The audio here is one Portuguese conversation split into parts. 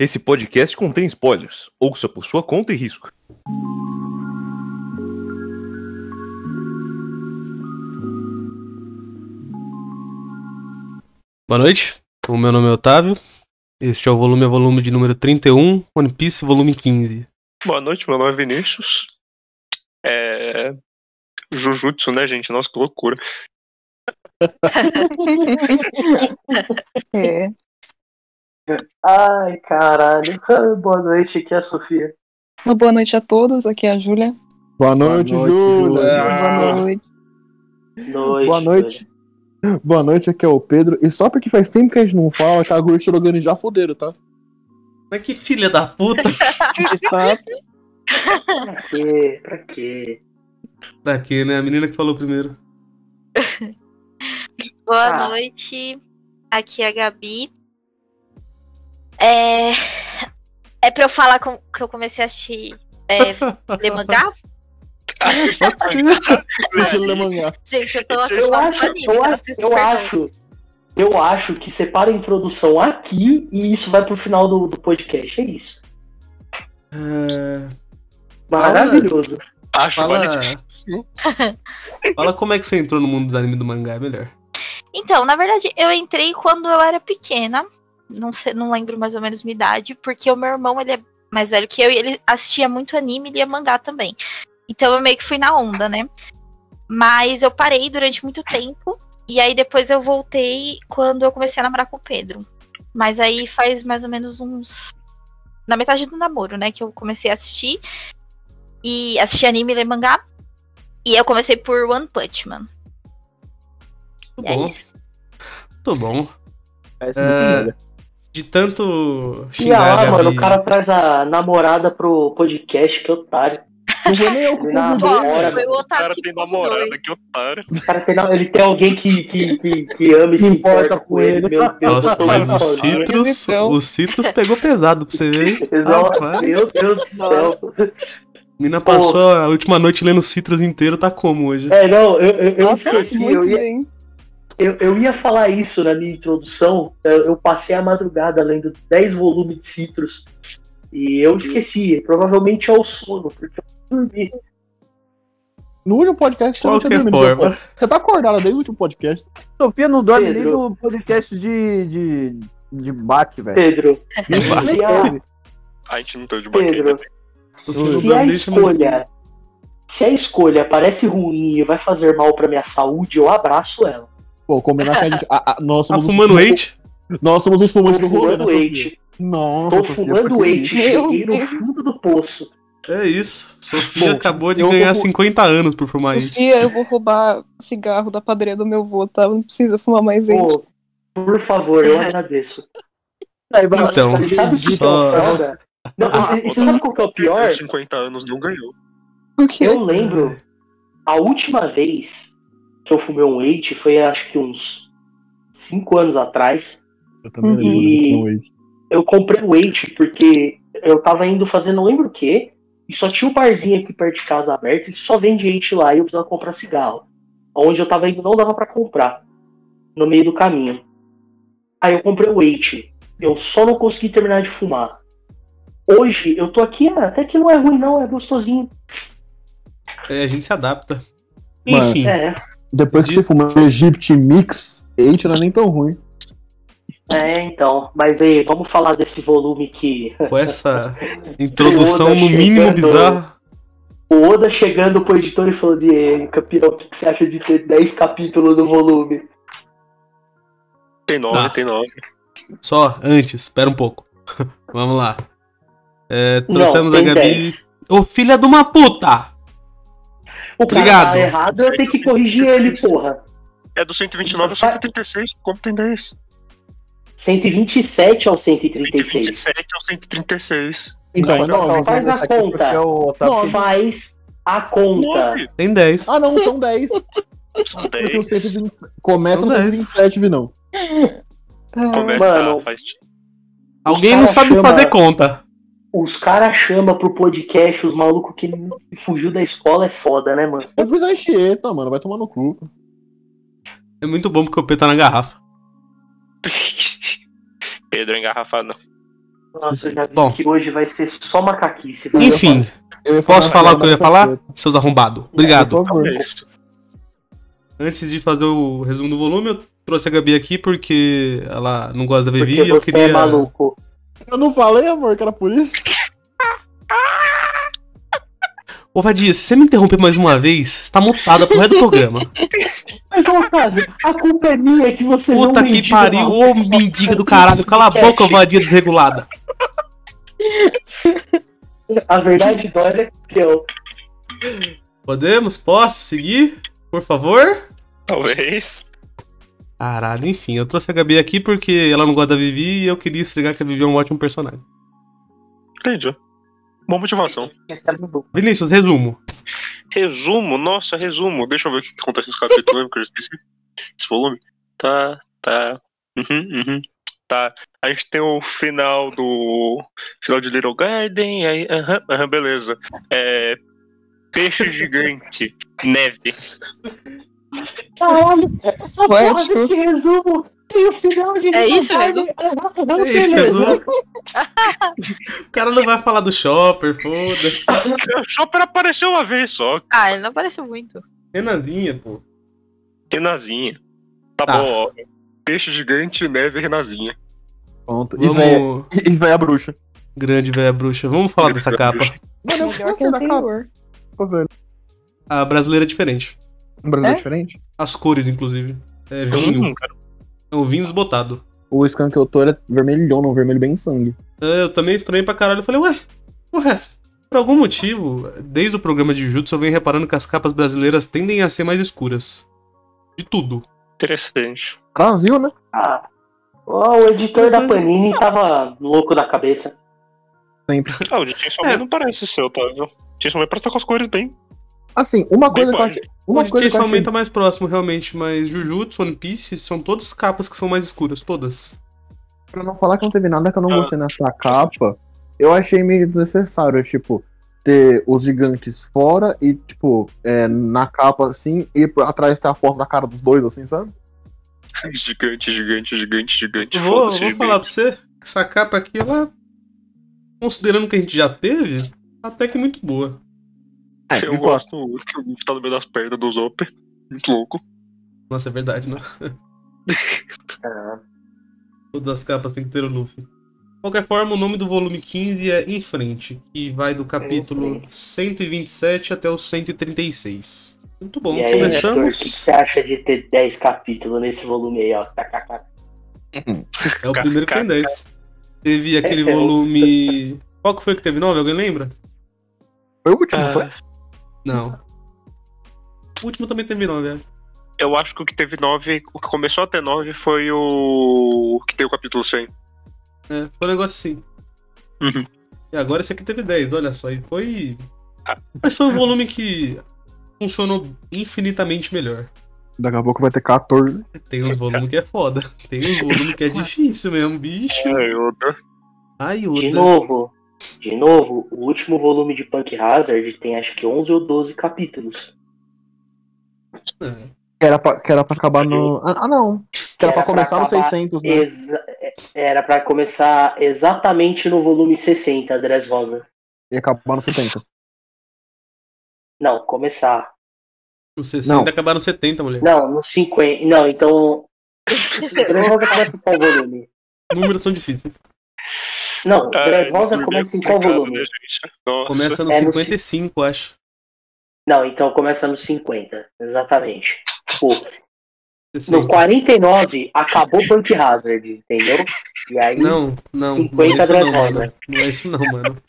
Esse podcast contém spoilers. Ouça por sua conta e risco. Boa noite, o meu nome é Otávio. Este é o volume é volume de número 31, One Piece, volume 15. Boa noite, meu nome é Vinícius. É. Jujutsu, né, gente? Nossa, que loucura. É. Ai, caralho. Boa noite, aqui é a Sofia. Uma boa noite a todos, aqui é a Júlia. Boa noite, noite, Júlia. Boa noite. Noite. Boa noite. Boa noite, aqui é o Pedro. E só porque faz tempo que a gente não fala, Kagura e Shirogane já fuderam, tá? Mas que filha da puta! Pra quê? Pra quê? Daqui, né? A menina que falou primeiro. Boa Ah. noite, aqui é a Gabi. É, é pra eu falar com... que eu comecei a assistir é, ler mangá? Assista. Gente, eu tô Eu acho, anime, eu, acho, eu acho, eu acho que separa a introdução aqui e isso vai pro final do, do podcast. É isso. É... Maravilhoso. Acho Fala... Fala como é que você entrou no mundo dos animes do mangá, é melhor. Então, na verdade, eu entrei quando eu era pequena. Não sei, não lembro mais ou menos minha idade, porque o meu irmão, ele é mais velho que eu e ele assistia muito anime e lia mangá também. Então eu meio que fui na onda, né? Mas eu parei durante muito tempo. E aí depois eu voltei quando eu comecei a namorar com o Pedro. Mas aí faz mais ou menos uns. Na metade do namoro, né? Que eu comecei a assistir. E assistir anime e ler mangá. E eu comecei por One Punch Man. Muito E é bom, isso. muito bom. É. De tanto E xingar ah, a Gabi... mano, o cara traz a namorada pro podcast, que otário. Não foi nem eu cara. Foi o cara tem namorada, que otário. O cara tem, ele tem alguém que, que, que, que ama e se importa com ele. Meu Deus, Nossa, mas o. Citrus, o Citrus pegou pesado pra você ver. Rapaz. Meu Deus do céu. Mina passou a última noite lendo Citrus inteiro, tá como hoje? É, não, eu, eu, eu Nossa, esqueci. muito Eu ia, bem. Eu, eu ia falar isso na minha introdução. Eu, eu passei a madrugada lendo 10 volumes de Citrus. E eu esqueci. Provavelmente é o sono, porque eu dormi. No último podcast você não tinha dormido. forma. Você tá acordada desde o último podcast. Sofia não dorme Pedro. nem no podcast de, de, de bate, velho. Pedro, se a. A gente não tá de banquete. Pedro, Você se não a escolha. Se a escolha parece ruim e vai fazer mal pra minha saúde, eu abraço ela. Pô, combinar que a gente. a- a- nós Tá somos os fumando eight? Nós somos os fumantes do rolê, né, fumando Sofia? leite. Nossa, Tô Sofia, fumando por isso? Cheguei no fundo do poço. É isso. Sofia Bom, acabou de ganhar vou- 50 anos por fumar aí. Sofia, eu vou roubar cigarro da padaria do meu vô, tá? Não precisa fumar mais. Pô, por favor, eu agradeço. Aí, Então, Mas sabe o que só- é o foda? Não, Ah, e você sabe qual que é o pior? 50 anos não ganhou. O quê? Eu lembro, a última vez que eu fumei um leite foi acho que uns 5 anos atrás. Eu também lembro E- Eight. Eu comprei o leite porque eu tava indo fazer não lembro o que, e só tinha um barzinho aqui perto de casa aberto e só vende leite lá e eu precisava comprar cigarro. Onde eu tava indo não dava pra comprar, no meio do caminho. Aí eu comprei o leite. Eu só não consegui terminar de fumar. Hoje eu tô aqui, ah, até que não é ruim não, é gostosinho. É, a gente se adapta. Enfim, É, Depois que você fumou Egypt Mix, Eight não é nem tão ruim. é então. Mas aí, vamos falar desse volume que com essa introdução no mínimo chegando. bizarra. o Oda chegando pro editor e falando, e aí, campeão, o que você acha de ter 10 capítulos no volume? Tem nove, Tá. tem nove. Só, antes, espera um pouco. Vamos lá. É, trouxemos não, a Gabi. 10. Ô filha de uma puta! O cara Obrigado. tá errado, eu tenho que corrigir ele, porra. É do 129 ao 136. Como tem 10? 127 ao 136. 127 ao 136. Então, Não, não, não, não, faz a é conta. porque o Otávio- Nove. Faz a conta. 9. Tem 10. Ah, não, são 10. São Porque o 10. 120 começa no São 10. 127, Vinão. Começa, Mano. faz... Alguém não sabe chama- fazer conta. Os caras chamam pro podcast os malucos que fugiu da escola é foda, né, mano? Eu fiz a Anchieta, mano, vai tomar no cu. É muito bom porque o P tá na garrafa. Pedro engarrafado. Nossa, eu já vi Bom. que hoje vai ser só macaquice. Enfim, Eu posso falar o que eu ia falar? Seus arrombados. Obrigado. Por favor. Talvez. Antes de fazer o resumo do volume, eu trouxe a Gabi aqui porque ela não gosta da Vivi Porque e eu você queria. é maluco. Eu não falei, amor, que era por isso. Ô Vadia, se você me interromper mais uma vez, você tá mutada pro resto do programa. Mas, Otávio, a culpa é minha que você não Puta que mendiga pariu, ô mendiga do caralho, cala a boca, ô vadia desregulada. A verdade dói é que eu. Podemos? Posso seguir? Por favor? Talvez. Caralho, enfim, eu trouxe a Gabi aqui porque ela não gosta da Vivi e eu queria explicar que a Vivi é um ótimo personagem. Entendi. Boa motivação. Vinícius, resumo. Resumo, nossa, resumo. Deixa eu ver o que acontece nesse capítulo, lembra que eu esqueci? Esse volume? Tá, tá. Uhum, uhum. Tá. A gente tem o final do. Final de Little Garden, aí. Aham, aham, beleza. É. Peixe gigante. Neve. Caralho, essa porra Poético. desse resumo tem o final de É isso? Não, É isso, resumo. O cara não vai falar do shopper, foda-se. O Chopper apareceu uma vez só. Ah, ele não apareceu muito. Renazinha, pô. Renazinha. Tá, Tá. bom, ó. Peixe gigante, neve, Renazinha. Pronto. E véia, Vamos. e véia bruxa. Grande velha bruxa. Vamos falar dessa capa. Mano, eu Melhor que gostei a da capa, anterior. velho. A brasileira é diferente. Um Brasil É? diferente. As cores, inclusive. É vinho. Hum, cara. É um vinho desbotado. O scan que eu tô ele é vermelhão, um vermelho bem sangue. É, Eu também estranhei pra caralho. Eu falei, ué, porra, é essa? Por algum motivo, desde o programa de Jujutsu, eu venho reparando que as capas brasileiras tendem a ser mais escuras. De tudo. Interessante. Brasil, né? Ah, ó, o editor da Panini tava louco da cabeça. Sempre. Ah, o de Chainsaw Man É. não parece ser, Otávio. Chainsaw Man parece estar com as cores bem. Assim, uma bem coisa que eu achei. Uma coisa que eu Chainsaw achei. Tá mais próximo, realmente, mas Jujutsu, One Piece, são todas capas que são mais escuras, todas. Pra não falar que não teve nada que eu não Ah. gostei nessa capa, eu achei meio desnecessário, tipo, ter os gigantes fora e, tipo, é, na capa assim, e atrás ter a foto da cara dos dois, assim, sabe? Gigante, gigante, gigante, gigante. Eu vou, vou falar pra você que essa capa aqui, ela, considerando que a gente já teve, até que muito boa. É, Eu gosto que o Luffy tá no meio das pernas do Zopper. Muito louco. Nossa, é verdade, né? Ah, Todas as capas tem que ter o Luffy. De qualquer forma, o nome do volume 15 é Em Frente, que vai do capítulo Frente. 127 até o 136. Muito bom, e aí, editor, o começamos. que você acha de ter 10 capítulos nesse volume aí, ó? É o primeiro que tem 10. Teve aquele É, é o- volume. Qual que foi que teve 9? Alguém lembra? Foi o último, Ah, foi? Não. O último também teve 9, acho. Eu acho que o que teve 9, o que começou a ter 9 foi o que tem o capítulo 100. É, foi um negócio assim. Uhum. E agora esse aqui teve 10, olha só. E foi. Ah. Mas foi um volume que funcionou infinitamente melhor. Daqui a pouco vai ter 14. Tem uns volumes que é foda. Tem uns volumes que é difícil mesmo, bicho. É, Yoda. Ai, De novo, de novo, o último volume de Punk Hazard tem acho que 11 ou 12 capítulos. Que era pra, que era pra acabar no. Ah, ah, não. Que era pra Era pra começar no acabar 600, né? Exa- era pra começar exatamente no volume 60, Dress Rosa. E acabar no 70. Não, começar. Os 60 Não. acabaram 70, mulher. Não, no 50. Não, então. Dress Rosa começa qual volume? Números são difíceis. Não, Ah, Rosa dormir começa é em qual volume? né. Começa no É no 55, acho. Não, então começa no 50, exatamente. Pô, 60. no 49 acabou Punk Hazard, entendeu? E aí. Não, não. 50 não é isso não, mano. Não é isso não, mano.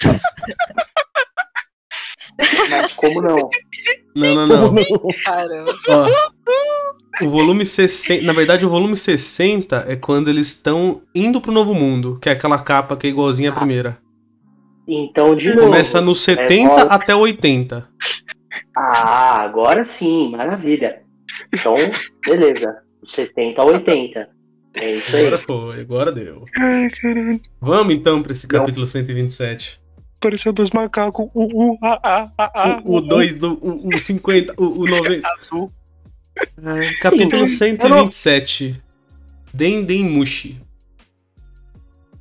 Mas como não? Não, não, não. Caramba. Ó, o volume 60. Na verdade, o volume 60 é quando eles estão indo pro novo mundo, que é aquela capa que é igualzinha à primeira. Então, de novo. Começa no 70 volta. até o 80. Ah, agora sim, maravilha. Então, beleza. 70 a 80. É isso aí. Agora foi, agora deu. Ai, caralho. Vamos então pra esse capítulo 127. Pareceu dois macacos. U, U, A, A, A, A. O, o 2 do. O, o 50, o, o 90. Azul. Capítulo Sim, 127. Dendenmushi.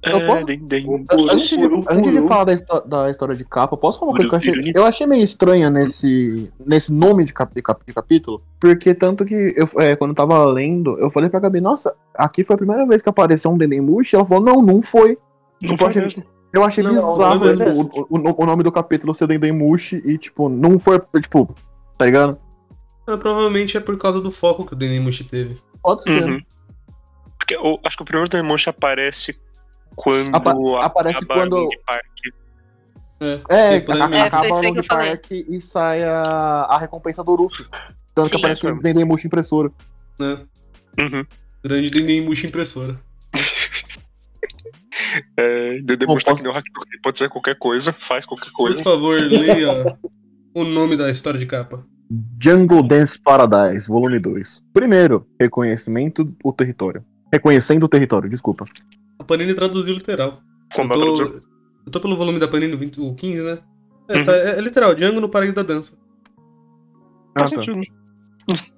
Eu posso- É. Antes de, antes falar da, histó- da história de capa, posso falar uma coisa que eu achei, eu achei meio estranha nesse, nesse nome de, cap- de cap- de capítulo? Porque tanto que eu, é, quando eu tava lendo, eu falei pra Gabi, nossa, aqui foi a primeira vez que apareceu um Dendemushi. Ela falou, não, não foi. Não Tipo, foi eu achei, mesmo. eu achei Não, bizarro não mesmo. o, o- o nome do capítulo ser Dendemushi e, tipo, não foi, tipo, tá ligado? Ah, provavelmente é por causa do foco que o Dendemushi teve. Pode ser. Uhum. Porque eu acho que o primeiro Demonte aparece quando Apa- aparece acaba quando-. É, a- a- É, acaba o que falei. Park e sai a, a recompensa do Luffy. Tanto que Sim. aparece É, o Dendemushi impressora. Né? Uhum. Grande Dendemushi impressora. É, The Demonte tá posso- que nem o Hakuto, ele pode ser qualquer coisa, faz qualquer Por coisa. favor, leia o nome da história de capa. Jungle Dance Paradise, volume 2. Primeiro, reconhecimento do território. Reconhecendo o território, desculpa. A Panini traduziu literal. Como eu, tô, eu tô pelo volume da Panini, o 20 o 15, né? É, Uhum. tá- é- é literal, Django no Paraíso da Dança. Faz Ah, tá. sentido.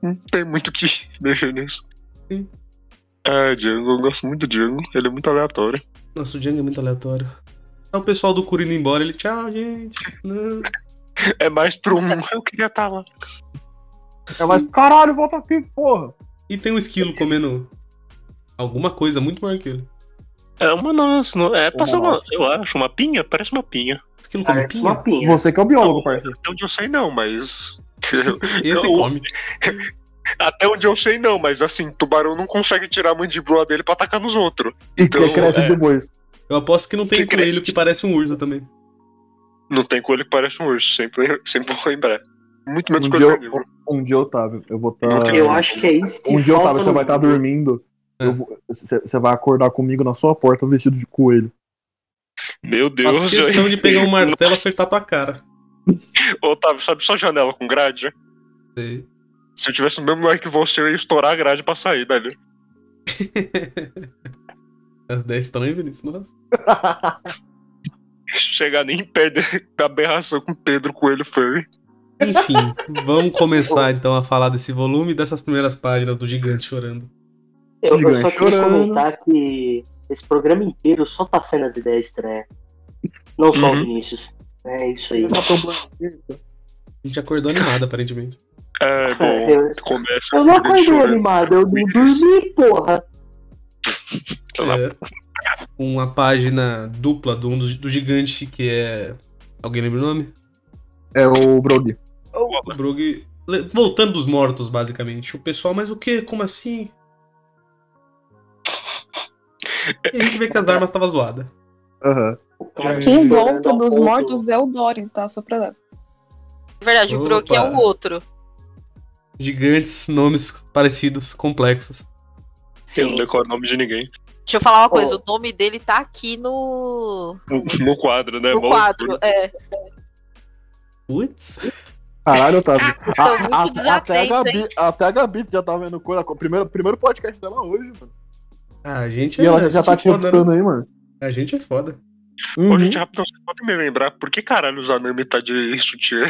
Não, tem muito o que mexer nisso. Sim. É, Django, eu gosto muito do Django, ele é muito aleatório. Nossa, o Django é muito aleatório. Aí o pessoal do Curi indo embora, ele, tchau, gente. Não. É mais pra um. Eu queria estar lá. É mais, caralho, volta aqui, porra. E tem um esquilo comendo alguma coisa muito maior que ele. É uma nossa, não- é passar uma, nossa. eu acho, uma pinha? Parece uma pinha. Esquilo come pinha? uma pinha. Você que é o biólogo, parceiro. Até onde eu sei não, mas. Esse Eu- come. Até onde eu sei não, mas assim, tubarão não consegue tirar a mandíbula dele pra atacar nos outros. E Então, que cresce é. depois. Eu aposto que não tem Que coelho cresce. que parece um urso também. Não tem coelho que parece um urso, sempre, sempre vou lembrar. Muito menos Um coelho dia, eu, um dia, Otávio, eu vou Não estar. tem Eu acho que é isso que Um dia, Otávio, você vai estar mundo. dormindo. É. vou- Você vai acordar comigo na sua porta vestido de coelho. Meu Deus, Faço questão de pegar um martelo e acertar tua cara. Otávio, sabe só janela com grade? Sei. Se eu tivesse o mesmo lugar que você, eu ia estourar a grade pra sair, velho. As 10 estão aí, Vinícius? Nossa. Chegar nem perto da aberração com Pedro Coelho Furry. Enfim, vamos começar então a falar desse volume e dessas primeiras páginas do gigante chorando. Eu, eu só quis chorando. comentar que esse programa inteiro só tá sendo as ideias estranhas. Não só o Uhum. Vinícius. É isso aí. A gente acordou animado, aparentemente. É, bom, Eu, começa eu não acordei animado, eu não dormi, porra. É, uma página dupla do, um dos- do gigante que é. Alguém lembra o nome? É o Brody. O Brug. le- Voltando dos mortos, basicamente. O pessoal, mas o que? Como assim? E a gente vê que as armas estavam zoadas. Aham. O cara Quem volta dos mortos é o Dory, tá? Só pra dar. Na verdade, o Brook é Opa. o outro. Gigantes, nomes parecidos, complexos. Eu não Sim. decoro o nome de ninguém. Deixa eu falar uma coisa, Oh. o nome dele tá aqui no, No, no quadro, né? no quadro. É, Putz. Caralho, Otávio. Estão A- muito a- até, a Gabi, até a Gabi já tá vendo coisa. Primeiro, primeiro podcast dela hoje, mano. Ah, a gente E é. ela já, já tá te é foda, né? reputando aí, mano. A gente é foda. Uhum. Ô, gente, rapidão, você pode me lembrar por que caralho o Zanami tá de sutiã?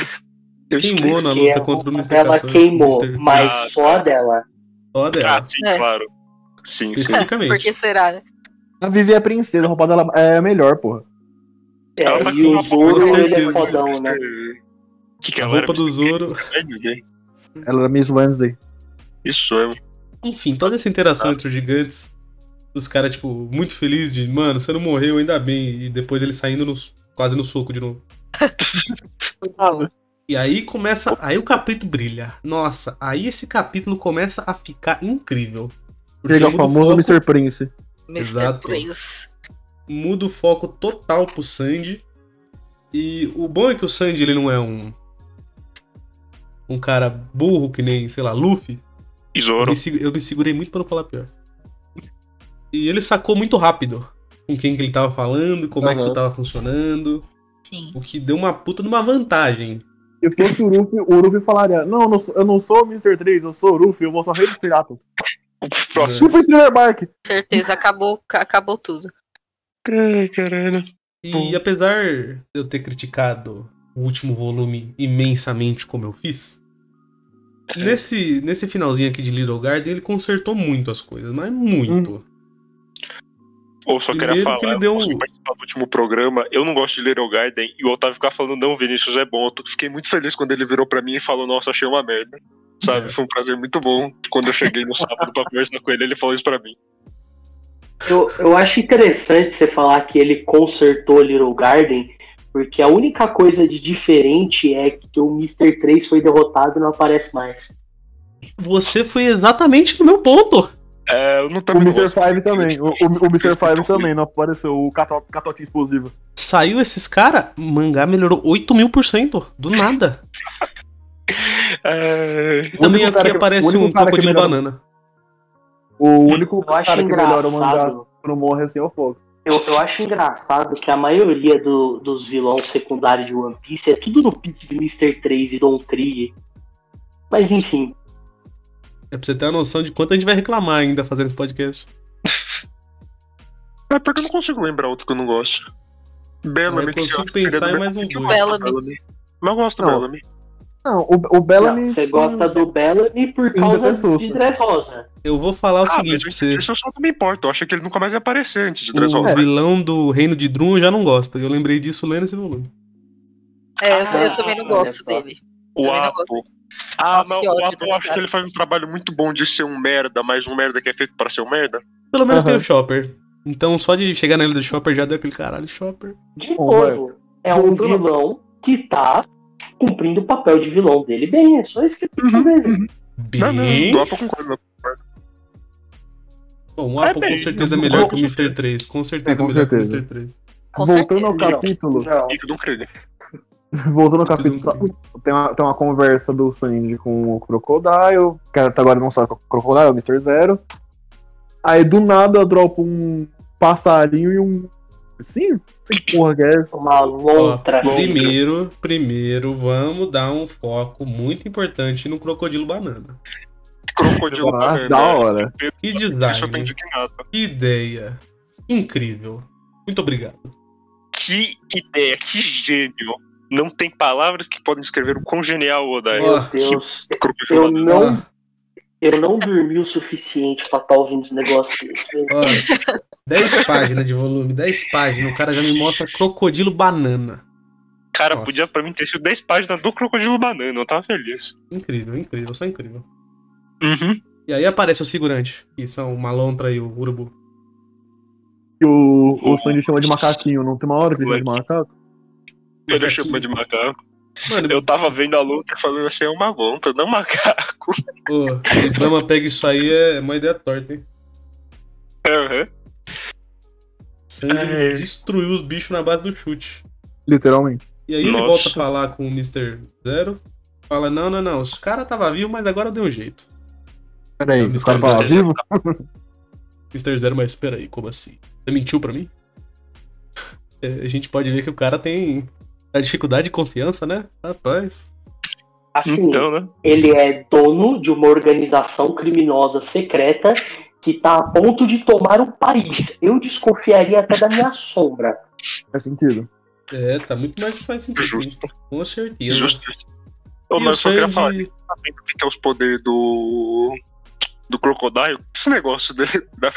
Eu Queimou esqueci. na luta a contra o Mr. Ela 14, queimou, Mr. mas Ah, só dela. Só dela. Ah, sim, É. claro. Sim, sim. Especificamente. por que será, né? A Vivi é princesa, a roupa dela é melhor, porra. É, Ela tá e o Zoro, ele é certeza. fodão, né? Que, que A roupa do Zoro. Ela era Miss Wednesday. Isso mesmo. Enfim, toda essa interação Ah. entre os gigantes. Os caras, tipo, muito felizes de, mano, você não morreu, ainda bem. E depois ele saindo nos- quase no soco de novo. E aí começa. Aí o capítulo brilha. Nossa, aí esse capítulo começa a ficar incrível. Porque Chega o muda famoso foco- Mr. Prince. Mr. Exato. Prince. muda o foco total pro Sandy. E o bom é que o Sandy ele não é um. Um cara burro que nem, sei lá, Luffy. E Eu Zoro. me, segu- eu me segurei muito pra não falar pior. E ele sacou muito rápido com quem que ele tava falando, como é que isso tava funcionando. Sim. O que deu uma puta de uma vantagem. Se fosse o Ruffy, o Ruffy falaria: Não, eu não sou- eu não sou o Mr. 3, eu sou o Ruffy, eu vou só rei dos piratas. Próximo. Tipo Thriller Bark. Certeza, acabou, ca- acabou tudo. Ai, caralho. E apesar de eu ter criticado o último volume imensamente como eu fiz, nesse, nesse finalzinho aqui de Little Garden ele consertou muito as coisas, mas muito. Ou só queria falar, que ele eu deu um- participar do último programa, eu não gosto de Little Garden, e o Otávio ficava falando, não, Vinícius é bom. Eu fiquei muito feliz quando ele virou pra mim e falou, nossa, achei uma merda. Sabe, É. foi um prazer muito bom. Quando eu cheguei no sábado pra conversar com ele, ele falou isso pra mim. Eu, eu acho interessante você falar que ele consertou Little Garden, porque a única coisa de diferente é que o Mr. 3 foi derrotado e não aparece mais. Você foi exatamente no meu ponto. É, eu não O Mr. Five também. O, o, o Mr. Five também não apareceu. O cato- catotinho explosivo. Saiu esses caras, mangá melhorou 8 mil por cento. Do nada. É, também aqui aparece um crocodilo melhora- banana. O único Eu acho cara que melhora o mangá engraçado. quando morre assim é o fogo. Eu, eu acho engraçado que a maioria do- dos vilões secundários de One Piece é tudo no pique de Mr. 3 e Don Krieg. Mas enfim, É pra você ter uma noção de quanto a gente vai reclamar ainda fazendo esse podcast. é porque eu não consigo lembrar outro que eu não gosto. Bellamy, Eu consigo pensar em mais um Bellamy. Mas eu gosto do Não. Bellamy. Não, o, o Bellamy. não, você gosta do Bellamy por causa de Dressrosa. Eu vou falar o Ah, mas seguinte pra você. isso eu só não me importa. Eu achei que ele nunca mais ia aparecer antes de O Dressrosa. vilão do Reino de Drum eu já não gosto. Eu lembrei disso lendo esse volume. É, eu, eu Ah, também não gosto dele. O Também não Apo. Ah, Nossa, mas o Apo eu acho que ele faz um trabalho muito bom de ser um merda, mas um merda que é feito pra ser um merda. Pelo menos tem Aham. o Chopper. Então só de chegar na ilha do Chopper já deu aquele caralho, Chopper. De novo, é um vilão que tá cumprindo o papel de vilão dele bem. É só isso que ele tem que fazer. Não, não, Bem. concordo. Bom, o Apple É bem, com certeza é melhor que o Mr. 3. Com certeza É, com melhor que o certeza. Mr. 3. Com Voltando ao capítulo. Voltando ao capítulo, tá- tem uma, tem uma conversa do Sanji com o Crocodile, que até agora não sabe que é o Crocodile, é o Mr. Zero. Aí do nada dropa um passarinho e um. Sim, sem porra que é essa. Uma lontra. Ó, primeiro, primeiro, vamos dar um foco muito importante no crocodilo banana. Crocodilo Ah, banana. da hora. Que design, que ideia. Incrível. Muito obrigado. Que ideia, que gênio. Não tem palavras que podem descrever o quão genial o Oda é. Ó, Meu Deus. Crocodilo Eu não, eu não dormi o suficiente pra estar ouvindo os negócios desses. velho. Ó, 10 páginas de volume, 10 páginas. O cara já me mostra crocodilo banana. Cara, Nossa. podia pra mim ter sido 10 páginas do Crocodilo Banana, eu tava feliz. Incrível, incrível, só incrível. Uhum. E aí aparece o segurante, que são o Malontra e o Urubu. Que o, o Sanji chama de macaquinho, não tem uma hora que ele chama de macaco? Ele chama de macaco. Mano, Eu tava vendo a luta e falando é uma lonta, não macaco. Pô, se o Bama pega isso aí é uma ideia torta, hein? Aham. Sanji É. destruiu os bichos na base do chute. Literalmente. E aí ele Nossa. volta a falar com o Mr. Zero. Fala, não, não, não, os caras tava vivo, mas agora deu um jeito. Peraí, o os Mr. caras estavam Zero. vivos? Mr. Zero, mas espera aí, como assim? Você mentiu pra mim? É, a gente pode ver que o cara tem a dificuldade de confiança, né? Rapaz. Assim, Então, né? ele é dono de uma organização criminosa secreta que tá a ponto de tomar o país. Eu desconfiaria até da minha sombra. Faz sentido. É, tá muito mais que faz sentido. sim. Justo. Com certeza. Justo. Ô, E mas eu o só queria falar, tá que é os poderes do. do Crocodile? Esse negócio de, da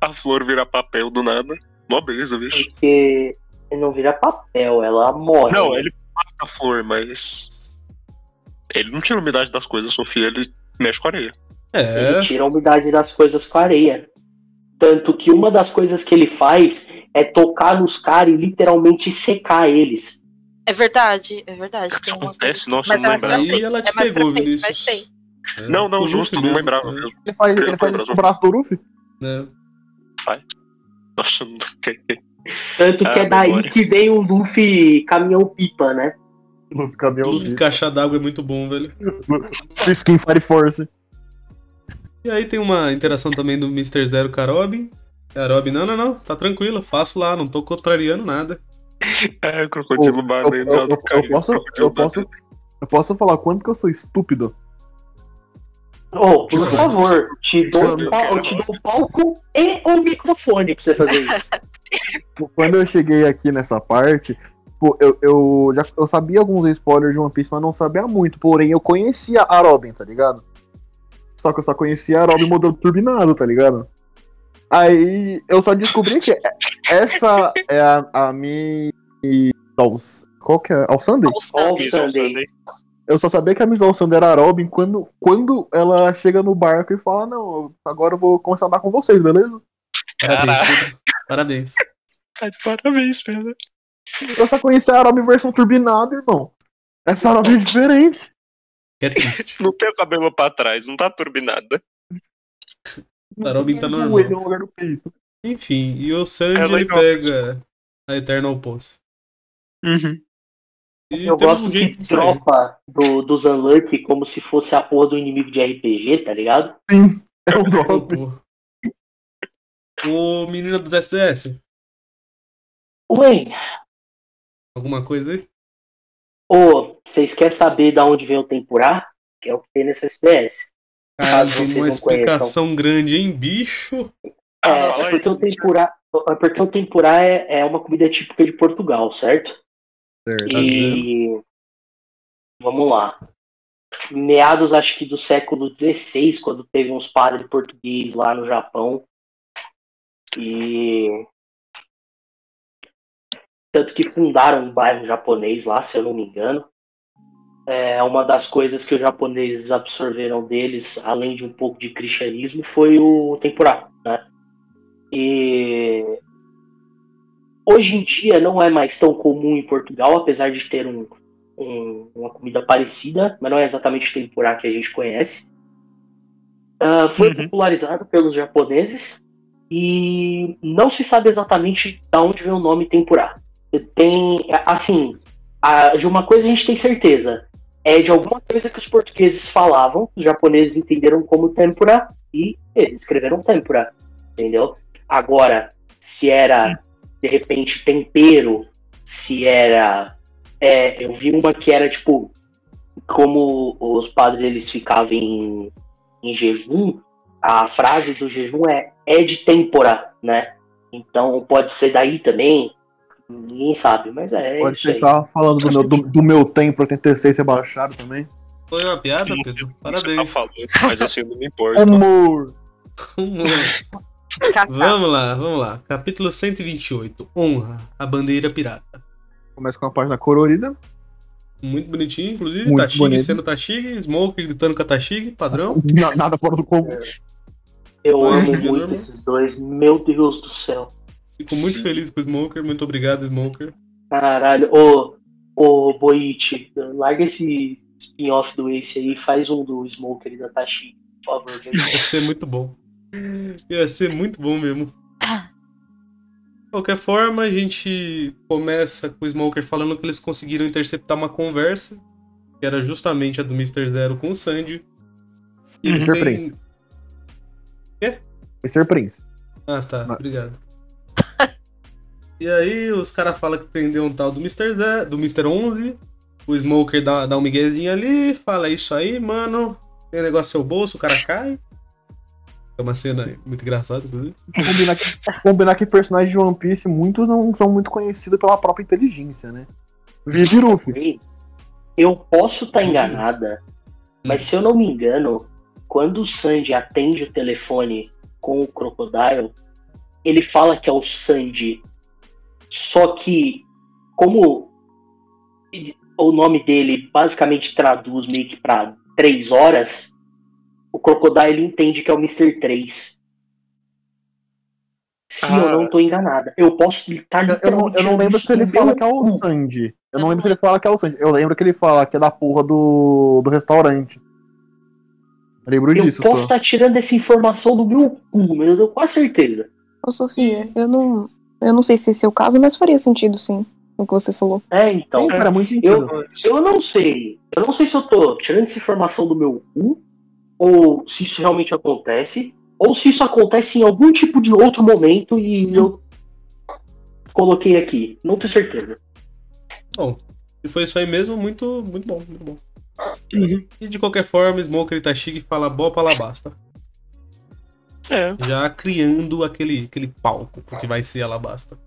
a flor virar papel do nada. Mó beleza, bicho. Porque ele não vira papel, ela morre. Não, ele mata a flor, mas. Ele não tira a umidade das coisas, Sofia, ele mexe com a areia. É, Ele tira a umidade das coisas com a areia. Tanto que uma das coisas que ele faz é tocar nos caras e literalmente secar eles. É verdade, é verdade. Isso acontece? coisa- Nossa, Mas não é lembrava. Aí ela te é mais pra pegou, frente, Vinícius. Mas tem. É, Não, não, o justo, não lembrava. é. Ele faz, Ele faz isso com o braço do Luffy? É. Nossa, não- Tanto que Ah, é daí memória. que vem o Luffy caminhão-pipa, né? Luffy caminhão. Ih, Caixa d'água é muito bom, velho. Skin Fire Force. E aí tem uma interação também do Mr. Zero com a Robin. A Robin, não, não, não, tá tranquilo, faço lá, não tô contrariando nada. É, crocodilo Eu, banana. eu- eu- eu posso, eu, posso, eu posso falar quanto que eu sou estúpido? Oh, por favor, te dou, Eu pal- te dou o palco e o microfone pra você fazer isso. Quando eu cheguei aqui nessa parte, pô, eu, eu, já, eu sabia alguns spoilers de One Piece, mas não sabia muito. Porém, eu conhecia a Robin, tá ligado? Só que eu só conhecia a Robin modelo turbinado, tá ligado? Aí eu só descobri que essa é a, a Mi.Als- Qual que é? All Miss All Sunday. Sunday. Eu só sabia que a Miss Alçander era a Robin quando, quando ela chega no barco e fala: Não, agora eu vou começar a andar com vocês, beleza? Parabéns. Parabéns. Parabéns, Pedro. Eu só conheci a Robin versão turbinada, irmão. Essa Robin é diferente. É triste. Não tem o cabelo pra trás, não tá turbinada. A Robin tá normal. Ele no lugar do peito. Enfim, e o Sanji É pega a Eternal Pulse. Uhum. E Eu gosto um que dropa do, dos Unlucky como se fosse a porra do inimigo de RPG, tá ligado? É o drop. O menino dos SDS, Ué, alguma coisa aí? ô, vocês querem saber de onde vem o Tempurá? Que é o que tem nessa SPS. Cara, Caso tem uma explicação grande, hein, bicho? É, Ah, é porque o tempurá, é porque o tempurá é, é uma comida típica de Portugal, certo? E vamos lá. Meados, acho que do século XVI, quando teve uns padres portugueses lá no Japão. E tanto que fundaram um bairro japonês lá, se eu não me engano. É, uma das coisas que os japoneses absorveram deles, além de um pouco de cristianismo, foi o tempurá, né? E hoje em dia não é mais tão comum em Portugal, apesar de ter um, um- uma comida parecida, mas não é exatamente o tempurá que a gente conhece. Ah, foi Uhum. popularizado pelos japoneses e não se sabe exatamente de onde vem o nome tempurá. Tem, assim, a- de uma coisa a gente tem certeza, é de alguma coisa que os portugueses falavam, os japoneses entenderam como tempura e eles escreveram tempura, entendeu? Agora, se era de repente tempero, se era. é, eu vi uma que era tipo. Como os padres eles ficavam em, em jejum, a frase do jejum é é de tempora, né? Então pode ser daí também. Ninguém sabe, mas é Pode ser tava falando do meu, do, do meu tempo 86 ser baixado também. Foi uma piada, Pedro? que você tá Parabéns. falando, mas assim, eu não me importo. Humor! vamos lá, vamos lá. Capítulo 128. Honra, a bandeira pirata. Começa com a página colorida. Muito bonitinho, inclusive. Muito Tashig bonito. sendo Tashig, Smoke gritando com a Tashig, padrão. Na- Nada fora do comum. Eu Mas, amo muito esses dois, meu Deus do céu. Fico muito Sim. feliz com o Smoker. Muito obrigado, Smoker. Caralho, ô, ô Boit, larga esse spin-off do Ace aí e faz um do Smoker e da Tashi, por favor. gente. Ia ser muito bom. Ia ser muito bom mesmo. De qualquer forma, a gente começa com o Smoker falando que eles conseguiram interceptar uma conversa, que era justamente a do Mr. Zero com o Sandy. E Mr. têm- Prince. Mr. Prince. Ah, tá. Obrigado. e aí, os caras falam que prendeu um tal do Mr. Zé, do Mr. 11. O Smoker dá, dá um miguezinho ali, fala "É isso aí, mano. Tem negócio no seu bolso, o cara cai. É uma cena muito engraçada, inclusive. Combinar que, combinar que personagens de One Piece muitos não são muito conhecidos pela própria inteligência, né? Vive Luffy. Eu posso estar enganada, mas se eu não me engano, quando o Sandy atende o telefone com o Crocodile, ele fala que é o Sandy. Só que, como o nome dele basicamente traduz meio que pra três horas, o Crocodile entende que é o Mr. 3. Se Ah. eu não tô enganada. Eu posso estar Eu, eu não, eu não lembro se ele fala que é o Sandy. Eu não lembro se ele fala que é o Sandy. Eu lembro que ele fala que é da porra do, do restaurante. Eu lembro Eu disso posso só. estar tirando essa informação do meu cu, mas eu tenho quase certeza. Ô, Sofia, eu não, eu não sei se esse é o caso, mas faria sentido, sim, o que você falou. É, então. Sim, cara, muito Eu, sentido. eu não sei. Eu não sei se eu tô tirando essa informação do meu cu, ou se isso realmente acontece, ou se isso acontece em algum tipo de outro momento e eu coloquei aqui. Não tenho certeza. Bom, se foi isso aí mesmo, muito, muito bom, muito bom. E de qualquer forma, Smoker e Tashig fala boa pra Alabasta. É. Já criando aquele, aquele palco que vai ser Alabasta.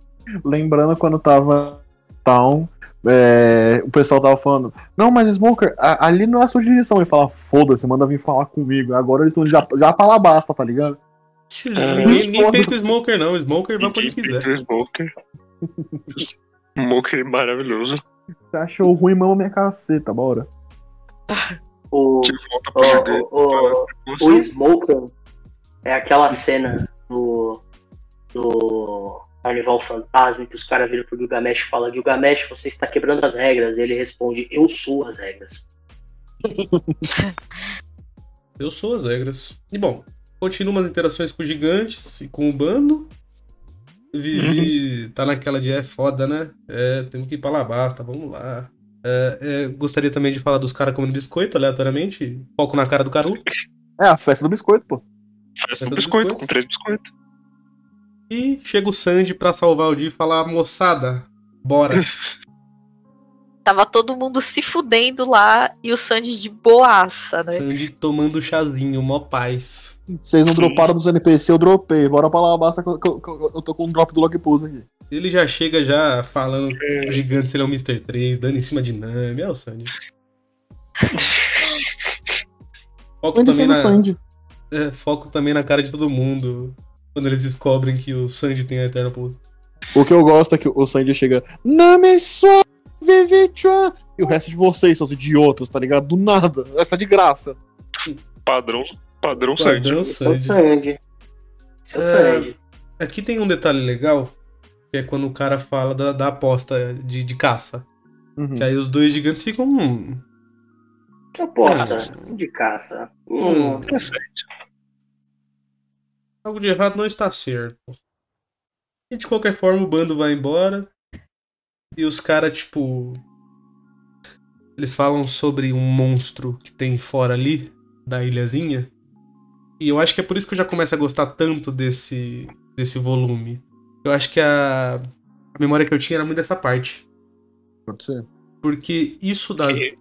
Lembrando quando tava Town, é, o pessoal tava falando, não, mas Smoker, a- ali não é a sua direção. Ele fala, foda-se, manda vir falar comigo. Agora eles estão já, já pra Alabasta, tá ligado? Ninguém, ninguém Foda-se. peita o Smoker, não. O Smoker vai pra onde Ninguém quiser. o Smoker. Smoker é maravilhoso. Você achou ruim, mama minha caceta, bora. O, o, o, o Smoker é aquela cena do, do Carnival Fantasma que os caras viram pro Gilgamesh e falam: Gilgamesh, você está quebrando as regras. E ele responde: Eu sou as regras. Eu sou as regras. E bom, continua umas interações com os gigantes e com o bando. Vivi tá naquela de é foda, né? É, temos que ir pra Alabasta, vamos lá. É, é, gostaria também de falar dos caras comendo biscoito aleatoriamente. Foco na cara do Caru. É a festa do biscoito, pô. Festa do do biscoito, biscoito. com três biscoitos. E chega o Sandy pra salvar o dia e falar: moçada, bora. Tava todo mundo se fudendo lá e o Sandy de boaça, né? Sandy tomando chazinho, mó paz. Vocês não droparam dos NPC, eu dropei. Bora pra lá, basta que eu, que eu- que eu- eu tô com um drop do Lock Pulse aqui. Ele já chega já falando o gigante se ele é o Mr. 3, dando em cima de Nami. É o Sandy. Foco Onde também, na, Sandy? é, foco também na cara de todo mundo. Quando eles descobrem que o Sandy tem a Eterna Pulse. O que eu gosto é que o Sandy chega. Name só, Vivichuan. E o resto de vocês, seus idiotas, tá ligado? Do nada. Essa é de graça. Padrão, padrão Sandy. Padrão o Sandy. Sandy. Esse é. Aqui tem um detalhe legal, que é quando o cara fala da, da aposta de, de caça. Uhum. Que aí os dois gigantes ficam. Hum, Que aposta Caça. de caça. Hum. Hum. Interessante. Algo de errado não está certo. E de qualquer forma o bando vai embora. E os caras, tipo. Eles falam sobre um monstro que tem fora ali, da ilhazinha. E eu acho que é por isso que eu já começo a gostar tanto desse, desse volume. Eu acho que a, a memória que eu tinha era muito dessa parte. Pode ser. Porque isso da. Que-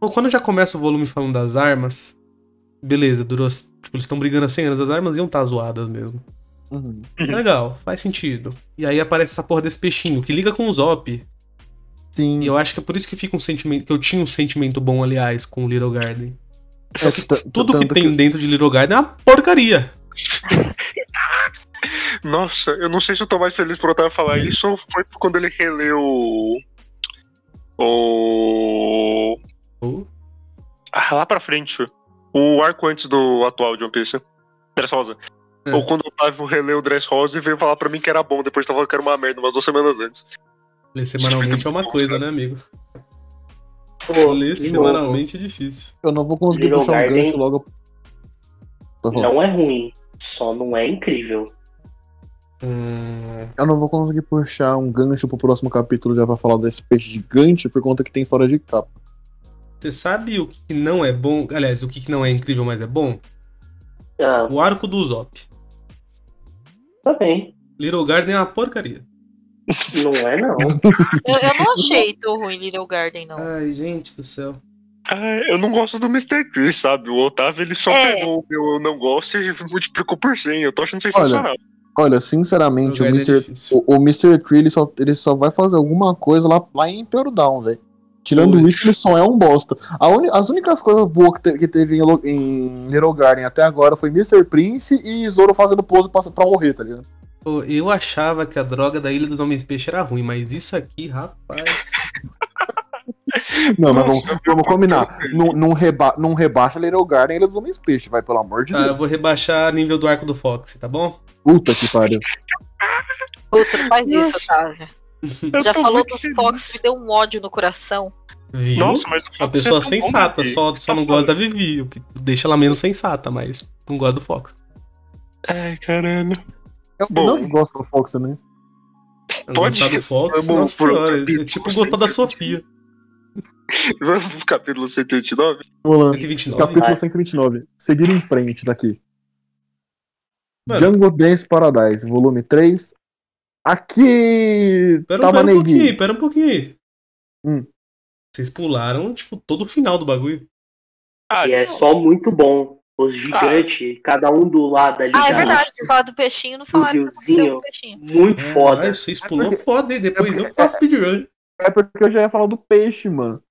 Bom, quando já começa o volume falando das armas, beleza, durou. Tipo, eles estão brigando há 100 anos, as armas iam estar zoadas mesmo. Uhum. É legal, faz sentido. E aí aparece essa porra desse peixinho que liga com o Zop. Sim. E eu acho que é por isso que fica um sentimento. Que eu tinha um sentimento bom, aliás, com o Little Garden. É que t- Tudo que tem dentro de Little Garden é uma porcaria. Nossa, eu não sei se eu tô mais feliz por Otávio falar isso ou foi quando ele releu o. O. Ah, lá pra frente. O arco antes do atual de One Piece. Dress Rosa. É. Ou quando o Otávio releu o Dress Rosa e veio falar pra mim que era bom, depois tava falando que era uma merda umas duas semanas antes. ler semanalmente é uma coisa, né, amigo? Pô, Ler semanalmente é difícil. Eu não vou conseguir Little puxar um Garden- gancho logo. Não é ruim, só não é incrível. Hum, Eu não vou conseguir puxar um gancho pro próximo capítulo já pra falar desse peixe gigante por conta que tem fora de capa. Você sabe o que não é bom? Aliás, o que não é incrível, mas é bom? Ah, O arco do Zop. tá bem. Little Garden é uma porcaria. Não é, não. Eu, eu não achei tão ruim Little Garden, não. Ai, gente do céu. Ah, eu não gosto do Mr. Chris, sabe? O Otávio ele só É. pegou o meu eu não gosto e multiplicou por 100. Eu tô achando sensacional. Olha, sinceramente, o Little Garden é Mr. difícil. O, o Mr. Tree ele só, ele só vai fazer alguma coisa lá, lá em Imperial Down, velho. Tirando Ui. isso, ele só é um bosta. A uni- as únicas coisas boas que, te- que teve em, Lo- em Little Garden até agora foi Mr. Prince e Zoro fazendo pose pra, pra morrer, tá ligado? Pô, Eu achava que a droga da Ilha dos Homens Peixe era ruim, mas isso aqui, rapaz. Não, mas vamos, vamos combinar. eu- Não, não, reba, não rebaixa Little Garden e Ilha dos Homens Peixe, vai, pelo amor de Tá, eu Deus. vou rebaixar nível do arco do Fox, tá bom? Puta que pariu. Puta, faz isso. Otávio. Eu Já falou do feliz. Fox, me deu um ódio no coração. Viu? Nossa, mas o Uma Fox pessoa é bom, sensata, né, só, só Tá não gosta da. Vivi, o que deixa ela menos sensata, mas não gosta do Fox. Ai, caralho. Eu Bom. não gosto do Fox né? Pode gostar do Fox, Vamos nossa senhora, é capítulo tipo gostar da 129. Sofia. Vamos pro capítulo 189? Vamos lá. 129. Capítulo Vai. 129. Seguir em frente daqui. Mano. Jungle Dance Paradise, volume 3. Aqui. Pera, tava pera um pouquinho, pera um pouquinho. Hum. Vocês pularam, tipo, todo o final do bagulho. Ah, E é só muito bom. Os gigantes, cada um do lado ali. Ah, é da- verdade, você fala do peixinho, não falaram o que aconteceu riozinho. com o peixinho. Muito É, foda. ai, vocês pulou porque- foda, hein? Depois é eu porque- faço speedrun. É porque eu já ia falar do peixe, mano.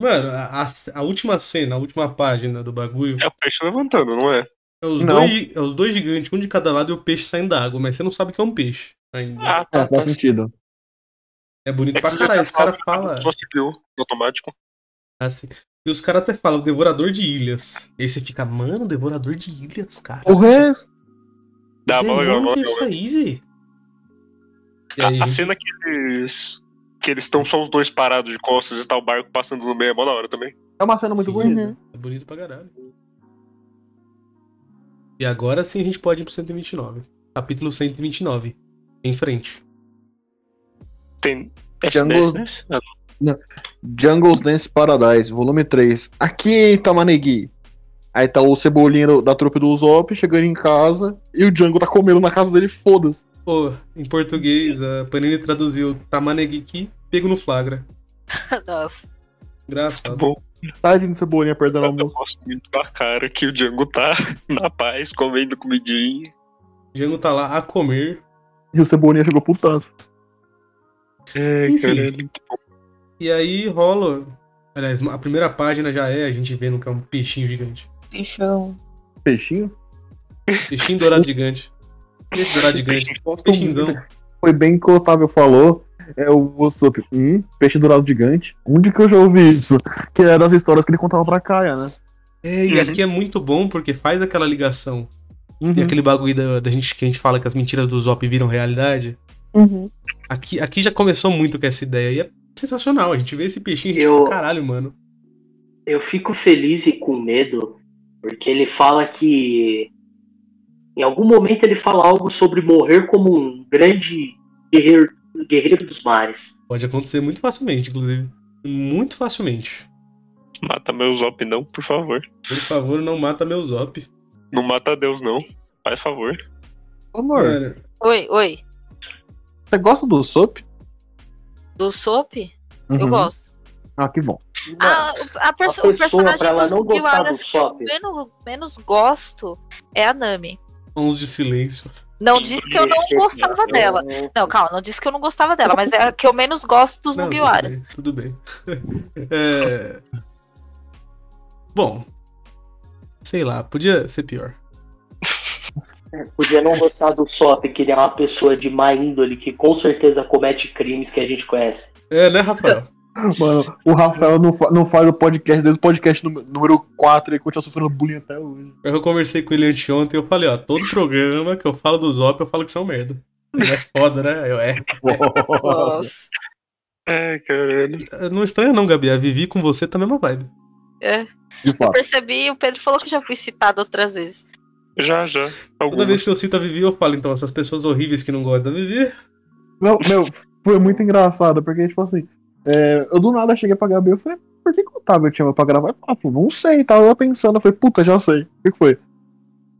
Mano, a, a- a última cena, a última página do bagulho. é o peixe levantando, não é? É os, Não. dois, é os dois gigantes, um de cada lado e o peixe saindo da água, mas você não sabe que é um peixe ainda. Ah, É, tá, tá. faz sentido. é bonito É pra caralho. tá Os caras falam Só no automático. assim. E os caras até falam, devorador de ilhas. E aí você fica, mano, devorador de ilhas, cara. O resto. Dá que é isso aí, velho. A, aí, a cena que eles. Que eles estão só os dois parados de costas e tá o barco passando no meio é mó da hora também. É uma cena muito Sim. bonita. Uhum. É bonito pra caralho. E agora sim a gente pode ir pro 129. Capítulo 129. Em frente. Tem. É Jungle- nesse, nesse? Ah, Jungle's Dance Paradise, volume 3. Aqui tá Manegui. Aí tá o Cebolinha da trupe do Usopp chegando em casa e o Django tá comendo na casa dele, foda-se. Pô, em português, a Panini traduziu Tamanegiki, pego no flagra. Nossa. Engraçado. bom. Tadinho do Cebolinha perdendo o Eu almoço. gosto muito da cara que o Django tá na paz, comendo comidinha. Django tá lá a comer. E o Cebolinha chegou putando. É, caralho. E aí rola. Aliás, a primeira página já é a gente vendo que é um peixinho gigante. Bichão. Peixinho? Peixinho dourado gigante. Peixe dourado gigante. Peixinzão. Foi bem que o Otávio falou. É o Usopp. Hum, peixe dourado gigante. Onde que eu já ouvi isso? Que é das histórias que ele contava pra Kaia, né? É, e Uhum. aqui é muito bom porque faz aquela ligação. Uhum. E aquele bagulho da, da gente que a gente fala que as mentiras do Zop viram realidade. Uhum. Aqui, aqui já começou muito com essa ideia. E é sensacional. A gente vê esse peixinho e a gente Eu- fica, caralho, mano. Eu fico feliz e com medo, porque ele fala que. Em algum momento ele fala algo sobre morrer como um grande guerreiro, guerreiro dos mares. Pode acontecer muito facilmente, inclusive. Muito facilmente. Mata meu Zop não, por favor. Por favor, não mata meu Zop. Não mata Deus não. Faz favor. Amor, Cara, Oi, oi. você gosta do Usopp? Do Sop? Eu Uhum. gosto. Ah, que bom. Ah, o- a perso- o pessoa, personagem pra ela dos Mugiwaras do que eu Sop. menos, menos gosto é a Nami. Sons de silêncio. Não disse que eu não gostava dela. Não, calma, não disse que eu não gostava dela, mas é a que eu menos gosto dos Mugiwaras. Tudo bem. Tudo bem. É... Bom. Sei lá, podia ser pior. Podia não gostar do Sop, que ele é uma pessoa de má índole que com certeza comete crimes que a gente conhece. É, né, Rafael? Mano, o Rafael não, fa- não faz o podcast desde o podcast nú- número 4 e continua sofrendo bullying até hoje. Eu conversei com ele anteontem e eu falei, ó, todo programa que eu falo do Zop, eu falo que você é um merda. Ele é foda, né? Eu, é. Nossa. É, caralho. Não estranha não, Gabi. A Vivi com você tá a mesma vibe. É, De eu percebi, o Pedro falou que já fui citado outras vezes. Já, já. Toda vez Algumas. que eu cito a Vivi, eu falo, então, essas pessoas horríveis que não gostam da Vivi. Não, meu, foi muito engraçado, porque, tipo assim, é, eu do nada cheguei pra Gabi e falei, por que, que o Otávio te chama pra gravar? Ah, pô, não sei, tava eu pensando, eu falei, puta, já sei. O que que foi?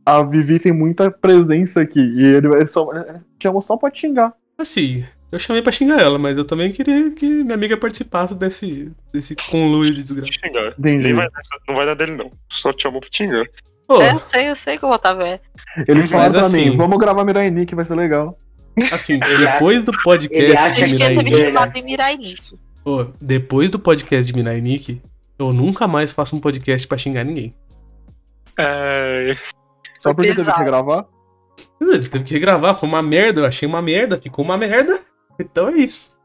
A Vivi tem muita presença aqui, e ele, ele só ele chamou só pra te xingar. Assim, eu chamei pra xingar ela, mas eu também queria que minha amiga participasse desse, desse conluio de desgraça. Xingar. Nem vai, não vai dar dele, não. Só te chamou pra xingar. Pô, É, eu sei, eu sei que o Otávio é. Eles Mas falaram pra assim- mim, vamos gravar Mirai Nick, vai ser legal. assim, Ele depois do ele podcast de Ele Mirai ter me Nick, de Mirai Nick. pô, depois do podcast de Mirai Nick, eu nunca mais faço um podcast pra xingar ninguém. É, Só porque teve que gravar. Ele teve que regravar, foi uma merda, eu achei uma merda, ficou uma merda. Então é isso.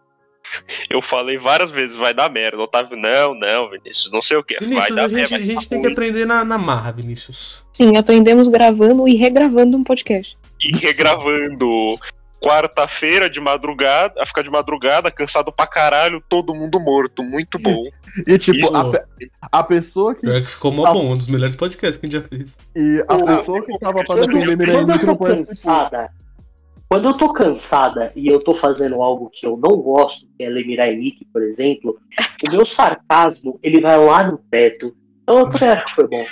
eu falei várias vezes, vai dar merda. Otávio, não, não, Vinícius, não sei o que. Vai Vinícius, dar a gente, merda. a vai gente tem que ruim. aprender na, na marra, Vinícius. Sim, aprendemos gravando e regravando um podcast. E regravando quarta-feira de madrugada, a ficar de madrugada, cansado pra caralho, todo mundo morto. Muito bom. E tipo, Isso. a, pe- a pessoa que. Pior que ficou mó bom, um dos melhores podcasts que a gente já fez. E a pessoa que tava pra defender Nick não participou. Quando eu tô cansada e eu tô fazendo algo que eu não gosto, que é ler Mirai Nikki, por exemplo, o meu sarcasmo, ele vai lá no teto. Então eu também acho que foi bom.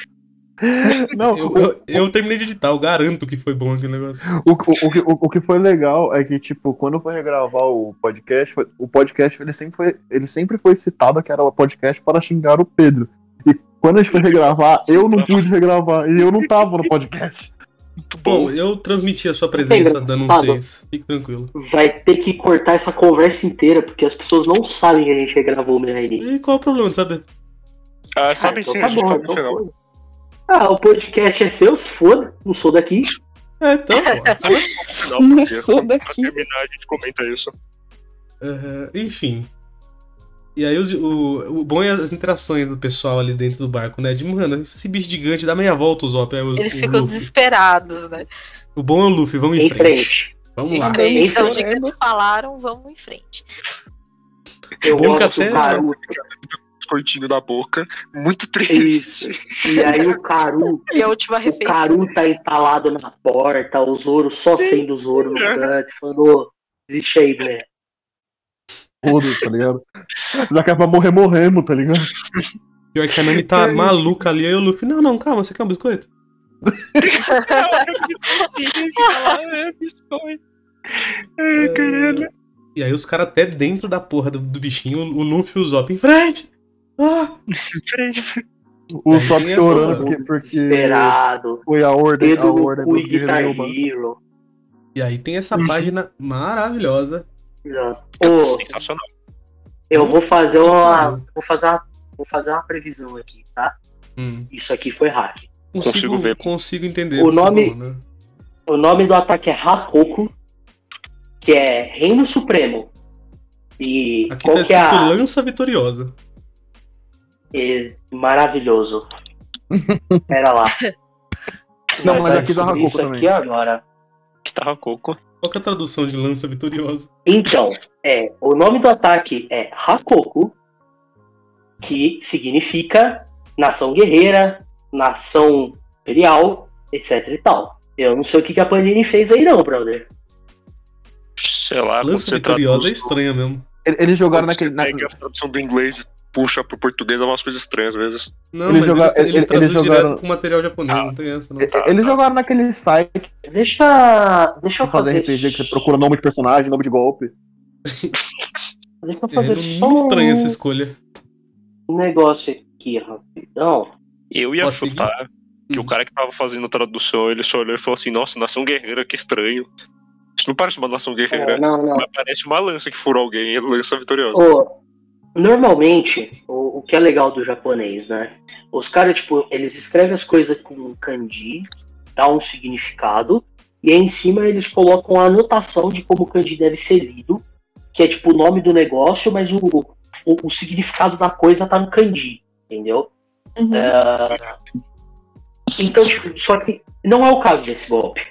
Não, Eu, eu, eu terminei de editar, eu garanto que foi bom aquele negócio. O, o, o, que- o, o que foi legal é que, tipo, quando foi regravar o podcast, foi- o podcast ele sempre, foi, ele sempre foi citado que era o podcast para xingar o Pedro. E quando a gente foi regravar, eu não pude regravar. E eu não tava no podcast. Muito bom. Bom, eu transmiti a sua Sabe que presença é dando um? 6. Fique tranquilo. Vai ter que cortar essa conversa inteira, porque as pessoas não sabem que a gente regravou o Mirai. E qual é o problema de saber? Ah, Ah, sabe então sim, tá a gente bom, no então final. Ah, o podcast é seu, se foda, não sou daqui. É, então, pô. Não, Não sou pra daqui. terminar a gente comenta isso. Aham, enfim. E aí os- o, o bom é as interações do pessoal ali dentro do barco, né? De, mano, esse bicho gigante dá meia volta, o Zop. É o, Eles o ficam Luffy. desesperados, né? O bom é o Luffy, vamos em, Em frente. frente. Vamos Em lá. frente, então, os gigantes falaram, vamos em frente. Eu gosto do até- Caru. Cortinho da boca. Muito triste. E aí o Caru, E a última o refeição. Caru tá entalado na porta, o Zoro só sendo o Zoro no canto, falando, "Ô, desiste aí, né? Foda-se, tá ligado? Já que é pra morrer, morremos, tá ligado? Pior que a Nami tá maluca ali, aí o Luffy, não, não, calma, você quer um biscoito? é biscoito. Ai, caralho. E aí os caras até dentro da porra do, do bichinho, o Luffy e o Zop em frente. Ah! Frente. O Sop tem chorando porque, porque Desesperado. foi a ordem, a ordem dos Guitar. Hero. E aí tem essa página maravilhosa. Ô, Sensacional. eu vou fazer uma. Vou fazer uma. Vou fazer uma previsão aqui, tá? Hum. Isso aqui foi hack. Consigo, Consigo ver. Consigo entender. O nome- falou, né? O nome do ataque é Hakoku, que é Reino Supremo. E Aqui qual tá que é a. Lança Vitoriosa. É maravilhoso. Pera lá. Não, mas vai aqui dá Hakoku isso também. aqui agora. Que tava coco. Qual que é a tradução de Lança Vitoriosa? Então, é, o nome do ataque é Hakoku, que significa nação guerreira, nação imperial, etc e tal. Eu não sei o que, que a Panini fez aí não, brother. Sei lá, Lança Vitoriosa é traduz. estranha mesmo. Eles jogaram naquele. na- a tradução do inglês puxa pro português, dá umas coisas estranhas às vezes. Não, Eles mas joga- eles, eles, eles- jogaram- direto com material japonês, Ah. não tem essa, não. Tá, Eles tá. jogaram naquele site Deixa, deixa eu fazer fazer, RPG que você procura nome de personagem, nome de golpe. deixa eu É, fazer no só estranha essa um escolha. negócio aqui rapidão. Eu ia Posso chutar que Hum. o cara que tava fazendo a tradução, ele só olhou e falou assim, nossa, nação guerreira, que estranho. Isso não parece uma nação guerreira. É, não, não. Mas parece uma lança que furou alguém e lança vitoriosa. Ô, normalmente, o, o que é legal do japonês, né? Os caras, tipo, eles escrevem as coisas com kanji, dá um significado, e aí em cima eles colocam a anotação de como o kanji deve ser lido, que é tipo o nome do negócio, mas o, o, o significado da coisa tá no kanji, entendeu? Uhum. É, Então, tipo, só que não é o caso desse golpe,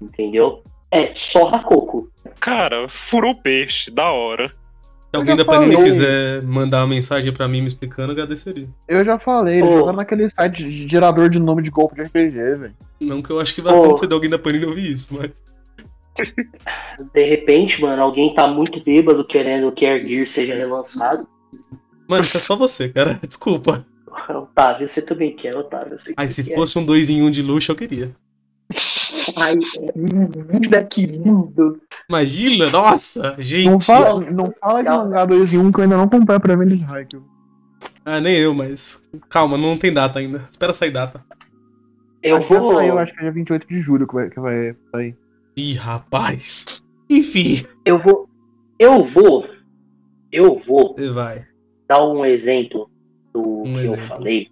entendeu? É só Hakoku. Cara, furou o peixe, da hora. Se alguém da falei. Panini quiser mandar uma mensagem pra mim me explicando, eu agradeceria. Eu já falei, eles Ô. jogaram naquele site de gerador de nome de golpe de RPG, velho. Não que eu acho que vai acontecer de alguém da Panini ouvir isso, mas. De repente, mano, alguém tá muito bêbado querendo que Air Gear seja relançado. Mano, isso é só você, cara. Desculpa. Otávio, você também quer, Otávio. eu sei que Ai, você se quer. fosse um 2 em 1 um de luxo, eu queria. Ai, linda, que lindo. Imagina, nossa, gente. Não fala, não fala de mangá 2 em 1 que eu ainda não comprei pra venda de Haikyuu. Ah, nem eu, mas. Calma, não tem data ainda. Espera sair data. Eu Acho vou. saiu, acho que é dia 28 de julho que vai, que vai sair. Ih, rapaz. Enfim, Eu vou. Eu vou. Eu vou você vai. dar um exemplo do Um que eu exemplo. falei.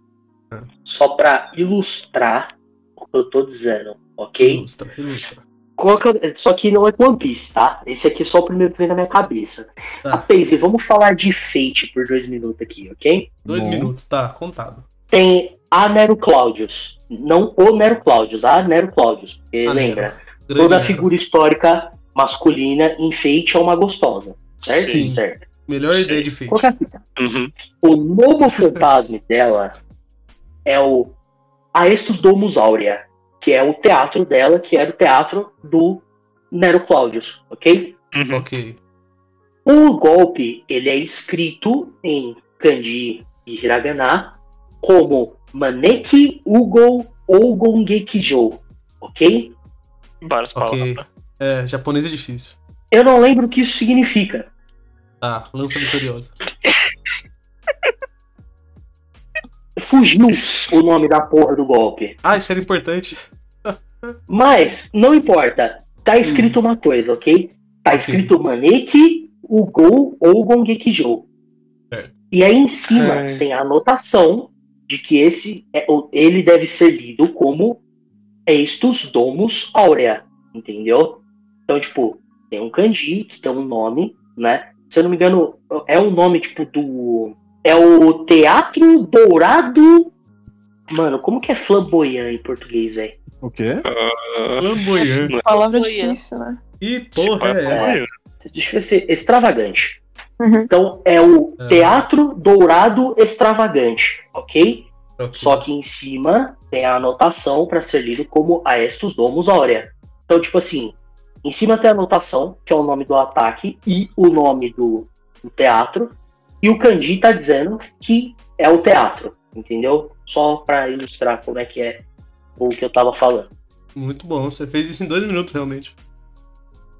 Ah. Só pra ilustrar o que eu tô dizendo, ok? Ilustra, ilustra. Qual que eu- Só que não é One Piece, tá? Esse aqui é só o primeiro que vem na minha cabeça. Tá. A Paisy, vamos falar de Fate por dois minutos aqui, ok? Dois Bom. minutos, tá, contado. Tem a Nero Claudius. Não o Nero Claudius, a Nero Claudius. Porque A lembra, Grande toda Nero. figura histórica masculina em Fate é uma gostosa. Certo? Sim. Certo. Melhor Sim. ideia de feito. Qual que é a fita? Uhum. O novo fantasma dela é o Aestus Domus Aurea, que é o teatro dela, que era o teatro do Nero Claudius, ok? Uhum. Ok. O golpe ele é escrito em kanji e hiragana como Maneki Ugo Ougongekijo, ok? Várias Ok. palavras. É, japonês é difícil. Eu não lembro o que isso significa. Tá, lança vitoriosa. Fugiu o nome da porra do golpe. Ah, isso era importante. Mas, não importa. Tá escrito uma coisa, ok? Tá escrito Maneki Ugo Ougongekijo. Certo. E aí em cima Ai. tem a anotação de que esse é, o- ele deve ser lido como Estus Domus Aurea, entendeu? Então, tipo, tem um kanji que tem um nome, né? Se eu não me engano, é o nome, tipo, do. É o Teatro Dourado. Mano, como que é flamboyant em português, velho? O quê? Ah, Flamboyant. Palavra é. difícil, né? Que se porra é flamboyant. Deixa eu ser extravagante. Uhum. Então, é o É. Teatro Dourado Extravagante, ok? Ok. Só que em cima tem a anotação para ser lido como Aestus Domus Aurea. Então, tipo assim, em cima tem a anotação, que é o nome do ataque e o nome do, do teatro. E o kanji tá dizendo que é o teatro, entendeu? Só para ilustrar como é que é o que eu tava falando. Muito bom. Você fez isso em dois minutos, realmente.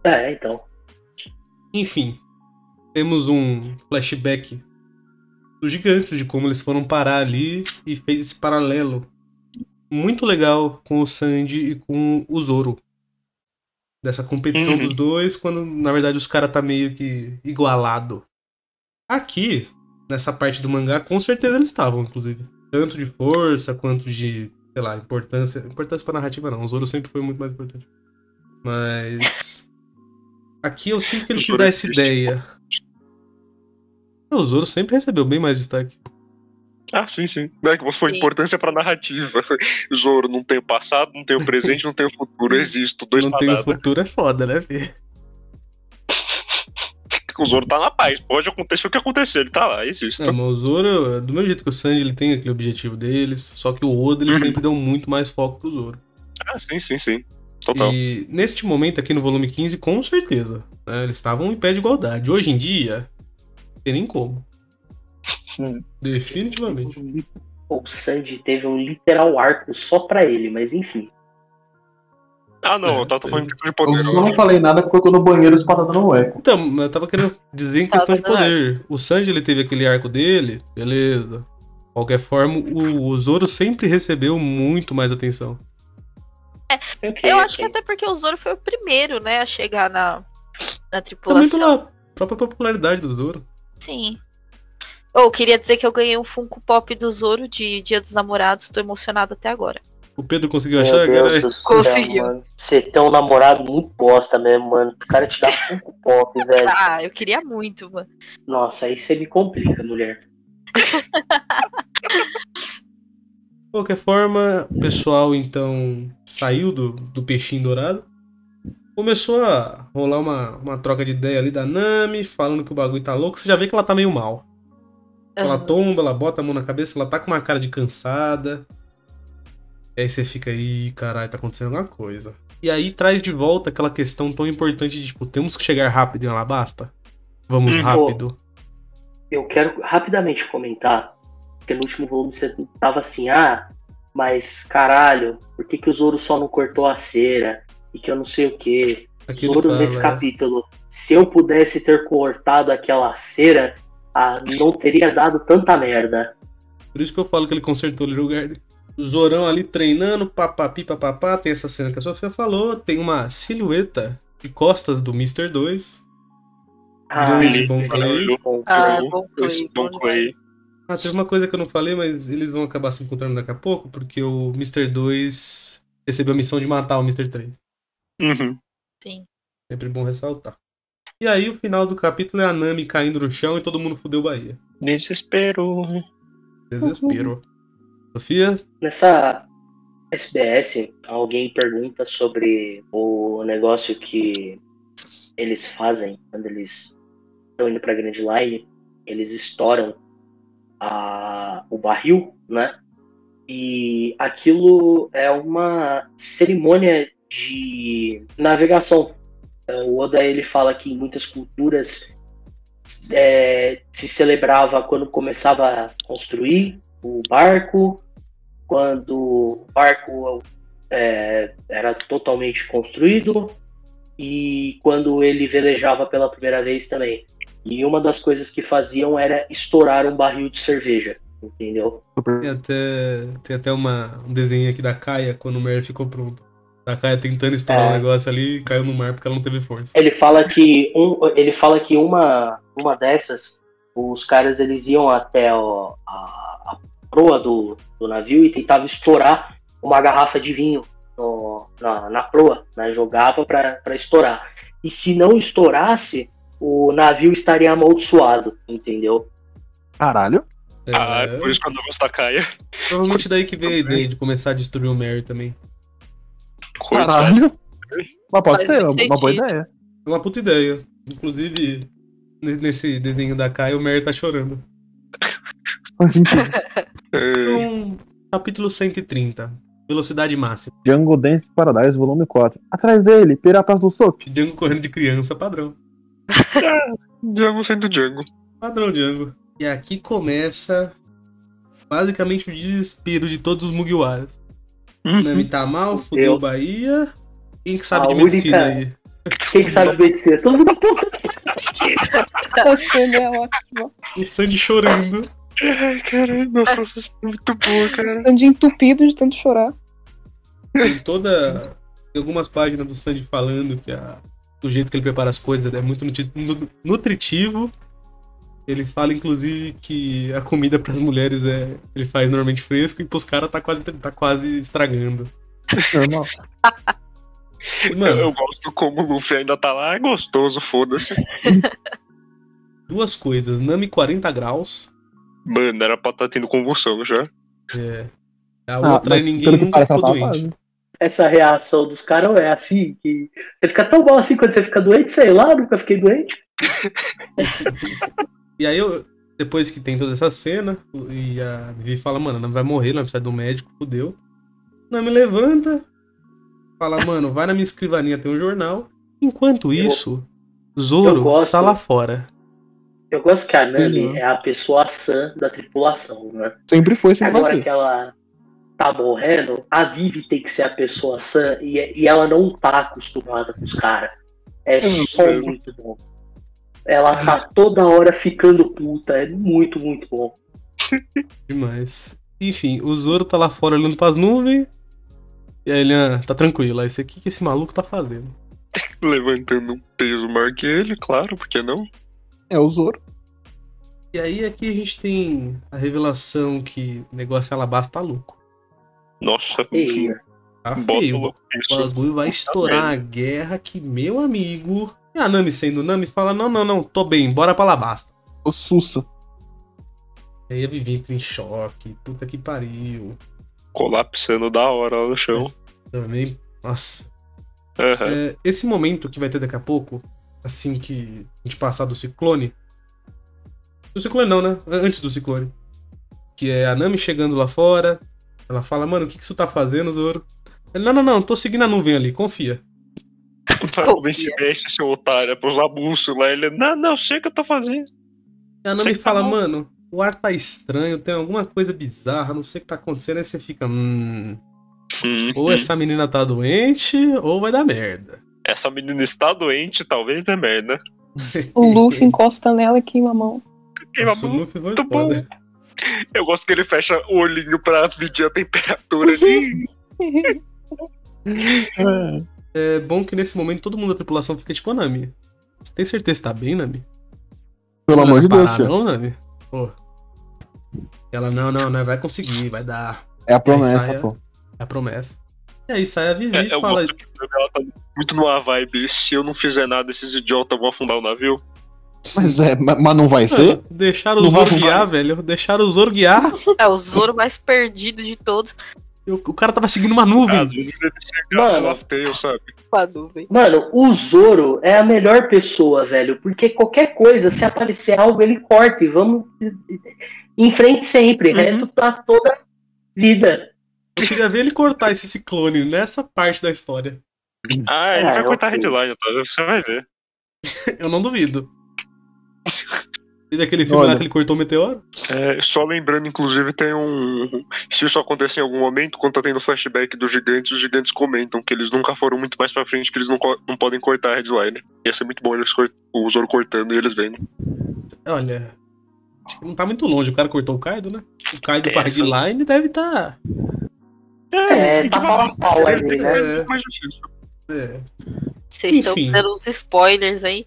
É, então. Enfim, temos um flashback dos gigantes, de como eles foram parar ali e fez esse paralelo muito legal com o Sandy e com o Zoro. Dessa competição Uhum. dos dois, quando na verdade os caras tá meio que igualado. Aqui, nessa parte do mangá, com certeza eles estavam, inclusive. Tanto de força quanto de, sei lá, importância. Importância pra narrativa não, o Zoro sempre foi muito mais importante. Mas. Aqui eu sinto que ele é essa ideia. O Zoro sempre recebeu bem mais destaque. Ah, sim, sim. Não é que você foi Sim. importância pra narrativa. Zoro, não tem o passado, não tem o presente, não tem o futuro. Existo, dois não tem o futuro é foda, né, Fê? O Zoro tá na paz. Pode acontecer o que acontecer, ele tá lá, existe. Não, mas o Zoro, do mesmo jeito que o Sanji ele tem aquele objetivo deles, só que o Oda ele Uhum. sempre deu muito mais foco pro Zoro. Ah, sim, sim, sim. Total. E neste momento aqui no volume 15, com certeza, né, eles estavam em pé de igualdade. Hoje em dia, não tem nem como. Definitivamente. O Sandy teve um literal arco só pra ele, mas enfim. Ah, não, É, eu tava falando de questão de Eu poder. só não falei nada porque eu tô no banheiro e dando um eco. Então, eu tava querendo dizer em questão de poder. O Sanji ele teve aquele arco dele, beleza. De qualquer forma, o, o Zoro sempre recebeu muito mais atenção. Ok, Eu acho que até porque o Zoro foi o primeiro, né, a chegar na, na Também tripulação. pela própria popularidade do Zoro. Sim. Ou queria dizer que eu ganhei um Funko Pop do Zoro de Dia dos Namorados, tô emocionada até agora. O Pedro conseguiu Meu achar, Deus cara? Conseguiu. mano. Você tem um namorado muito bosta mesmo, mano. O cara te dá cinco pop, velho. Ah, eu queria muito, mano. Nossa, aí você me complica, mulher. De qualquer forma, o pessoal então saiu do, do peixinho dourado. Começou a rolar uma, uma troca de ideia ali da Nami, falando que o bagulho tá louco. Você já vê que ela tá meio mal. Ela Aham. tomba, ela bota a mão na cabeça, ela tá com uma cara de cansada. E aí você fica aí, caralho, tá acontecendo alguma coisa. E aí traz de volta aquela questão tão importante de, tipo, temos que chegar rápido em Alabasta? Vamos Uhum. rápido. Eu quero rapidamente comentar, porque no último volume você tava assim, ah, mas caralho, por que, que o Zoro só não cortou a cera? E que eu não sei o que. Aqui ele Zoro fala, nesse é, capítulo, se eu pudesse ter cortado aquela cera, ah, não teria dado tanta merda. Por isso que eu falo que ele consertou o Little Garden. Zorão ali treinando, papapi, papapá. Tem essa cena que a Sofia falou. Tem uma silhueta de costas do Mr. 2. Ah, Grande bom Clay. bom, Ah, bom Clay. Ah, teve uma coisa que eu não falei, mas eles vão acabar se encontrando daqui a pouco, porque o Mr. 2 recebeu a missão de matar o Mr. 3. Uhum. Sim. Sempre bom ressaltar. E aí o final do capítulo é a Nami caindo no chão e todo mundo fudeu Bahia. Desespero. Desespero. Sofia? Nessa SBS, alguém pergunta sobre o negócio que eles fazem quando eles estão indo pra Grand Line. Eles estouram a, o barril, né? E aquilo é uma cerimônia de navegação. É, O Oda ele fala que em muitas culturas é, se celebrava quando começava a construir o barco, quando o barco é, era totalmente construído e quando ele velejava pela primeira vez também. E uma das coisas que faziam era estourar um barril de cerveja, entendeu? Tem até, tem até uma, um desenho aqui da Kaia quando o Mer ficou pronto. A Kaia tentando estourar o É. negócio ali e caiu no mar porque ela não teve força. Ele fala que um, ele fala que uma, uma dessas, os caras eles iam até o- a, a proa do, do navio e tentava estourar uma garrafa de vinho no- na, na proa, né? Jogava pra pra estourar. E se não estourasse, o navio estaria amaldiçoado, entendeu? Caralho. É, Ah, é por isso que eu não gosto da Caia. provavelmente daí que veio a ideia de começar a destruir o Mary também. Caralho. Mas pode Faz ser, muito uma boa ideia. É uma puta ideia. Inclusive, ne- nesse desenho da Kai, o Mary tá chorando. Faz sentido. Então, capítulo 130. Velocidade máxima. Django Dance Paradise, volume 4. Atrás dele, Piratas do Soap. Django correndo de criança, padrão. Django sendo Django. Padrão, Django. E aqui começa basicamente o desespero de todos os Mugiwaras. Nami tá mal, fudeu Eu. Bahia. Quem que sabe A de medicina única- aí? Quem que sabe medicina? Todo mundo aponta. A cena é ótima. O Sandy chorando. Ai, caralho, nossa, essa é muito boa, cara. Sandy entupido de tanto chorar. Tem toda. Tem algumas páginas do Sandy falando que a, do jeito que ele prepara as coisas é muito nutri- nu- nutritivo. Ele fala, inclusive, que a comida pras mulheres é. Ele faz normalmente fresco e pros caras tá quase, tá quase estragando. Normal. E, Eu, mano, eu gosto como o Luffy ainda tá lá, é gostoso, foda-se. duas coisas. Nami 40 graus. Mano, era pra estar tendo convulsão já. É. A Ah, outra é ninguém nunca parece, ficou tá doente. quase. Essa reação dos caras é assim, que você fica tão mal assim quando você fica doente, sei lá, nunca fiquei doente. E aí eu. Depois que tem toda essa cena, e a Vivi fala, mano, não vai morrer, não precisa do médico, fudeu. Nami levanta, fala, mano, vai na minha escrivaninha, tem um jornal. Enquanto isso, Zoro está lá fora. Eu gosto que a Nami Uhum. é a pessoa sã da tripulação, né? Sempre foi, sempre Agora que ela tá morrendo, a Vivi tem que ser a pessoa sã e, e ela não tá acostumada com os caras. É Hum, só muito bom. Ela tá toda hora ficando puta, é muito, muito bom. Demais. Enfim, o Zoro tá lá fora olhando pras nuvens. E aí ele, ah, tá tranquilo. O que, que esse maluco tá fazendo? Levantando um peso maior que ele, claro, por que não? É o Zoro. E aí aqui a gente tem a revelação que o negócio Alabasta tá louco. Nossa, E, Tá feio. O bagulho vai estourar a guerra que, meu amigo. E a Nami sendo Nami fala: Não, não, não, tô bem, bora pra Alabasta. O Sussa. E aí a Vivi entra em choque, puta que pariu. Colapsando da hora lá no chão. Também, nossa. Aham. É, esse momento que vai ter daqui a pouco, assim que a gente passar do ciclone. Do ciclone não, né? Antes do ciclone. Que é a Nami chegando lá fora. Ela fala, mano, o que, que isso tá fazendo, Zoro? Ele, não, não, não, tô seguindo a nuvem ali, confia. Talvez se mexe, seu otário, é pros abusos lá. Ele, não, não, sei o que eu tô fazendo. E a Nami tá fala, bom. mano, o ar tá estranho, tem alguma coisa bizarra, não sei o que tá acontecendo. Aí você fica, hum, Hum, ou hum. essa menina tá doente, ou vai dar merda. Essa menina está doente, talvez é merda. O Luffy encosta nela e queima a mão. Queima a Nossa, mão. Muito foda. Eu gosto que ele fecha o olhinho pra medir a temperatura ali. É bom que nesse momento todo mundo da tripulação fica tipo, "Ô, Nami, você tem certeza que tá bem, Nami? Pelo Não amor de Deus, não, Nami? Pô. Ela, não, não, não, vai conseguir, vai dar. É a promessa, saia. pô. É a promessa. E aí sai a Vivi É, e eu fala, gosto que ela tá muito numa vibe. Se eu não fizer nada, esses idiotas vão afundar o navio. Mas é, ma- mas não vai ser? Deixaram o Zoro guiar, velho. Deixaram o Zoro guiar. É o Zoro mais perdido de todos. o, o cara tava seguindo uma nuvem. Às vezes ele chega Mano. tail, sabe? Com a nuvem. Mano, o Zoro é a melhor pessoa, velho. Porque qualquer coisa, se aparecer algo, ele corta e vamos em frente sempre. Uhum. resto tá toda vida. Eu queria ver ele cortar esse ciclone nessa parte da história. Ah, ele Ah, vai cortar a headline, tá? Você vai ver. Eu não duvido. Teve aquele filme Olha. lá que ele cortou o meteoro? É, só lembrando, inclusive, tem um. Se isso acontecer em algum momento, quando tá tendo flashback dos gigantes, os gigantes comentam que eles nunca foram muito mais pra frente, que eles não, não podem cortar a headline. Ia ser muito bom eles cort... o Zoro cortando e eles vendo. Olha. Acho que não tá muito longe. O cara cortou o Kaido, né? O Kaido Tem pra essa. headline deve tá. É, tá pau a pau ali, tem né? É. Vocês estão dando uns spoilers aí.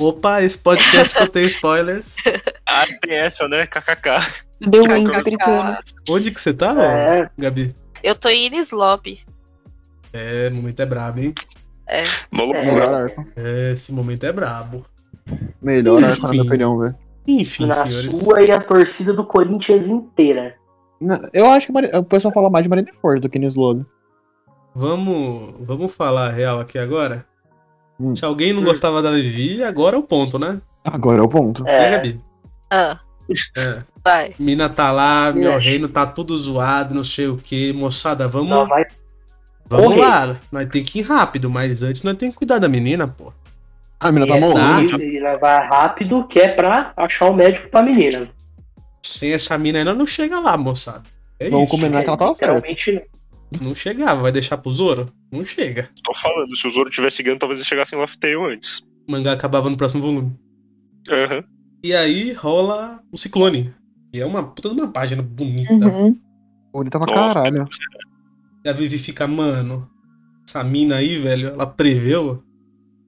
Opa, esse podcast contém spoilers. Ah, tem essa, né? KKK. Deu um que é gritando. Onde que você tá, É, Gabi? Eu tô em Iris Lobby. É, o momento é brabo, hein? Maluco, É. Melhor arco. É, esse momento é brabo. Melhor arco, na minha opinião, velho. Enfim, na senhores. sua e a torcida do Corinthians inteira. Eu acho que o pessoal fala mais de Marineford do que no Slug. Vamos, vamos falar a real aqui agora? Hum. Se alguém não gostava da Vivi, agora é o ponto, né? Agora é o ponto. É, É, Gabi? Ah, É. vai. Mina tá lá, meu Acho. reino tá tudo zoado, não sei o que. Moçada, vamos, não, vai vamos correr. lá. Nós tem que ir rápido, mas antes nós tem que cuidar da menina, pô. A menina tá é, morrendo. e- e vai rápido, que é pra achar o médico pra menina. Sem essa mina ainda não chega lá, moçada. É Vamos isso. combinar que ela tava certa. Literalmente, Não chegava, vai deixar pro Zoro? Não chega. tô falando, se o Zoro tivesse ganho, talvez eles chegassem lá Tail antes. O mangá acabava no próximo volume. Aham. E aí rola o Ciclone. Que é uma puta de uma página bonita. Uhum. Bonita pra Nossa. caralho. E a Vivi fica, mano, essa mina aí, velho, ela preveu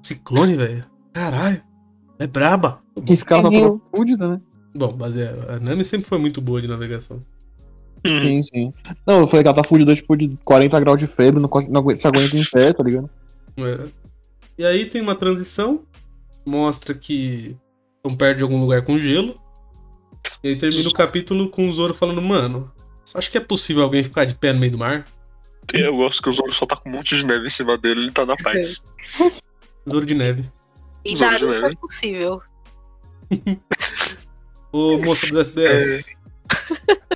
Ciclone, velho. Caralho, é braba. Esse cara tá Viu? toda fudida, né? Bom, mas é, a Nami sempre foi muito boa de navegação. Uhum. Sim, sim. Não, eu falei que ela tá fudida, tipo, de 40 graus de febre, não, não aguenta- se aguenta em pé, tá ligado? É. E aí tem uma transição, mostra que estão perto de algum lugar com gelo. E aí termina o capítulo com o Zoro falando, mano, você acha que é possível alguém ficar de pé no meio do mar? Eu gosto que o Zoro só tá com um monte de neve em cima dele, ele tá na paz. Zoro de neve. E Zoro de Naruto neve. é possível. Ô, moça do SBS.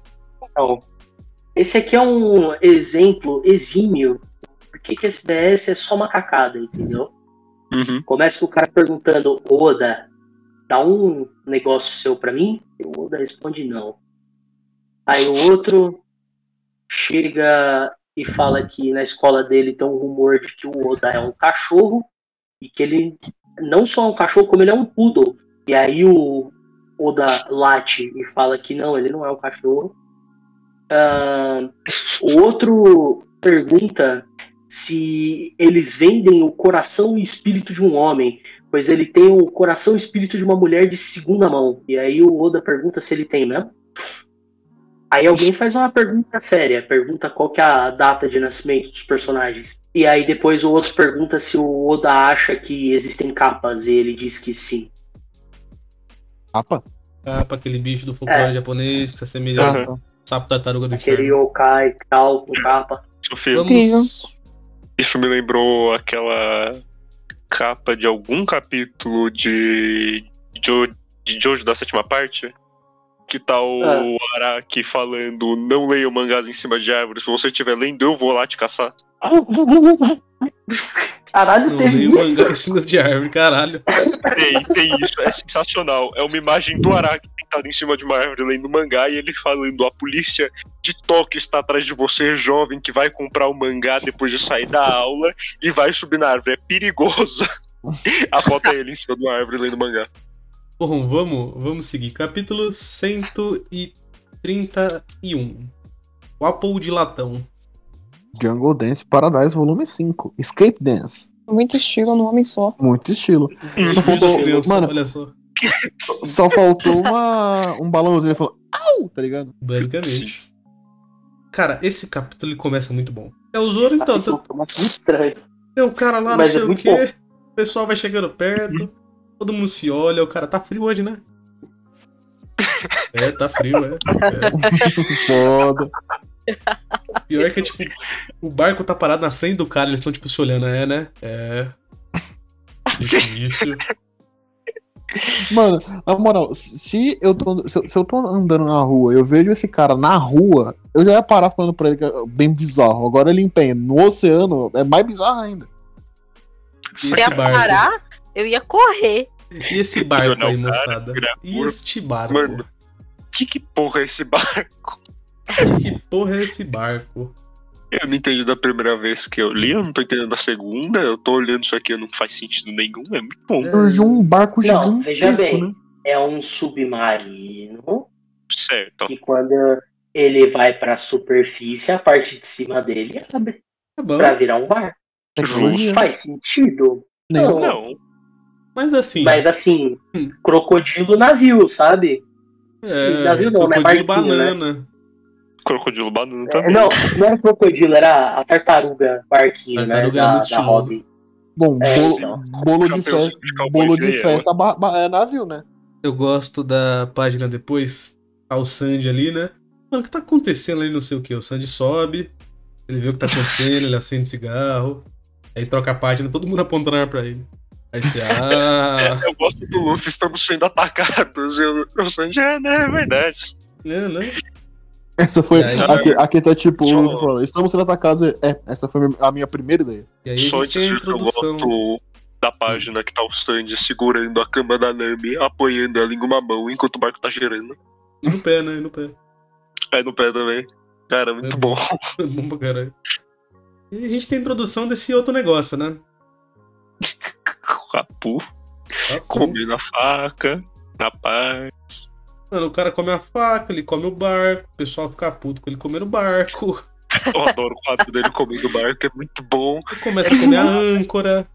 Então, esse aqui é um exemplo exímio porque que esse DS é só macacada, entendeu? Uhum. Começa com o cara perguntando, Oda, dá um negócio seu pra mim? E o Oda responde não. Aí o outro chega e fala que na escola dele tem um rumor de que o Oda é um cachorro e que ele não só é um cachorro, como ele é um poodle. E aí o Oda late e fala que não, ele não é um cachorro. Ah, o outro pergunta se eles vendem o coração e espírito de um homem, pois ele tem o coração e espírito de uma mulher de segunda mão. E aí o Oda pergunta se ele tem mesmo. Aí alguém faz uma pergunta séria, pergunta qual que é a data de nascimento dos personagens. E aí depois o outro pergunta se o Oda acha que existem capas, e ele diz que sim. Capa? Capa, aquele bicho do folclore É. japonês que se assemelha Aham. ao sapo tartaruga do Aquele inferno. yokai e tal, com capa. Sofia, Vamos... isso me lembrou aquela capa de algum capítulo de, Jo- de Jojo da sétima parte. Que tá o Ah. Araki falando: Não leia mangás em cima de árvores. Se você estiver lendo, eu vou lá te caçar. Caralho, Não, teve isso. mangá em cima de árvore, caralho. Tem, tem isso, é sensacional. É uma imagem do Araki sentado em cima de uma árvore lendo mangá e ele falando: A polícia de Tóquio está atrás de você, jovem, que vai comprar o mangá depois de sair da aula e vai subir na árvore. É perigoso. A foto é ele em cima de uma árvore lendo mangá. Bom, vamos, vamos seguir. Capítulo 131. O Apple de latão. Jungle Dance Paradise Volume 5. Escape Dance. Muito estilo no homem só. Muito estilo. Só faltou. crianças, Mano, olha só. só faltou uma, um balãozinho falando. Au! Tá ligado? Basicamente. Cara, esse capítulo ele começa muito bom. É o Zoro, então. Tem começa muito estranho. tem o cara lá, não é sei o muito quê. O pessoal vai chegando perto. Todo mundo se olha. O cara tá frio hoje, né? É, tá frio, é. é. Foda. Pior que é tipo, o barco tá parado na frente do cara, eles estão tipo se olhando, é, né? É. Difícil. Mano, na moral, se eu tô, se eu, se eu tô andando na rua eu vejo esse cara na rua, eu já ia parar falando pra ele que é bem bizarro. Agora ele empenha no oceano, é mais bizarro ainda. Se ia barco. parar, eu ia correr. E esse barco aí, moçada? E este barco? Mano. Que que porra é esse barco? Que porra é esse barco? Eu não entendi da primeira vez que eu li, eu não tô entendendo da segunda. Eu tô olhando isso aqui, não faz sentido nenhum. É muito bom. Surgiu um barco Não, gigantesco, veja bem. né? É um submarino Certo. que quando ele vai pra superfície, a parte de cima dele abre Tá bom. pra virar um barco. Tecnologia. Faz sentido? Não. Não. Mas assim, Mas assim, Hum. crocodilo navio, sabe? É, viu, não, né? crocodilo Barquinho, né? Crocodilo banana É, também. não, não era crocodilo, era a tartaruga barquinho, Tartaruga né? é Da, muito da. Robin. Bom, É, bolo, então. bolo de festa, de bolo de ganha, festa ba- ba- é navio, né? Eu gosto da página depois. Tá o Sandy ali, né? Mano, o que tá acontecendo ali, não sei o que? O Sandy sobe, ele vê o que tá acontecendo, ele acende cigarro, aí troca a página, todo mundo apontando arma pra ele. Aí você, ah, É, eu gosto do Luffy, estamos sendo atacados. Eu, eu sou é, né, é verdade. né, né? Essa foi. Aí- aqui, aqui tá tipo. Só- Estamos sendo atacados. É, essa foi a minha primeira ideia. E aí Só antes eu introdução. gosto da página que tá o Sandy segurando a cama da Nami, apoiando ela em uma mão enquanto o barco tá girando. E no pé, né? E no pé. Aí no pé também. Cara, muito É bom. É bom pra caralho. E a gente tem a introdução desse outro negócio, né? Rapu, comendo a faca, na paz. Mano, o cara come a faca, ele come o barco, o pessoal fica puto com ele comendo o barco. Eu adoro o quadro dele comendo o barco, é muito bom. Ele começa a comer a âncora.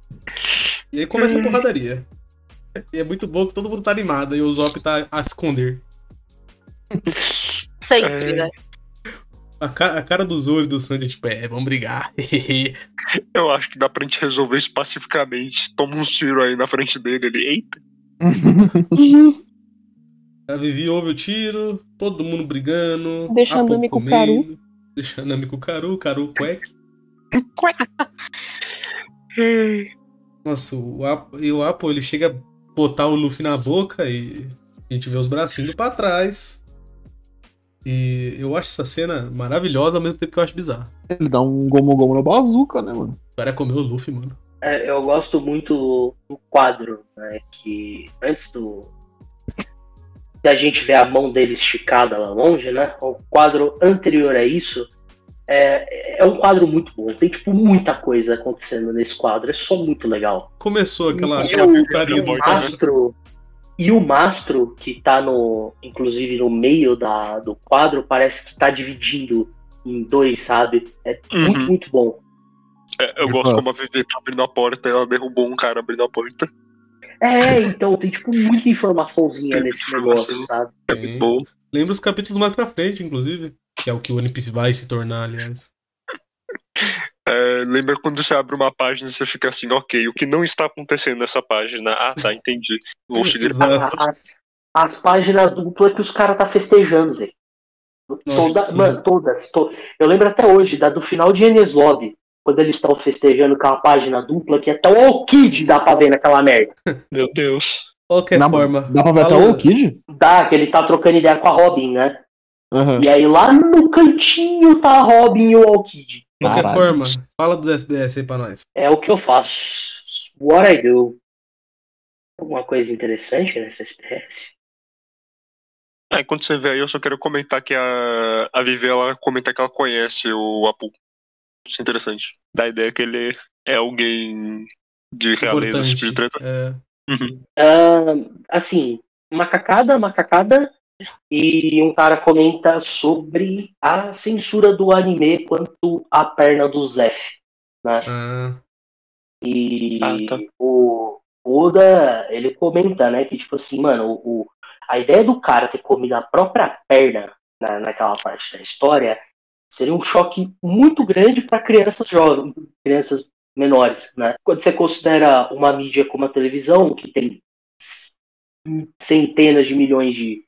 E aí começa a porradaria. E é muito bom que todo mundo tá animado e o Zop tá a esconder. Sempre, É. né? A, ca- a cara dos olhos do Sandy, tipo, é, vamos brigar. Eu acho que dá pra gente resolver isso pacificamente. Toma um tiro aí na frente dele. Ele, eita. a Vivi ouve o tiro, todo mundo brigando. Deixa a Nami com o comendo, Deixa a Nami com o Caru, Caru cueque. Nossa, o Apo, e o Apo ele chega a botar o Luffy na boca e a gente vê os bracinhos pra trás. E eu acho essa cena maravilhosa ao mesmo tempo que eu acho bizarro. Ele dá um gomo gomo na bazuca, né, mano? O cara comeu o Luffy, mano. É, eu gosto muito do quadro, né? Que antes do. Da gente ver a mão dele esticada lá longe, né? O quadro anterior a isso é, é um quadro muito bom. Tem, tipo, muita coisa acontecendo nesse quadro. É só muito legal. Começou aquela, E aquela o- putaria E o caras. mastro. E o mastro, que tá no. Inclusive no meio da, do quadro, parece que tá dividindo em dois, sabe? É muito, Uhum. muito bom. É, eu Tipo, gosto como a Vivi tá abrindo a porta e ela derrubou um cara abrindo a porta. É, então tem tipo muita informaçãozinha Tem nesse muita negócio, informação. sabe? É bom. Lembra os capítulos mais pra frente, inclusive. Que é o que o One Piece vai se tornar, aliás. É, lembra quando você abre uma página e você fica assim, ok, o que não está acontecendo nessa página? Ah, tá, entendi. Vou seguir. As, as páginas duplas que os caras tá festejando, velho. Toda-. Mano, todas. to- Eu lembro até hoje da do final de Enes Lobby, quando eles estão festejando com a página dupla, que até o Kid dá pra ver naquela merda. Meu Deus. Qualquer Na- forma. Dá pra ver até o Kid? Dá, que ele tá trocando ideia com a Robin, né? Aham. E aí lá no cantinho tá a Robin e o Alkid. Qualquer Caralho. forma, fala do SBS aí pra nós. É o que eu faço. What I do. Alguma coisa interessante nessa SPS? Ah, enquanto você vê aí, eu só quero comentar que a, a Vivi, ela comenta que ela conhece o Apu. Isso é interessante. Dá a ideia que ele é alguém de realeza, esse tipo de treta. É, Uhum. Ahn, assim, macacada, macacada. E um cara comenta sobre a censura do anime quanto à perna do Zef. Né? ah, E Ah, tá. o Oda, ele comenta, né, que tipo assim, mano, o, o- a ideia do cara ter comido a própria perna na, naquela parte da história seria um choque muito grande para crianças jovens, crianças menores, né? Quando você considera uma mídia como a televisão, que tem centenas de milhões de,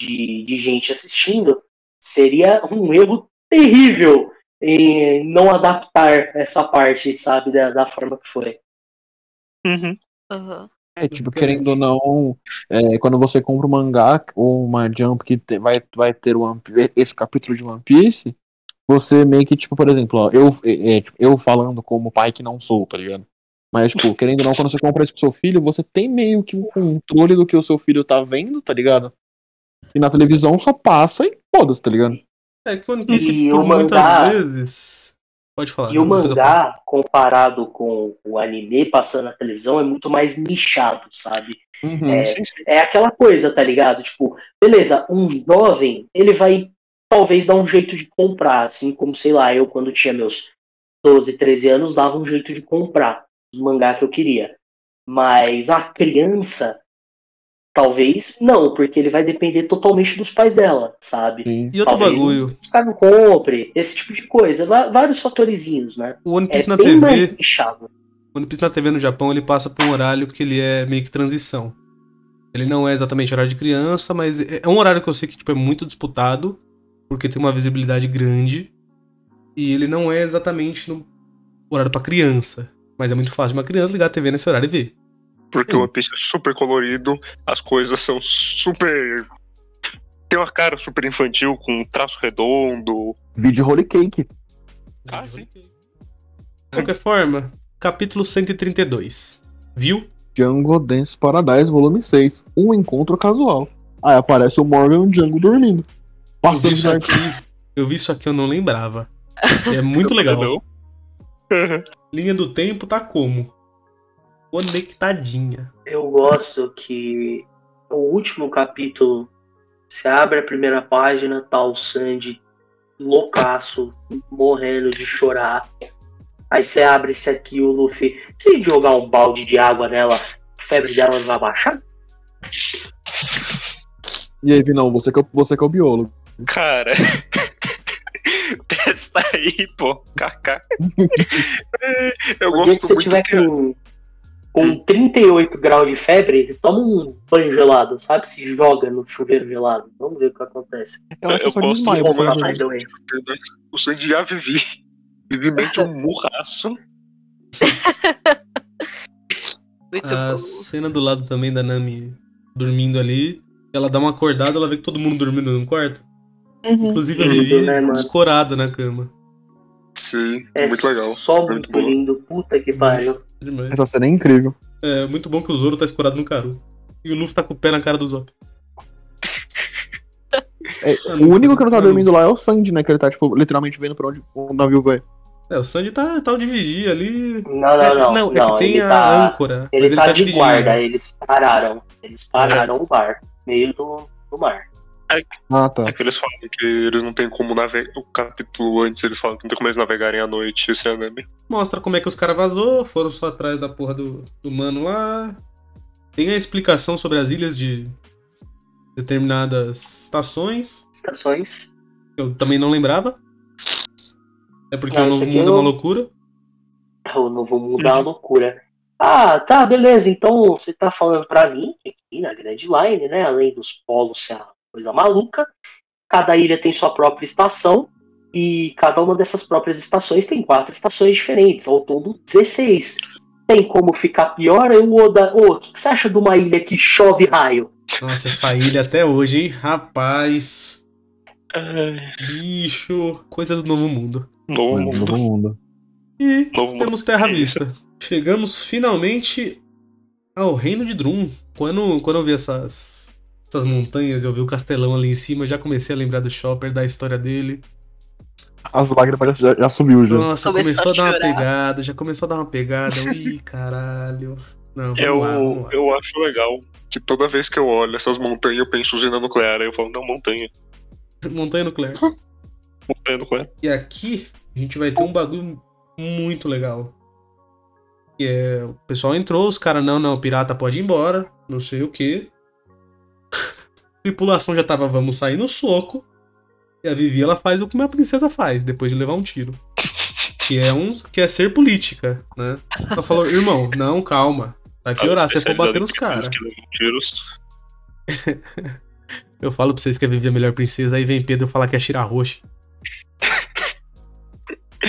de, de gente assistindo, seria um erro terrível em não adaptar essa parte, sabe, da, da forma que foi. Uhum. Uhum. É, tipo, querendo ou não, é, quando você compra um mangá ou uma Jump que te- vai, vai ter o One esse capítulo de One Piece, você meio que, tipo, por exemplo, ó, eu, é, é, tipo, eu falando como pai que não sou, tá ligado? Mas, tipo, querendo ou não, quando você compra isso pro seu filho, você tem meio que um controle do que o seu filho tá vendo, tá ligado? E na televisão só passa e foda-se, tá ligado? é que One Piece, E por o muitas mangá- vezes. Pode falar. E o mangá, comparado com o anime passando na televisão, é muito mais nichado, sabe? É, Sim, sim. é aquela coisa, tá ligado? Tipo, beleza, um jovem, ele vai talvez dar um jeito de comprar, assim como, sei lá, eu quando tinha meus 12, 13 anos, dava um jeito de comprar o mangá que eu queria. Mas a criança, Talvez não, porque ele vai depender totalmente dos pais dela, sabe? Sim. E outro Talvez bagulho, Os caras não compre, esse tipo de coisa. Vários fatorizinhos, né? o One É Piece na bem mais TV, nichado. o One Piece na TV no Japão, ele passa por um horário que ele é meio que transição. Ele não é exatamente horário de criança, mas é é um horário que eu sei que tipo, é muito disputado, porque tem uma visibilidade grande. E ele não é exatamente no horário pra criança. Mas é muito fácil de uma criança ligar a TV nesse horário e ver. Porque o One Piece é super colorido, as coisas são super. Tem uma cara super infantil, com um traço redondo. Vídeo Holy Cake. Ah, sim. De qualquer forma, capítulo 132. Viu? Django Dance Paradise, volume 6. Um encontro casual. Aí aparece o Morgan e o Django dormindo. Eu vi isso aqui, eu vi isso aqui, eu não lembrava. É muito legal. Não. Linha do tempo tá como? Conectadinha. Eu gosto que o último capítulo, você abre a primeira página, tá o Sandy loucaço, morrendo de chorar. Aí você abre esse aqui, o Luffy. Se jogar um balde de água nela, a febre dela vai baixar? E aí, Vinão, você que é, você que é o biólogo. Cara. Testa aí, pô. KK. Eu gosto que você muito tiver que. com, com 38 graus de febre, toma um banho gelado, sabe? Se joga no chuveiro gelado. Vamos ver o que acontece. Eu acho que Eu gosto the way. O Sandy já vivi. Vivimente um murraço. Muito A bom. cena do lado também da Nami dormindo ali. Ela dá uma acordada, ela vê que todo mundo dormindo no quarto. Uhum. Inclusive Lindo, Vivi né, mano? escorada na cama. Sim, É muito legal. Só muito lindo. Puta que pariu. Demais. Essa cena é incrível. É muito bom que o Zoro tá escorado no Karu. E o Luffy tá com o pé na cara do Zop. É, Mano, o único que não tá dormindo lá é o Sandy, né? Que ele tá, tipo, literalmente vendo pra onde o navio vai. É, o Sanji tá, tá o de vigia ali. Não, não, não. não, não, é que tem a tá, âncora. ele mas ele tá, tá de vigia. guarda, eles pararam. Eles pararam o bar, meio do, do mar. Ah, tá. É que eles falam que eles não tem como navegar. O capítulo antes eles falam que não tem como eles navegarem à noite esse anime. Mostra como é que os caras vazou, foram só atrás da porra do, do mano lá. Tem a explicação sobre as ilhas de determinadas estações, Estações. eu também não lembrava. É porque Não, o novo mundo é eu- uma loucura. O novo mundo é uma loucura. Ah, tá, beleza. Então você tá falando pra mim que aqui na Grand Line, né? Além dos polos ser uma coisa maluca, cada ilha tem sua própria estação. E cada uma dessas próprias estações tem quatro estações diferentes, ao todo 16. Tem como ficar pior? Eu, Oda, ô, o que, que você acha de uma ilha que chove raio? Nossa, essa ilha até hoje, hein? Rapaz, É, bicho, coisa do novo mundo. novo mundo. mundo. E Novo mundo. temos Terra É isso. Vista. Chegamos finalmente ao Reino de Drum. Quando, quando eu vi essas, essas montanhas, eu vi o castelão ali em cima, já comecei a lembrar do Chopper, da história dele. As lágrimas já, já subiu já. Nossa, Começou começou, a a dar uma pegada, já começou a dar uma pegada. Ih, caralho. Não, vamos Eu, lá, vamos lá. eu acho legal que toda vez que eu olho essas montanhas eu penso usina nuclear. Aí eu falo, não, montanha. Montanha nuclear. Montanha nuclear. E aqui a gente vai ter um bagulho muito legal. Que é, o pessoal entrou, os caras, não, não, o pirata pode ir embora, não sei o que. Tripulação já tava, vamos sair no soco. E a Vivi, ela faz o que uma princesa faz, depois de levar um tiro. Que é um, que é ser política, né? Ela falou, irmão, não, calma. Vai piorar se for bater nos caras. Eu falo pra vocês que a Vivi é a melhor princesa, aí vem Pedro falar que é Shira Roche.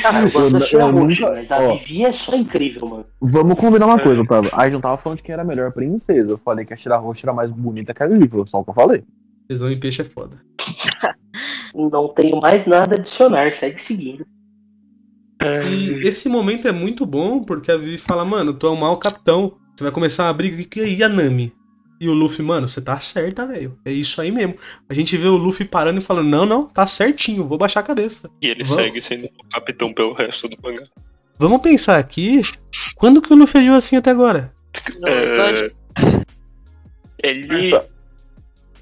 Cara, eu gosto Eu- da Shira eu Roche, nunca- mas a ó. Vivi é só incrível, mano. Vamos combinar uma coisa, Otávio. A gente não tava falando de quem era a melhor princesa. Eu falei que a Shira Roxa era mais bonita que a Vivi, foi só o que eu falei. Tesão em peixe é foda. Não tenho mais nada a adicionar, segue seguindo. E esse momento é muito bom porque a Vivi fala, mano, tu é um mau capitão. Você vai começar uma briga que e a Nami? E o Luffy, mano, você tá certa, velho. É isso aí mesmo. A gente vê o Luffy parando e falando, não, não, tá certinho, vou baixar a cabeça. E ele Vamos. segue sendo o capitão pelo resto do mangá. Vamos pensar aqui, quando que o Luffy agiu assim até agora? É, ele.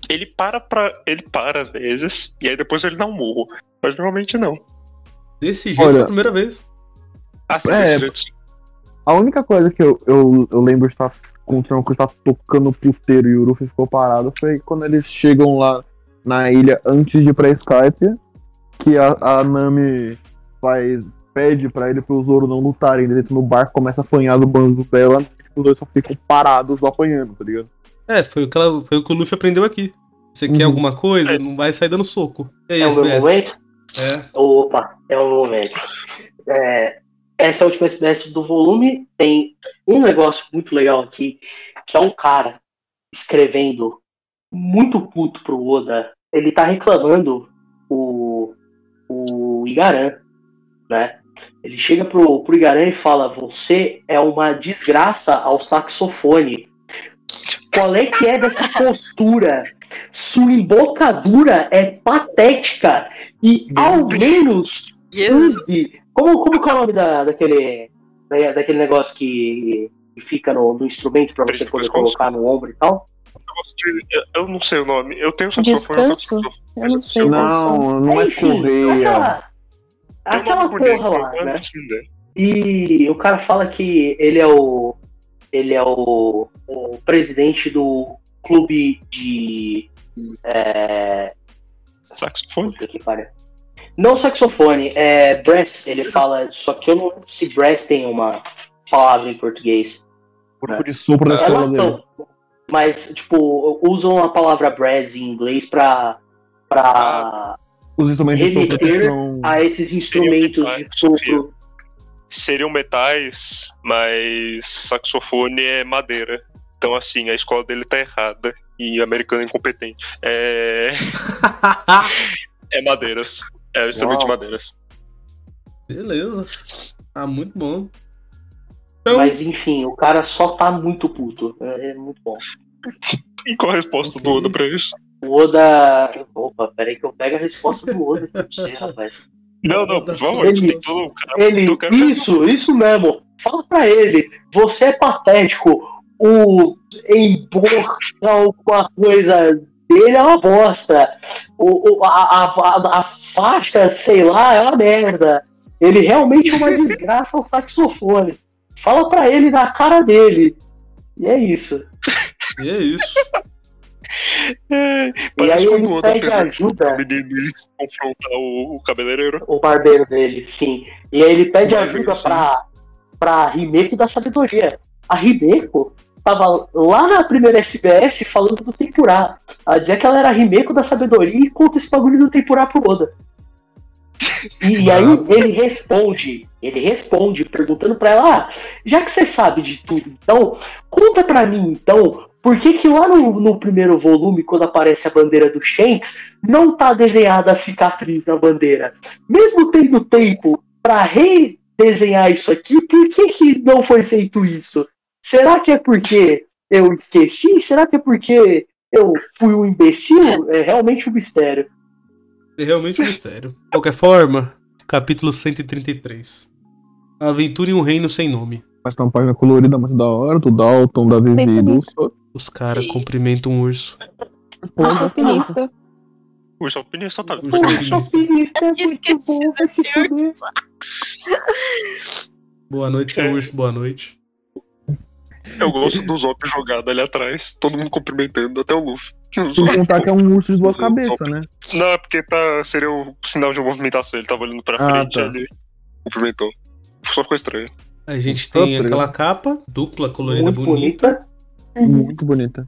Ele para pra. Ele para às vezes, e aí depois ele dá um murro. Mas normalmente não. Desse jeito, Olha- foi a primeira vez. Ah, sim, É. desse jeito sim. A única coisa que eu, eu, eu lembro de estar com o Tronco tá tocando puteiro e o Luffy ficou parado foi quando eles chegam lá na ilha antes de ir pra Skype, que a, a Nami faz, pede pra ele pro Zoro não lutarem. Ele entra no barco, começa a apanhar do bando dela, e os dois só ficam parados apanhando, tá ligado? É, foi o que, ela- foi o, que o Luffy aprendeu aqui. Você quer Uhum. alguma coisa, não vai sair dando soco. E aí, É o meu momento? É. Opa, é o momento. É, essa é a última SBS do volume. Tem um negócio muito legal aqui, que é um cara escrevendo muito puto pro Oda. Ele tá reclamando o, o Igaran, né? Ele chega pro, pro Igaran e fala: Você é uma desgraça ao saxofone. Qual é que é dessa postura? Sua embocadura é patética e ao menos use. Como, como que é o nome da, daquele, da- daquele negócio que, que fica no, no instrumento pra você poder colocar no ombro e tal? Eu, eu não sei o nome. Eu tenho saxofone. Descanso? saxofone. Eu não sei. Não, não é Enfim, correia. Aquela, porra lá, né? E o cara fala que ele é o. Ele é o, o presidente do clube de. É, Saxofone? puta que pariu. Não saxofone, é brass. Ele fala, só que eu não lembro se brass tem uma palavra em português. Corpo de sopro da É latão. Mas, tipo, usam a palavra brass em inglês pra, pra Os instrumentos de sopro Remeter são. a esses instrumentos de metais, Sofia. sopro. Seriam metais, mas saxofone é madeira. Então, assim, a escola dele tá errada e o americano é incompetente. É, é madeiras. É instrumento de madeiras. Beleza. Ah, muito bom. Então, Mas enfim, o cara só tá muito puto. É, é muito bom. E qual a resposta do Ok. Oda pra isso? O Oda. Opa, peraí que eu pego a resposta do Oda aqui pra você, rapaz. Não, não, por favor, Ele- tem todo. Cara, Ele, eu quero- isso, isso mesmo. Fala pra ele, você é patético. O embora alguma coisa dele é uma bosta. O, o- a, a, a, a faixa, sei lá, é uma merda. Ele realmente é uma desgraça ao saxofone. Fala pra ele na cara dele. E é isso. e é isso. É, E aí ele pede ajuda. o menino confrontar o, o cabeleireiro. o barbeiro dele, sim. E aí ele pede Barbeiro, ajuda sim. pra, pra Himeko da sabedoria. A Himeko tava lá na primeira SBS falando do Tempurá. Ela dizia que ela era a Himeko da sabedoria e conta esse bagulho do Tempurá pro Oda. E aí ele responde, ele responde perguntando pra ela, ah, já que você sabe de tudo, então, conta pra mim então, por que que lá no, no primeiro volume, quando aparece a bandeira do Shanks, não tá desenhada a cicatriz na bandeira? Mesmo tendo tempo pra redesenhar isso aqui, por que que não foi feito isso? Será que é porque eu esqueci? Será que é porque eu fui um imbecil? É realmente um mistério. É realmente um mistério. De qualquer forma, capítulo 133. A aventura em um reino sem nome. Mas tem uma página colorida muito da hora, do Dalton, da Vivi e do. Os caras cumprimentam um urso. Sou alpinista. O sua opinião só tá. Urso alpinista. alpinista é muito bom, urso. Boa noite, seu urso, boa noite. Eu gosto do Zop jogado ali atrás, todo mundo cumprimentando, até o Luffy. Sem Zop- contar que é um urso de duas cabeças, né? Não, é porque pra, seria o sinal de movimentação, ele tava olhando pra Ah, frente tá. ele cumprimentou. Só ficou estranho. A gente tem aquela capa, dupla, colorida, Muito bonita. bonita. Muito bonita.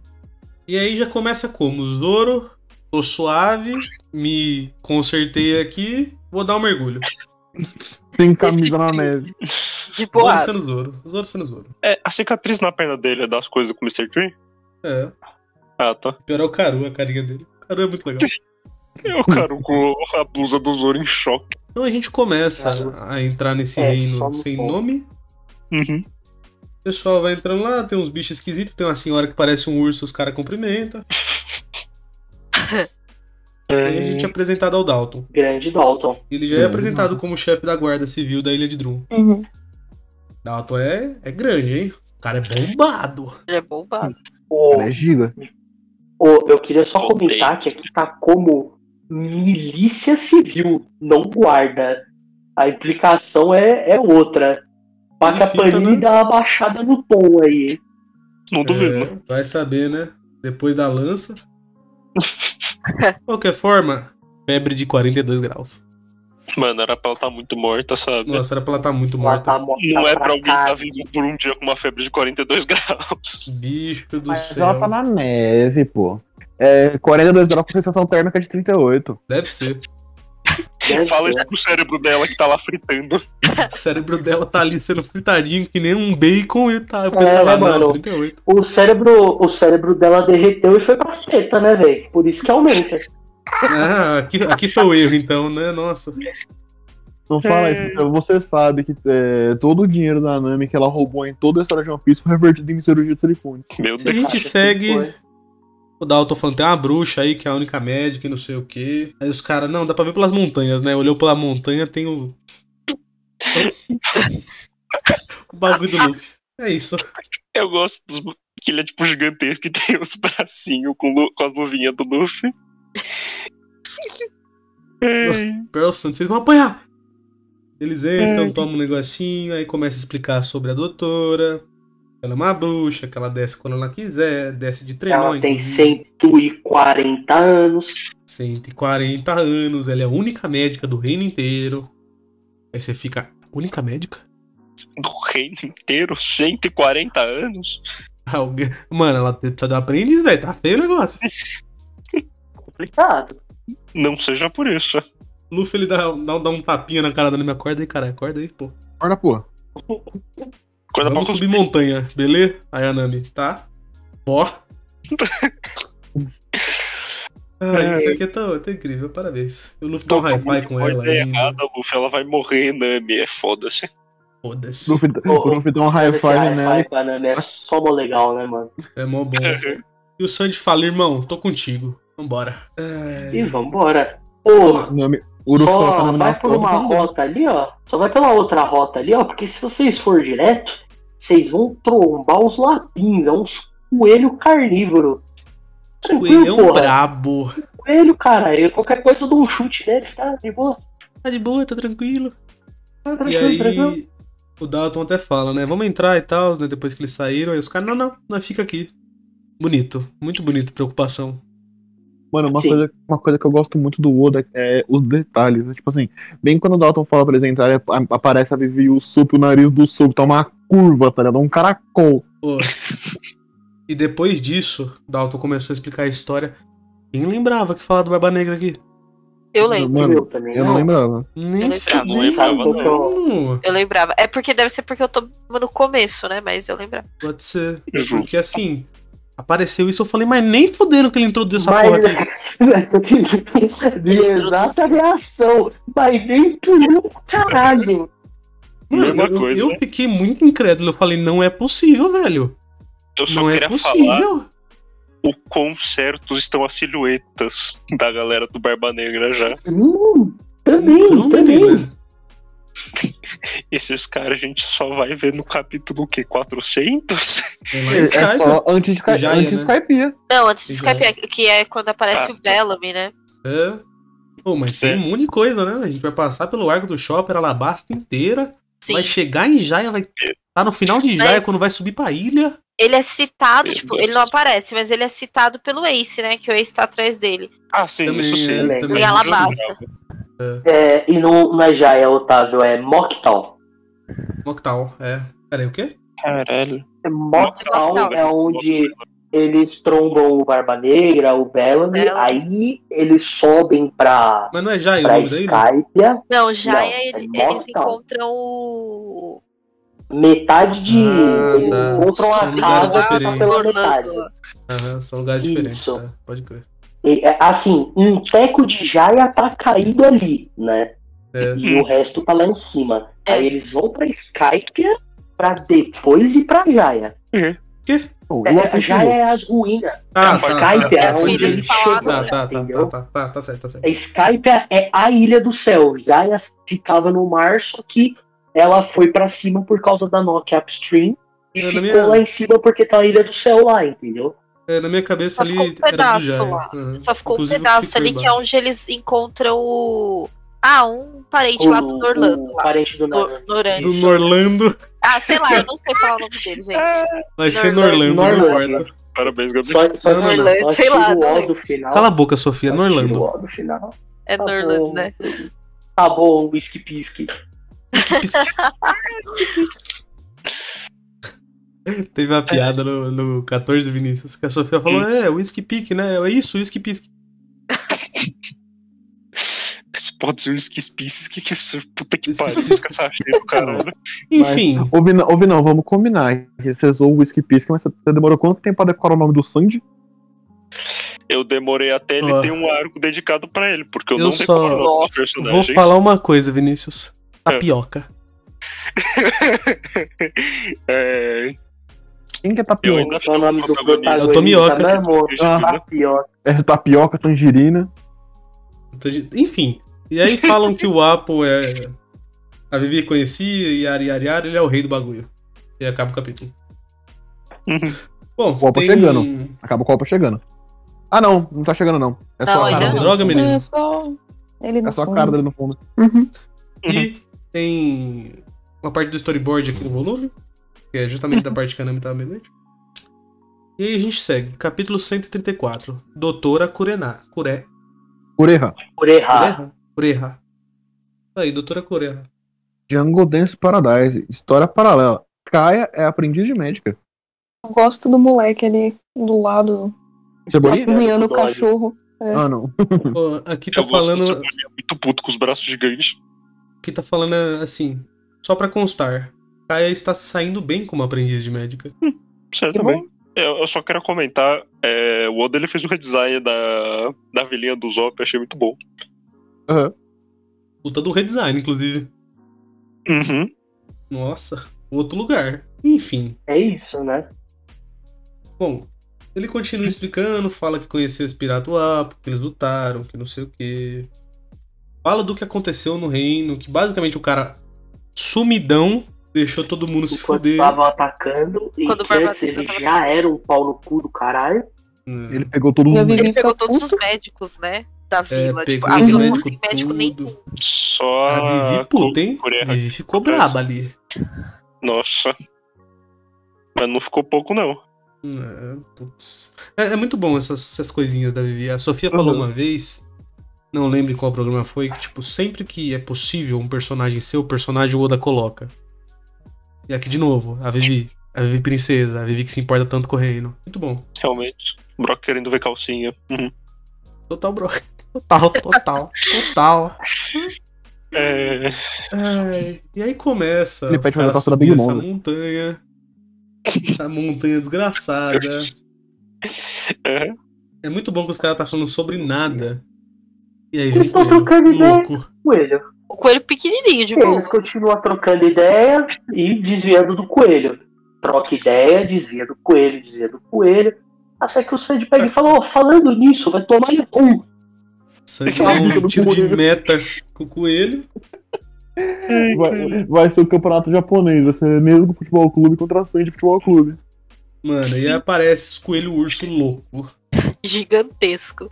E aí já começa como? Zoro, tô suave, me consertei aqui, vou dar um mergulho. Sem camisa Esse na neve. De Zoro boa. sendo Zoro. Zoro sendo Zoro. É, a cicatriz na perna dele é das coisas com o Mr. Tree? É. Ah, tá. Pior é o Karu, a carinha dele. O Karu é muito legal. É o cara com a blusa do Zoro em choque. Então a gente começa a entrar nesse É, reino sem ponto. nome. Uhum. O pessoal vai entrando lá, tem uns bichos esquisitos, tem uma senhora que parece um urso, os caras cumprimentam. Aí a gente é apresentado ao Dalton. Grande Dalton. Ele já é Uhum. apresentado como chefe da guarda civil da Ilha de Drum. Uhum. Dalton é, é grande, hein? O cara é bombado. Ele é bombado. O, Ela é giga. o- eu queria só comentar que aqui tá como milícia civil, não guarda. A implicação é, é outra. Paca Ele fica, Panini né? dá uma baixada no tom aí. Não duvido? É, vai saber, né? Depois da lança. De qualquer forma, febre de 42 graus. Mano, era pra ela estar muito morta, sabe? Nossa, era pra ela estar muito Ela morta. tá morta Não é pra alguém estar caralho. vivo por um dia com uma febre de 42 graus. Bicho do Mas céu. ela tá na neve, pô. É 42 graus com sensação térmica de 38. Deve ser. Fala isso pro cérebro dela que tá lá fritando. O cérebro dela tá ali sendo fritadinho que nem um bacon e tá. É, tá lá, mano? não, 38. O cérebro, o cérebro dela derreteu e foi pra seta, né, velho? Por isso que aumenta. Ah, aqui, aqui foi o erro, então, né? Nossa. Não fala É. isso, você sabe que é, todo o dinheiro da Nami que ela roubou em toda a história de One Piece foi revertido em cirurgia de silicone. Meu Se a Deus. gente segue. O Dalton falando, tem uma bruxa aí que é a única médica e não sei o quê. Aí os caras, não, dá pra ver pelas montanhas, né? Olhou pela montanha, tem o. o bagulho do Luffy. É isso. Eu gosto dos... que ele é tipo gigantesco e tem os bracinhos com, lu- com as luvinhas do Luffy. Pearl Santos, vocês vão apanhar. Eles entram, Ai. tomam um negocinho, aí começa a explicar sobre a doutora. Ela é uma bruxa, que ela desce quando ela quiser, desce de trenó. Ela tem inclusive. 140 anos. 140 anos, ela é a única médica do reino inteiro. Aí você fica, única médica? do reino inteiro, 140 anos. Alguém- Mano, ela precisa de um aprendiz, velho. Tá feio o negócio. Complicado. Não seja por isso. Luffy ele dá, dá, dá um tapinha na cara da minha acorda aí, cara. Acorda aí, pô. Olha, pô. Coisa Vamos pra subir montanha, beleza? Aí a Nami, tá? Ó. ah, isso aqui tá, tá incrível, parabéns. O Luffy dá um hi-fi com ela É ainda. errada, Luffy. Ela vai morrer, Nami. É foda-se. Foda-se. O Luffy, o Luffy dá um high Esse five hi-fi com a Nami é só mó legal, né, mano? É mó bom. E o Sandy fala, irmão, tô contigo. Vambora. E É... vambora. Pô, Nami- A só vai por uma rota ali, ó. Só vai pela outra rota ali, ó. Porque se vocês for direto, vocês vão trombar os lapins. É uns coelho carnívoro. Tranquilo, Coelhão porra. brabo. Coelho, cara. Qualquer coisa eu dou um chute neles, tá? De boa. Tá de boa, tá tranquilo. Tá E tranquilo, tranquilo. aí, o Dalton até fala, né? Vamos entrar e tal, né? Depois que eles saíram. Aí os caras, não, não, não, fica aqui. Bonito, muito bonito, preocupação. Mano, uma Sim. coisa, uma coisa que eu gosto muito do Oda é os detalhes. né? Tipo assim, bem quando o Dalton fala pra eles entrarem, aparece a Vivi e o Sup, o nariz do Sup tá uma curva, tá ligado? Um caracol. Pô. e depois disso, Dalton começou a explicar a história. Quem lembrava que falava do Barba Negra aqui? Eu lembro. Mano, eu também eu não lembrava. Nem Eu lembrava. Não lembrava, é Não, Eu lembrava. É porque deve ser porque eu tô no começo, né? Mas eu lembrava. Pode ser. Porque assim, apareceu isso, eu falei, mas nem fudendo que ele introduziu essa Mas- porra aqui. De exata reação. Mas nem por um caralho. Mesma eu, coisa. eu fiquei muito incrédulo. Eu falei, não é possível, velho. Eu só Não é queria falar possível. o quão certos estão as silhuetas da galera do Barba Negra já. Hum, também, Então, também. menina, Esses caras a gente só vai ver no capítulo o quê? 400? é É, é só antes de, Já antes de né? Skype. Não, antes de. Skype, que é quando aparece Ah, o Bellamy, né? É. Pô, mas tem Certo. um monte de coisa, né? A gente vai passar pelo arco do Shopper, Alabasta inteira. Sim. Vai chegar em Jaya, vai tá no final de Jaya Mas- quando vai subir pra ilha. Ele é citado, Meu tipo, Deus. ele não aparece, mas ele é citado pelo Ace, né? Que o Ace tá atrás dele. Ah, sim, Também isso sim. é, também. Em Alabasta. É, e não, não é Jaya, Otávio, é Moctal. Moctal, é. Peraí, o quê? Caralho. Moctal Moctal. é onde eles trombam o Barba Negra, o Bellamy, Bellamy. aí eles sobem pra, Mas não é Jaya o pra ilha? Skypia. Não, já Não, é é ele- eles encontram o. Metade de. Ah, eles tá. encontram São a casa diferentes. pela metade. Aham, são lugares diferentes, Isso. tá? Pode crer. É, assim, um teco de Jaya tá caído ali, né? É. E o resto tá lá em cima. É. Aí eles vão pra Skypia pra depois ir pra Jaya. Pô, É, Luffy Jaya é as ruínas. Ah, a tá, Skype tá, é As onde ruínas eles chegam, Tá, tá, tá, entendeu? tá, tá, tá, tá certo, tá certo. A Skype é a ilha do céu. Jaya ficava no mar, só que ela foi pra cima por causa da Nokia Upstream e É, ficou minha- lá em cima porque tá a ilha do céu lá, entendeu? É, na minha cabeça Só ali ficou um pedaço lá. Aham. Só ficou Inclusive, um pedaço ali que é onde eles encontram o. Ah, um parente lá do Orlando. o lá. parente do Do, Norlando. do Orlando. Do Norlando. Ah, sei lá, eu não sei falar o nome dele, gente. Vai ser Norlando. Norlando, não Norlando. importa. Parabéns, Gabi. Só, só, Não, tira- não. só Sei lá, o O. Cala a boca, Sofia, Só Norlando. o O do final. É Tá Norlando, bom. né? Acabou o whisky pisky. Teve uma piada no, no 14 Vinícius, que a Sofia falou, é, whisky pick, né? É isso, whisky. Esse pode ser um esquispice. Que que isso? Puta que pariu. Esse cara cheio do caralho. Enfim, Ouvi não, ouvi não, vamos combinar. Você zoou o Whisky Pisca, mas você demorou quanto tempo pra decorar o nome do Sandy? Eu demorei até ele Ó. ter um arco dedicado pra ele, porque eu, Eu não só- decoro o nome dos Nossa, vou personagens. falar uma coisa, Vinícius. Tapioca. é, Quem que é eu tapioca? ainda Qual é o nome do protagonista. É o Tomioka. né, amor? Ah. Tapioca. É tapioca, tangerina. Enfim. E aí falam que o Apple é. A Vivi conhecia e Yari Yari Yari, ele é o rei do bagulho. E acaba o capítulo. Bom, O Apple tem... chegando. Acaba o copo chegando. Ah, não, não tá chegando, não. É Não, só a cara dele. droga, menino. É só ele no É só a fundo. cara dele no fundo. Uhum. E tem uma parte do storyboard aqui no volume, que é justamente da parte que a Nami tava meio E aí a gente segue. Capítulo 134. Doutora Kurená. Kure... Cureha. Oreha. Kureha? Kureha. Aí, Doutora Kureha. Jungle Dance Paradise. História paralela. Kaia é aprendiz de médica. Eu gosto do moleque ali do lado, Cebolinha? apunhando o Dói. cachorro. É. Ah, não. Ó, aqui tá Eu falando. Cebolinha muito puto com os braços gigantes. Aqui tá falando assim. Só pra constar. Kaia está saindo bem como aprendiz de médica. Certo, Que também. Eu, eu só quero comentar, é, o Oda ele fez o redesign da, da vilinha do Zop, eu achei muito bom. Puta do redesign, inclusive. Uhum. Nossa, outro lugar. Enfim. É isso, né? Bom, ele continua explicando, fala que conheceu esse pirata Apo, que eles lutaram, que não sei o quê. Fala do que aconteceu no reino, que basicamente o cara sumidão deixou todo mundo se fuder. estavam atacando, e Quando Barbatana ele tava já era um pau no cu do caralho. É. Ele pegou todo mundo. Ele pegou todos os médicos, né? Da vila. tipo, pegou a vila não tem médico nenhum. Só A Vivi puta, hein? A Vivi ficou braba ali. Nossa. Mas não ficou pouco, não. É, putz. É, é muito bom essas, essas coisinhas da Vivi. A Sofia falou Uhum. uma vez, não lembro em qual programa foi, que tipo, sempre que é possível um personagem ser o personagem, o Oda coloca. E aqui de novo, a Vivi. A Vivi princesa, a Vivi que se importa tanto com o reino. Muito bom. Realmente. Brock querendo ver calcinha. Uhum. Total, bro. Total, total, total. É... Ai, e aí começa. Ele pede ver a da subir Big essa Mom, né? montanha. Essa montanha desgraçada. é. É muito bom que os caras tá falando sobre nada. E aí Eles vem tão coelho, trocando ideia. louco. Coelho. O coelho pequenininho de. Eles continuam trocando ideia e desviando do coelho. Troca ideia, desvia do coelho, desvia do coelho. Até que o Sandy pega e fala, ó, falando nisso, vai tomar no cu. Sandy dá um tiro de meta com o coelho. Vai, vai ser o campeonato japonês, vai ser mesmo futebol clube contra Sandy Futebol Clube. Mano, e aí aparece os coelhos urso louco. Gigantesco.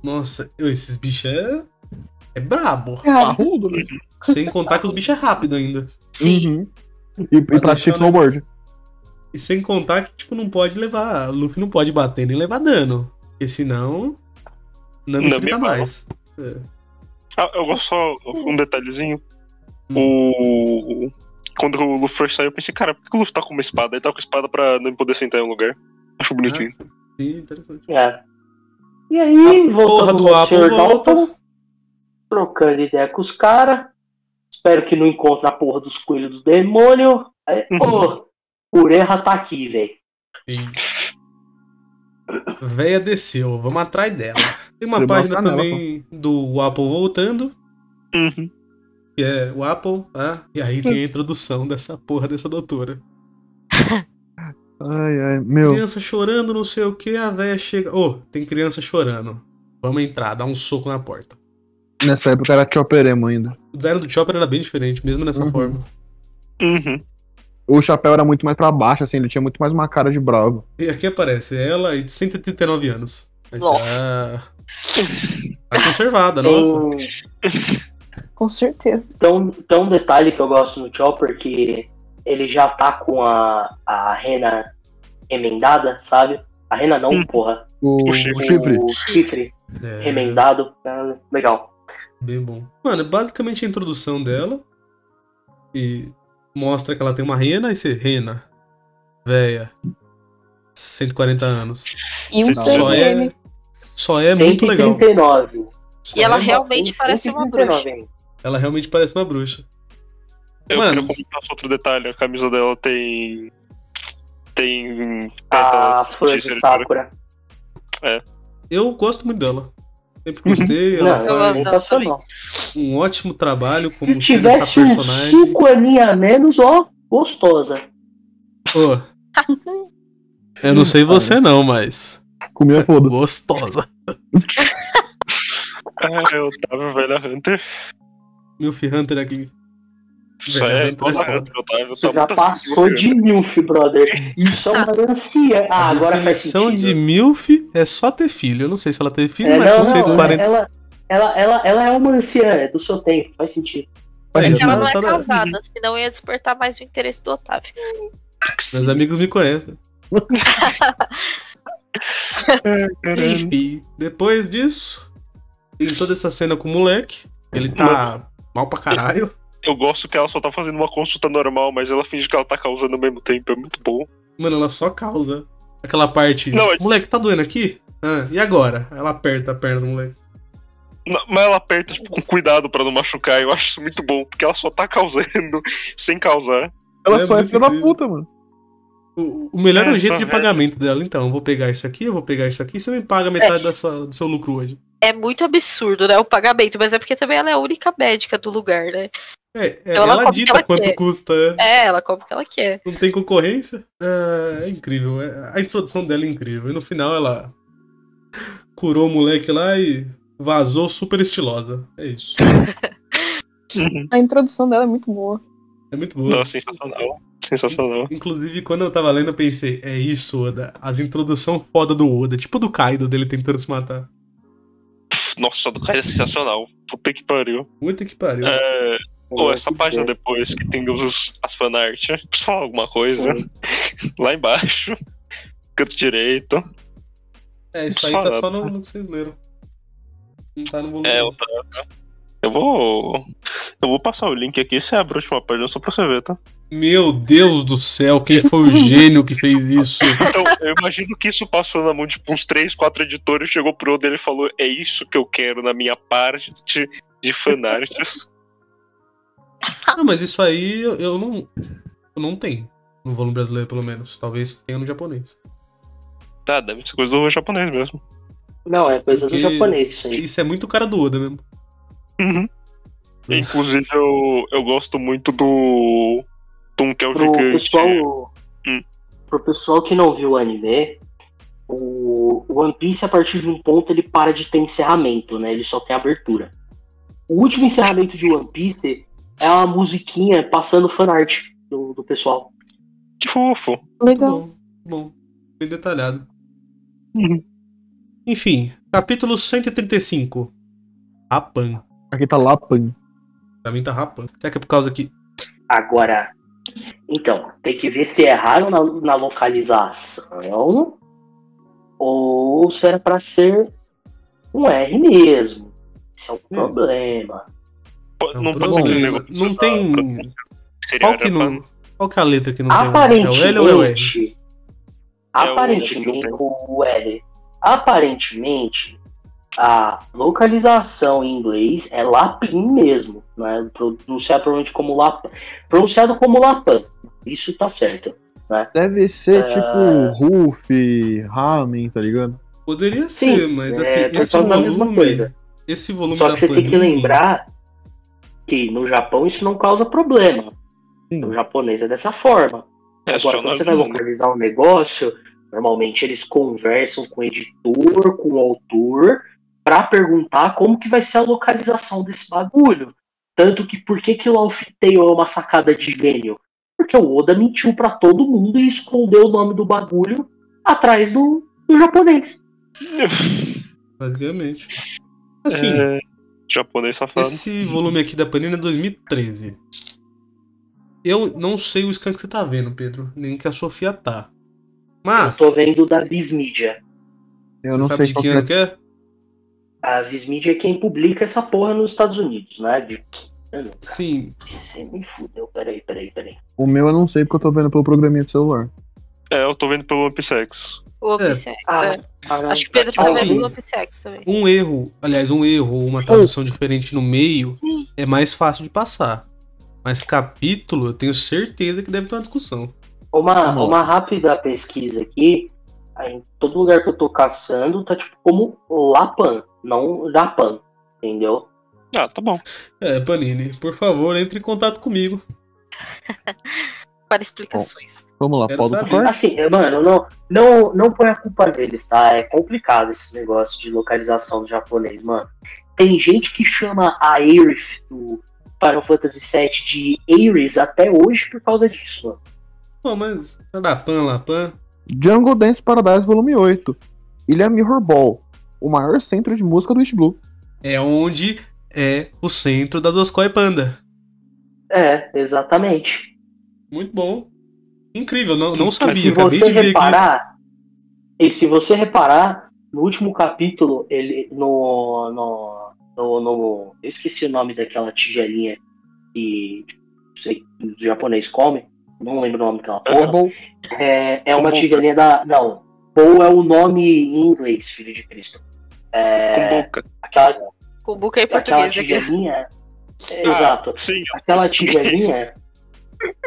Nossa, esses bichos é. É brabo. Parrudo, né? Sem contar que os bichos é rápido ainda. Sim. Uhum. E, e pratica deixar, né? snowboard. E sem contar que, tipo, não pode levar. O Luffy não pode bater nem levar dano. Porque senão. É mal. mais. É. Ah, eu gosto só um detalhezinho. Hum. O. Quando o Luffy saiu, eu pensei, cara, por que o Luffy tá com uma espada? Ele tá com espada pra não poder sentar em um lugar. Acho bonitinho. Sim, interessante. É. E aí, porra voltamos do ao Apple Sr. volta. Trocando ideia com os caras. Espero que não encontre a porra dos coelhos do demônio. Aí, Pô, Ureha tá aqui, velho. Véia desceu, vamos atrás dela. Tem uma Você página mostra nela, também do Apple voltando, Uhum. que é o Apple, ah, e aí tem a introdução dessa porra dessa doutora. Ai, ai, meu. Criança chorando, não sei o que, a véia chega. Ô, tem criança chorando. Vamos entrar, dá um soco na porta. Nessa época era Chopper Emo ainda. O design do Chopper era bem diferente, mesmo nessa Uhum. forma. Uhum. O chapéu era muito mais pra baixo, assim, ele tinha muito mais uma cara de bravo. E aqui aparece ela e de 139 anos. Você, Nossa. ah, Tá conservada, Tem, nossa. Com certeza. tem, tem um detalhe que eu gosto no Chopper que ele já tá com a, a rena remendada, sabe? A rena não, Hum. porra. O, O chifre. o chifre. O chifre É, remendado. tá legal. Bem bom. Mano, é basicamente a introdução dela. E mostra que ela tem uma rena e você, rena, véia, 140 anos. E um Só é-. Só é muito legal. 139. Só E ela é- realmente parece uma 139 bruxa. ainda. ela realmente parece uma bruxa. Eu Mano. queria comentar outro detalhe. A camisa dela tem. Tem. A pétalas flor de. Sakura. Eu gosto muito dela. Sempre gostei. Não, Ela Eu é faz sensacional. um ótimo trabalho Se como essa tivesse um personagem. 5 aninhos a menos, ó, gostosa. Pô. Eu não sei você não, mas Comia foda-se. gostosa. Ah, eu tava velha Hunter. Milf Hunter aqui. Isso é, é tava. eu Você já passou de milf, brother. Isso é uma anciã. Ah, a agora faz sentido. de MILF é só ter filho. Eu não sei se ela teve filho, É, mas não, com 140. não, ela, ela, ela, ela é uma anciã, é do seu tempo, faz sentido. É que ela não é casada, senão ia despertar mais o interesse do Otávio. Meus amigos me conhecem. Enfim, depois disso, tem toda essa cena com o moleque. Ele tá mal pra caralho. Eu gosto que ela só tá fazendo uma consulta normal, mas ela finge que ela tá causando ao mesmo tempo. É muito bom. Mano, ela só causa. Aquela parte. Não, é- Moleque, tá doendo aqui? Ah, e agora? Ela aperta a perna do moleque. Não, Mas ela aperta, tipo, com cuidado pra não machucar. Eu acho isso muito bom, porque ela só tá causando sem causar. Ela É só é muito filha da incrível. puta, mano. O, o melhor é o É, jeito só de velho. pagamento dela. Então, eu vou pegar isso aqui, eu vou pegar isso aqui. Você me paga metade da sua- do seu lucro hoje. É muito absurdo, né? O pagamento, mas é porque também ela é a única médica do lugar, né? É, é, ela ela, dita ela quanto quer. custa. é. É, ela come o que ela quer. Não tem concorrência. É, é incrível. é- a introdução dela é incrível. E no final ela curou o moleque lá e vazou super estilosa. É isso. A introdução dela é muito boa. É muito boa. Nossa, sensacional. Sensacional. Inclusive, quando eu tava lendo, eu pensei, é isso, Oda. As introdução foda do Oda. Tipo do Kaido dele tentando se matar. Nossa, do cara é sensacional. Puta que pariu. Puta que pariu. É, Pô, essa página ser. depois que tem os, as fanart. Preciso falar alguma coisa? Sim. Lá embaixo. Canto direito. É, isso aí tá só no, no que vocês leram. Não tá no volume. É, eu, tá- eu vou. Eu vou passar o link aqui, você abre a última página só pra você ver, tá? Meu Deus do céu, quem foi o gênio que fez isso? Então, eu imagino que isso passou na mão de tipo, uns 3, 4 editores, chegou pro Oda e ele falou: É isso que eu quero na minha parte de fanarts. Não, mas isso aí eu, eu não. Eu não tenho. No volume brasileiro, pelo menos. Talvez tenha no japonês. tá, deve ser coisa do japonês mesmo. Não, é coisa Porque- do japonês isso aí. Isso é muito cara do Oda mesmo. Uhum. Inclusive, eu, eu gosto muito do. Tom que é o Pro gigante. pessoal, Hum. pro pessoal que não viu o anime, o o One Piece, a partir de um ponto, ele para de ter encerramento, né? Ele só tem abertura. O último encerramento de One Piece é uma musiquinha passando fanart do, do pessoal. Que fofo. Legal. Bom, bom. Bem detalhado. Uhum. Enfim, capítulo 135. Rapan. Aqui tá Lapan. Pra mim tá Rapan. Será que é por causa que. Agora, então, tem que ver se erraram na, na localização ou se era pra ser um R mesmo. Esse é o problema. Não, Não pode ser negócio. Não tem. Seria Qual que, não... Qual que é a letra que não tem? É o Aparentemente, L ou é o R? aparentemente, É o- L. Aparentemente, a localização em inglês é Lapin mesmo, né? Pronunciado provavelmente como Lapan. Pronunciado como Lapan. Isso tá certo. Deve ser É. tipo Ruff, Ramen, tá ligado? Poderia Sim, ser, mas assim, é, esse da mesma volume. coisa. Esse volume Só da que você tem que Panini- lembrar que no Japão isso não causa problema. Sim. No japonês é dessa forma. É Agora, quando você vai não. localizar um negócio, normalmente eles conversam com o editor, com o autor, pra perguntar como que vai ser a localização desse bagulho. Tanto que por que, que o Alfitail é uma sacada de gênio? Porque o Oda mentiu pra todo mundo e escondeu o nome do bagulho atrás do, do japonês. basicamente. Assim, É, japonês safado. esse volume aqui da Panini é 2013. Eu não sei o scan que você tá vendo, Pedro, nem que a Sofia tá. Mas, Eu tô vendo da Viz Media. Eu você não sabe sei de que ano é. que é? A Viz Media é quem publica essa porra nos Estados Unidos, né? De que ano? Sim, Você me fudeu. Peraí, peraí, peraí. O meu eu não sei porque eu tô vendo pelo programinha do celular. É, eu tô vendo pelo One O OPSEX. Ah, é. Acho que o Pedro tá assim, vendo o OPSEX também. um erro, aliás, um erro ou uma tradução diferente no meio é mais fácil de passar. Mas capítulo, eu tenho certeza que deve ter uma discussão. Uma, uma rápida pesquisa aqui. Em todo lugar que eu tô caçando, tá tipo como Lapan, não Japan. Entendeu? Ah, tá bom. É, Panini, por favor, entre em contato comigo. Para explicações. Vamos lá, saber. tocar? Assim, mano, não, não, não põe a culpa deles, tá? É complicado esse negócio de localização do japonês, mano. Tem gente que chama a Aerith do Final Fantasy VII de Ares até hoje por causa disso, mano. Pô, mas Lapan, Lapan. Jungle Dance Paradise Volume 8. Ilha Mirror Ball. O maior centro de música do East Blue. É onde é o centro da Doscoy Panda. É, exatamente. Muito bom. Incrível, não, não Mas sabia. se você reparar, e se você reparar, no último capítulo, ele no, no, no, no- eu esqueci o nome daquela tigelinha que não sei, o japonês come, não lembro o nome daquela É porra. É, é uma tigelinha da, não, Bowl é o nome em inglês, filho de Cristo. É, Com boca. aquela, Com buca em aquela português aqui. tigelinha, é, Ah, exato, Sim, aquela tigelinha,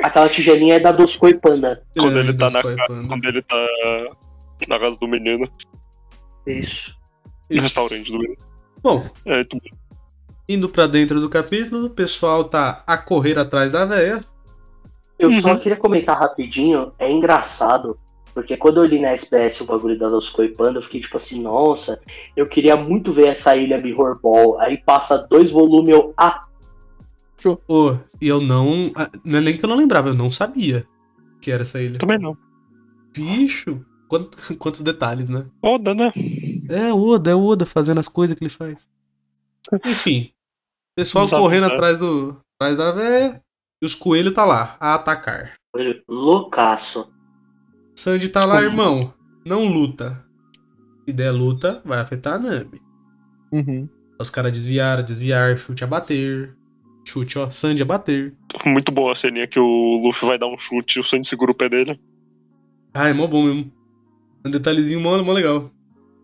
aquela tigelinha é da Doscoi Panda. quando ele Grande tá na Doscoy ca- Panda. quando ele tá na casa do menino. Isso. No restaurante do menino. Bom, É, tu- indo pra dentro do capítulo, o pessoal tá a correr atrás da véia. Eu só Uhum. queria comentar rapidinho, é engraçado, porque quando eu li na SBS o bagulho da Doscoi Panda, eu fiquei tipo assim, nossa, eu queria muito ver essa ilha Mirror Ball. Aí passa dois volumes, eu, ah, Ô, e eu não. ah, Não é nem que eu não lembrava, eu não sabia que era essa ilha. também não. Bicho, quant- quantos detalhes, né? Oda, né? É o Oda, é o Oda fazendo as coisas que ele faz. Enfim, pessoal Sabe, correndo sabe. atrás do atrás da véia e os coelhos tá lá, a atacar. loucaço. Sandy tá lá, Como? irmão, não luta. Se der luta, vai afetar a Nami. Uhum. Os caras desviaram, desviar, chute a bater. Chute, ó, Sandy a bater. Muito boa a ceninha que o Luffy vai dar um chute e o Sandy segura o pé dele. Ah, é mó bom mesmo. Um detalhezinho mó, mó legal.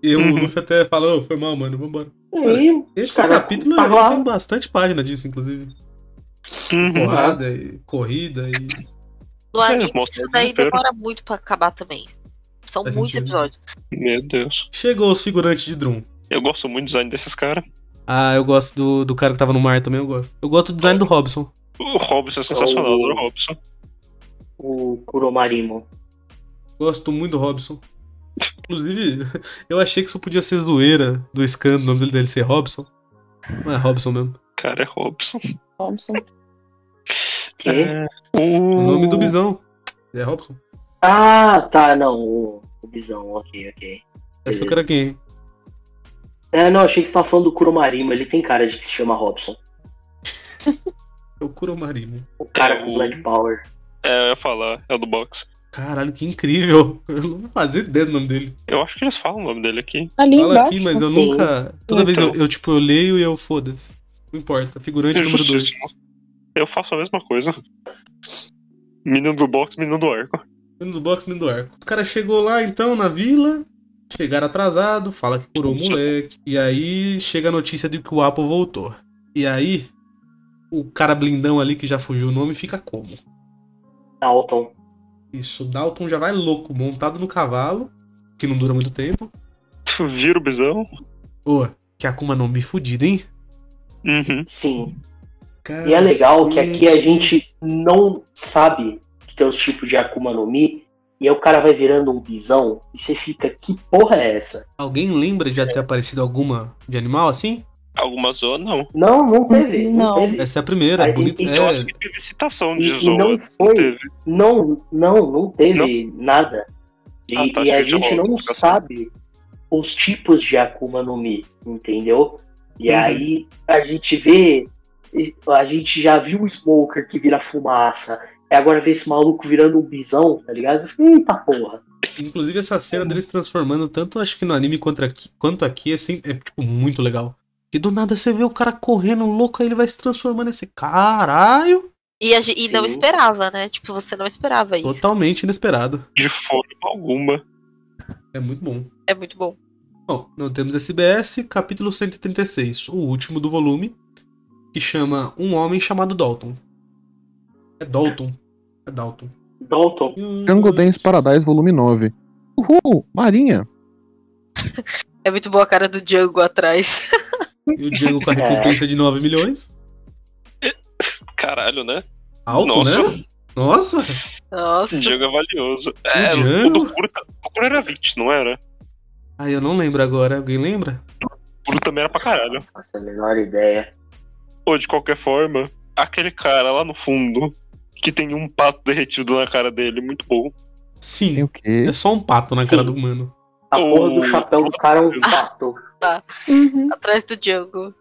E o Uhum. Luffy até fala, ô, foi mal, mano, vambora. E, Esse Cara, capítulo tá ele lá. tem bastante página disso, inclusive. Uhum. Porrada e corrida e. É, anime, mostra isso o daí desespero. demora muito pra acabar também. São Faz muitos sentido. episódios. Meu Deus. Chegou os figurantes de Drum. Eu gosto muito do design desses caras. Ah, eu gosto do, do cara que tava no mar também, eu gosto. Eu gosto do design do Robson. O Robson é sensacional, adoro o Robson. o Kuromarimo. Gosto muito do Robson. Inclusive, eu achei que isso podia ser zoeira do Scan, o nome dele dele ser Robson. Não é Robson mesmo. Cara, é Robson. Que? É, O nome do o... Bisão. É Robson. Ah, tá, não, o, o Bisão, ok, ok. Achou que era quem? É, não, achei que você tava falando do Kuromarimo, ele tem cara de que se chama Robson. É o Kuromarimo. O cara É, com Black Power. É, eu ia falar, é o do box. Caralho, que incrível. Eu não vou fazer ideia do nome dele. Eu acho que eles falam o nome dele aqui. Ali Fala embaixo. aqui, mas eu Sim. nunca. Toda vez eu, eu, tipo, eu leio e eu foda-se. Não importa. Figurante É número 2. justíssimo. Eu faço a mesma coisa. Menino do box, menino do arco. Menino do box, menino do arco. O cara chegou lá então na vila. Chegaram atrasado, fala que curou o moleque. E aí chega a notícia de que o Apo voltou. E aí, o cara blindão ali que já fugiu o nome fica como? Dalton. Isso, o Dalton já vai louco, montado no cavalo, que não dura muito tempo. Vira o bisão. Ô, que Akuma no Mi fudido, hein? Uhum. Sim. E é legal que aqui a Cacete. gente não sabe que tem os tipos de Akuma no Mi. E aí o cara vai virando um bisão e você fica, que porra é essa? Alguém lembra de já ter aparecido alguma de animal assim? Algumas zoas, não. Não, não teve. Não, Não. teve. Essa é a primeira, Aí, bonita. e- Eu É, acho que teve citação de E- e zoa. não foi. teve. Não, não, não teve nada. E, Ah, tá, e a gente não sabe. os tipos de Akuma no Mi, entendeu? E Uhum. aí a gente vê. A gente já viu o Smoker que vira fumaça. E agora vê esse maluco virando um bisão, tá ligado? Eita porra. Inclusive, essa cena deles transformando, tanto acho que no anime quanto aqui, quanto aqui é, sempre, é tipo, muito legal. E do nada você vê o cara correndo louco, aí ele vai se transformando nesse caralho. E, a e não esperava, né? Tipo, você não esperava isso. Totalmente inesperado. De forma alguma. É muito bom. É muito bom. Bom, não temos SBS, capítulo 136, o último do volume, que chama Um Homem Chamado Dalton. É Dalton. É Dalton. Dalton. Jungle Dance Paradise, volume 9. Uhul, Marinha. É muito boa a cara do Django atrás. E o Django com a recompensa de 9 milhões. Caralho, né? Alto, Nossa. né? Nossa! Nossa. O Django é valioso. É, Django? o do Kuro, o Kuro era 20, não era? Ai, eu não lembro agora. Alguém lembra? O Kuro também era pra caralho. Faço a menor ideia. Ou de qualquer forma, aquele cara lá no fundo, que tem um pato derretido na cara dele, muito bom. Tem Sim. o quê? É só um pato na Sim. cara do humano. A porra do O- chapéu do cara é um pato. Uhum. Atrás do Django.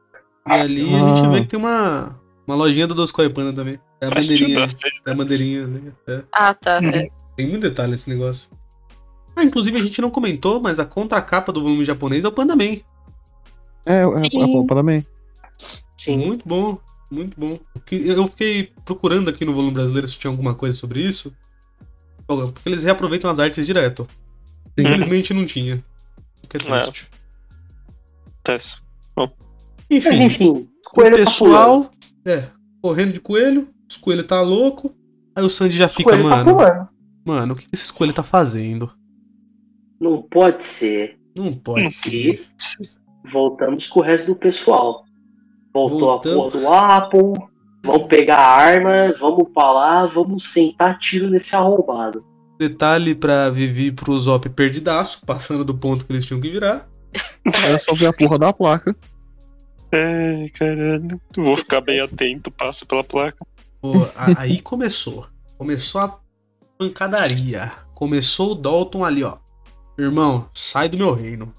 E ali a gente Ah. vê que tem uma, uma lojinha do Dos Coipana também. É a bandeirinha. É a bandeirinha, né? É. Ah, tá. é. Tem muito detalhe esse negócio. Ah, inclusive a gente não comentou, mas a contracapa do volume japonês é o Panda Man. É, é, é Sim. polpa também. Sim. Muito bom, muito bom. Eu que- Eu fiquei procurando aqui no volume brasileiro se tinha alguma coisa sobre isso. Bom, Porque eles reaproveitam as artes direto. Infelizmente não tinha. Que é É. triste. Acontece. Mas Enfim, enfim, o coelho tá pessoal. é, correndo de coelho, os coelhos tá louco. Aí o Sandy já fica, Coelho tá mano. pulando. mano, o que esses coelhos tá fazendo? Não pode ser. Não pode Não ser. Voltamos com o resto do pessoal. Voltou Voltamos. a porra do Apple. Vamos pegar a arma, vamos pra lá, vamos sentar tiro nesse arrombado. Detalhe pra Vivi pro Zop perdidaço, passando do ponto que eles tinham que virar. É só ver a porra da placa. Ai, caralho. Vou ficar bem atento, passo pela placa. Pô, aí começou. Começou a pancadaria. Começou o Dalton ali, ó. Irmão, sai do meu reino.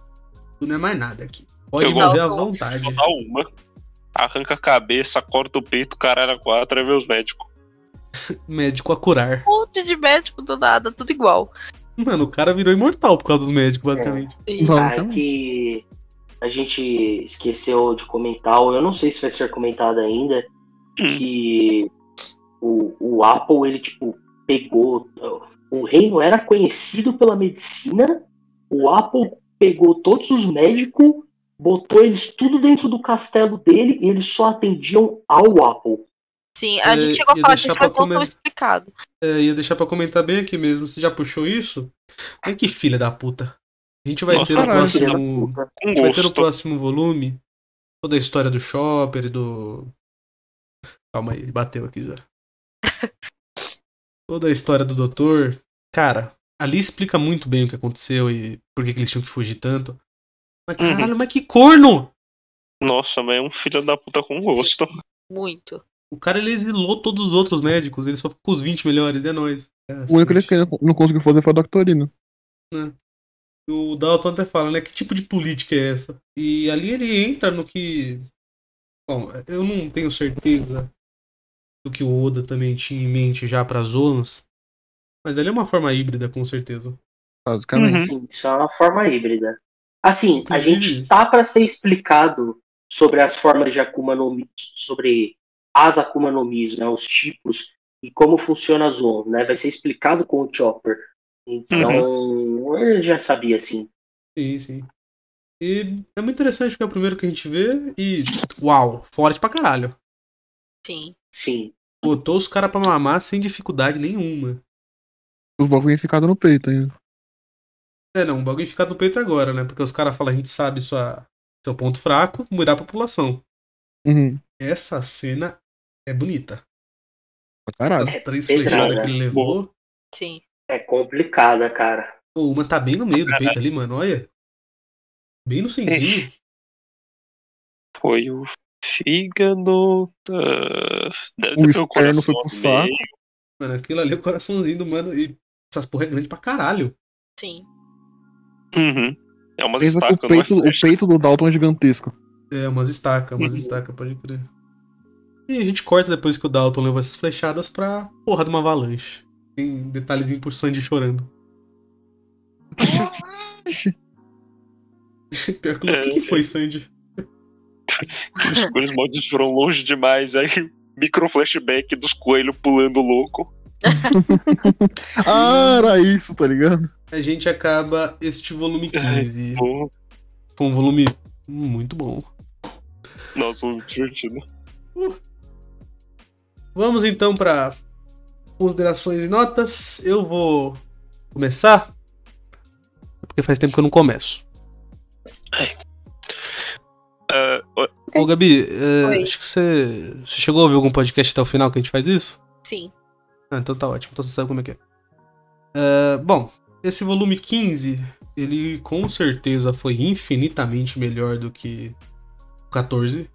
Tu não é mais nada aqui. Pode morrer à vontade. Vou dar uma. Arranca a cabeça, corta o peito, caralho, quatro, é meus médicos. Médico a curar. Um monte de médico do nada, tudo igual. Mano, o cara virou imortal por causa dos médicos, basicamente. E- Vamos, Ah, é que a gente esqueceu de comentar, ou eu não sei se vai ser comentado ainda, que o, o Apple, ele, tipo, pegou. O reino era conhecido pela medicina, o Apple pegou todos os médicos, botou eles tudo dentro do castelo dele e eles só atendiam ao Apple. Sim, a É, gente chegou a falar disso, mas não tão comer- explicado. É, ia deixar pra comentar bem aqui mesmo. Você já puxou isso? Ai, que filha da puta. A gente vai Nossa, ter no próximo. A vai ter no próximo volume toda a história do Chopper e do. Calma aí, ele bateu aqui já. toda a história do doutor. Cara, ali explica muito bem o que aconteceu e por que, que eles tinham que fugir tanto. Mas Uhum. caralho, mas que corno! Nossa, mas é um filho da puta com gosto. Muito. O cara ele exilou todos os outros médicos, ele só ficou com os 20 melhores, é nóis. O único que ele não conseguiu fazer foi a Doctorina. O Dalton até fala, né? Que tipo de política é essa? E ali ele entra no que. Bom, eu não tenho certeza do que o Oda também tinha em mente já para as zonas. Mas ali é uma forma híbrida, com certeza. Basicamente. Uhum. Sim, isso é uma forma híbrida. Assim, a gente tá para ser explicado sobre as formas de Akuma no Mi, sobre as Akuma no Mis, né, os tipos e como funciona a Zoan, né? Vai ser explicado com o Chopper. Então, eu já sabia assim. Sim, sim. E é muito interessante porque é o primeiro que a gente vê e. Uau, forte pra caralho. Sim. Sim. Botou os caras pra mamar sem dificuldade nenhuma. Os bagulho ficado no peito ainda. É, não, o bagulho fica no peito agora, né? Porque os caras falam, a gente sabe sua, seu ponto fraco, mudar a população. Uhum. Essa cena é bonita. Pra caralho. As três pedrada. flechadas que ele levou. Sim. É complicada, cara. Pô, uma tá bem no meio do peito ali, mano, olha. Bem no centrinho. Foi o fígado. deve O ter externo coração foi pro saco. Mano, aquilo ali é o coraçãozinho do mano. E essas porra é grande pra caralho. Sim. Uhum. É umas Pensa o estacas, não é peito, o peito do Dalton é gigantesco. É, umas estacas, umas Uhum. estacas, pode crer. E a gente corta depois que o Dalton levou essas flechadas pra porra de uma avalanche. Tem detalhezinho por Sandy chorando. Pior que o que, que foi, Sandy? Os coelhos malditos foram longe demais. Aí, micro flashback dos coelhos pulando louco. Ah, era isso, tá ligado? A gente acaba este volume 15. Pô, Foi um volume muito bom. Nossa, muito divertido. Vamos então para considerações e notas. Eu vou começar. Porque faz tempo que eu não começo. Ó, Ô, Gabi, é, Oi. acho que você, você chegou a ouvir algum podcast até o final que a gente faz isso? Sim. Ah, então tá ótimo, então você sabe como é que é. É, bom, esse volume 15, ele com certeza foi infinitamente melhor do que o 14.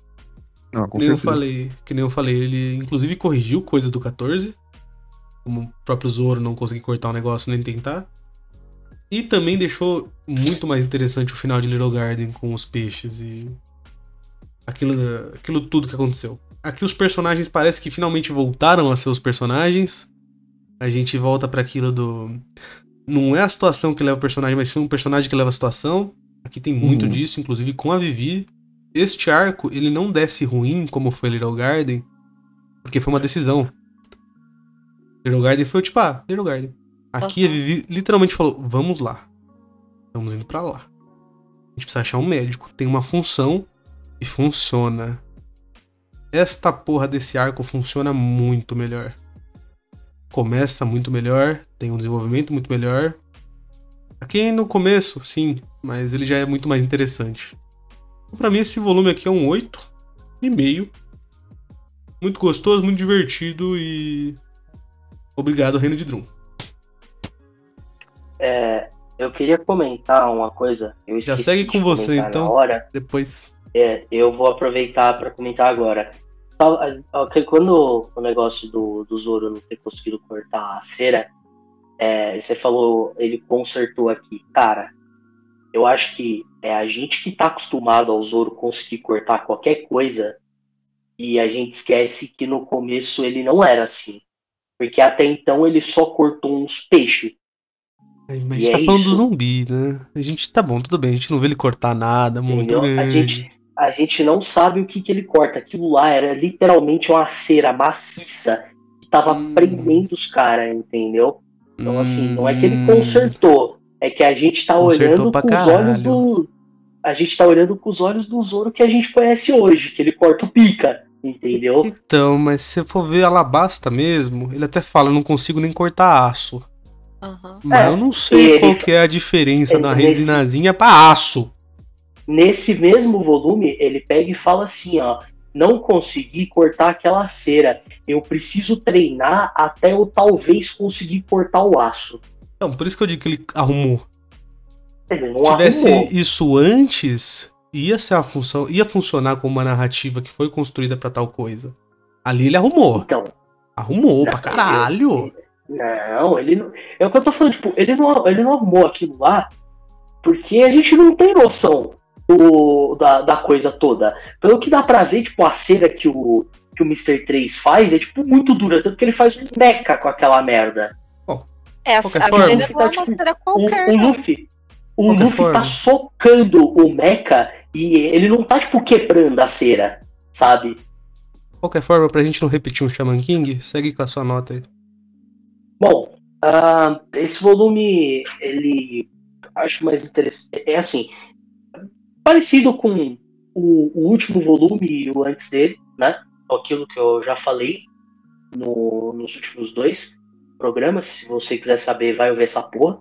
Não, com que nem eu certeza. falei, que nem eu falei, ele inclusive corrigiu coisas do 14, como o próprio Zoro não conseguir cortar o negócio nem tentar. E também deixou muito mais interessante o final de Little Garden com os peixes e aquilo, aquilo tudo que aconteceu. Aqui os personagens parece que finalmente voltaram a ser os personagens. A gente volta para aquilo do não é a situação que leva o personagem, mas sim um personagem que leva a situação. Aqui tem muito Uhum. disso, inclusive com a Vivi. Este arco, ele não desce ruim como foi Little Garden, porque foi uma decisão. Little Garden foi tipo, ah, Little Garden. Aqui a Aham. Vivi literalmente falou, vamos lá. Estamos indo pra lá. A gente precisa achar um médico. Tem uma função e funciona. Esta porra desse arco funciona muito melhor. Começa muito melhor, tem um desenvolvimento muito melhor. Aqui no começo, sim, mas ele já é muito mais interessante. Então, Pra mim esse volume aqui é um 8 e meio. Muito gostoso, muito divertido e obrigado Reino de Drum. É, eu queria comentar uma coisa. Eu Já segue com você, então. Hora. Depois É, eu vou aproveitar para comentar agora. Quando o negócio do, do Zoro não ter conseguido cortar a cera, é, você falou, ele consertou aqui. Cara, eu acho que é a gente que tá acostumado ao Zoro conseguir cortar qualquer coisa e a gente esquece que no começo ele não era assim. Porque até então ele só cortou uns peixes. Mas a E gente tá é falando do isso. zumbi, né? A gente tá bom, tudo bem. A gente não vê ele cortar nada muito. A gente, a gente não sabe o que, que ele corta. Aquilo lá era literalmente uma cera maciça que tava Hum. prendendo os caras, entendeu? Então, assim, não é que ele Hum, consertou, é que a gente tá Consertou olhando com os caralho. olhos do. A gente tá olhando com os olhos do Zoro que a gente conhece hoje, que ele corta o pica, entendeu? Então, mas se você for ver Alabasta mesmo, ele até fala, eu não consigo nem cortar aço. Aham. Mas É, eu não sei ele qual fa- que é a diferença ele- da nesse- resinazinha pra aço. Nesse mesmo volume, ele pega e fala assim, ó. Não consegui cortar aquela cera. Eu preciso treinar até eu talvez conseguir cortar o aço. Então, por isso que eu digo que ele arrumou. Ele não Se tivesse arrumou. isso antes, ia ser a função, ia funcionar como uma narrativa que foi construída pra tal coisa. Ali ele arrumou. Então, Arrumou pra Não, caralho. Não, ele não. É o que eu tô falando, tipo, ele não, ele não arrumou aquilo lá porque a gente não tem noção do, da, da coisa toda. Pelo que dá pra ver, tipo, a cera que o, que o Mr. 3 faz é, tipo, muito dura, tanto que ele faz um meca com aquela merda. É, a, cera não é uma Tipo, cera O, qualquer. Luffy. O Qualquer Luffy forma. tá socando o mecha e ele não tá, tipo, quebrando a cera, sabe? De qualquer forma, pra gente não repetir um Shaman King, segue com a sua nota aí. Bom, ah, esse volume, ele acho mais interessante. É assim, parecido com o, o último volume e o antes dele, né? Aquilo que eu já falei no- nos últimos dois programas. Se você quiser saber, vai ouvir essa porra.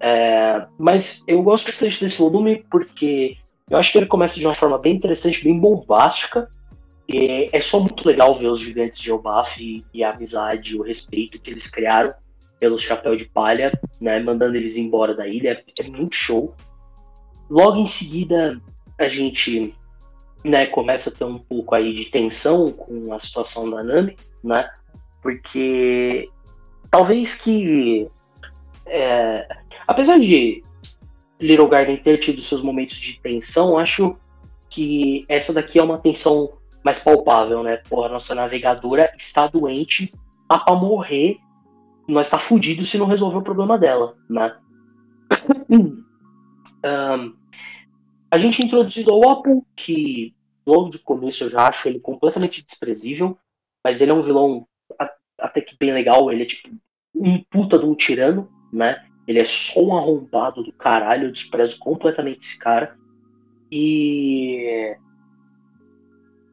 É, mas eu gosto bastante desse volume porque eu acho que ele começa de uma forma bem interessante, bem bombástica. E é só muito legal ver os gigantes de Elbaf e, e a amizade, o respeito que eles criaram pelo chapéu de palha, né, mandando eles embora da ilha. É muito show. Logo em seguida, a gente né, começa a ter um pouco aí de tensão com a situação da Nami, né? Porque talvez que é, apesar de Little Garden ter tido seus momentos de tensão, acho que essa daqui é uma tensão mais palpável, né? Porra, nossa navegadora está doente, tá pra morrer, nós tá fudido se não resolver o problema dela, né? Ahn, a gente introduzido ao Apple, que logo de começo eu já acho ele completamente desprezível, mas ele é um vilão até que bem legal, ele é tipo um puta de um tirano, né? Ele é só um arrombado do caralho, eu desprezo completamente esse cara. E.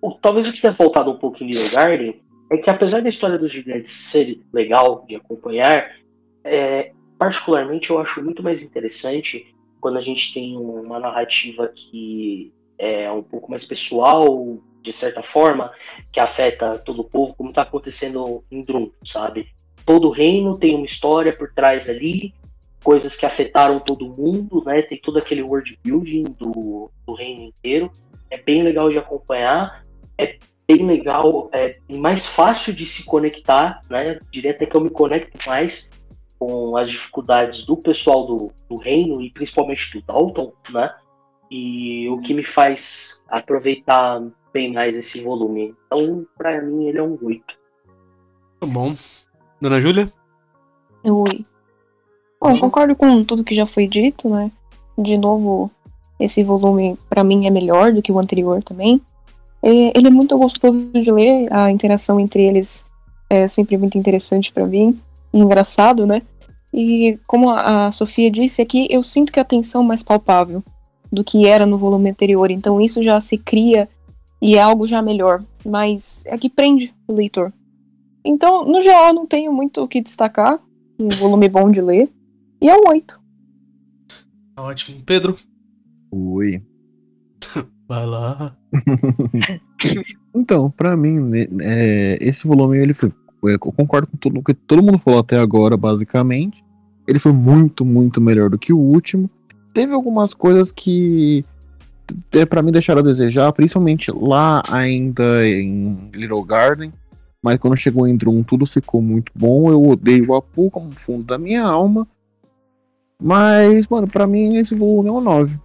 O, talvez o que tenha faltado um pouco em Little Garden é que, apesar da história dos gigantes ser legal de acompanhar, é, particularmente eu acho muito mais interessante quando a gente tem uma narrativa que é um pouco mais pessoal, de certa forma, que afeta todo o povo, como está acontecendo em Drum, sabe? Todo reino tem uma história por trás ali, coisas que afetaram todo mundo, né? Tem todo aquele world building do, do reino inteiro. É bem legal de acompanhar, é bem legal, é mais fácil de se conectar, né? Diria até que eu me conecto mais com as dificuldades do pessoal do, do reino e principalmente do Dalton, né? E o que me faz aproveitar bem mais esse volume. Então, pra mim, ele é um 8. Tá bom. Dona Júlia? Oi. Bom, eu concordo com tudo que já foi dito, né? De novo, esse volume pra mim é melhor do que o anterior também. Ele é muito gostoso de ler, a interação entre eles é sempre muito interessante pra mim, engraçado, né? E como a Sofia disse aqui, eu sinto que a tensão é mais palpável do que era no volume anterior, então isso já se cria e é algo já melhor, mas é que prende o leitor. Então, no geral, eu não tenho muito o que destacar, um volume bom de ler. E é um 8. Tá Ótimo. Pedro? Oi. Vai lá. Então, pra mim, né, é, esse volume ele foi. Eu concordo com tudo que todo mundo falou até agora, basicamente. Ele foi muito, muito melhor do que o último. Teve algumas coisas que é, para mim deixaram a desejar, principalmente lá ainda em Little Garden. Mas quando chegou em Drum, tudo ficou muito bom. Eu odeio o Apu como fundo da minha alma. Mas, mano, pra mim esse volume é um 9.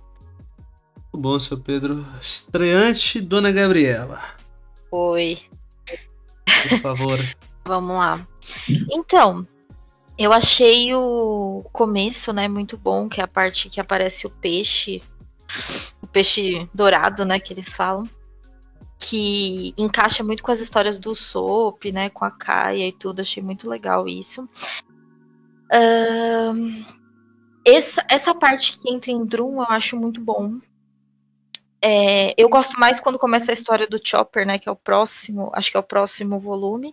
Muito bom, seu Pedro. Estreante, Dona Gabriela. Oi. Por favor. Vamos lá. Então, eu achei o começo, né, muito bom, que é a parte que aparece o peixe, o peixe dourado, né, que eles falam, que encaixa muito com as histórias do Soap, né, com a Kaia e tudo. Achei muito legal isso. Essa, essa parte que entra em Drum eu acho muito bom. É, eu gosto mais quando começa a história do Chopper, né? Que é o próximo, acho que é o próximo volume.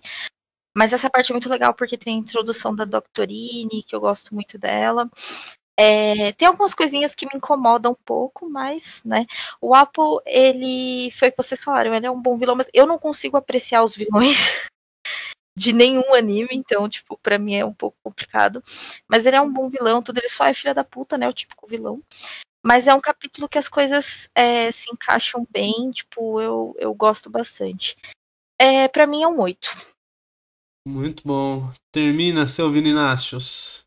Mas essa parte é muito legal porque tem a introdução da Doctorine, que eu gosto muito dela. É, tem algumas coisinhas que me incomodam um pouco, mas, né? O Apple, ele. Foi o que vocês falaram, ele é um bom vilão, mas eu não consigo apreciar os vilões de nenhum anime, então, tipo, pra mim é um pouco complicado. Mas ele é um bom vilão, tudo, ele só é filha da puta, né? O típico vilão. Mas é um capítulo que as coisas é, se encaixam bem, tipo, eu, eu gosto bastante. É, para mim é um 8. Muito bom. Termina, seu Vininácios.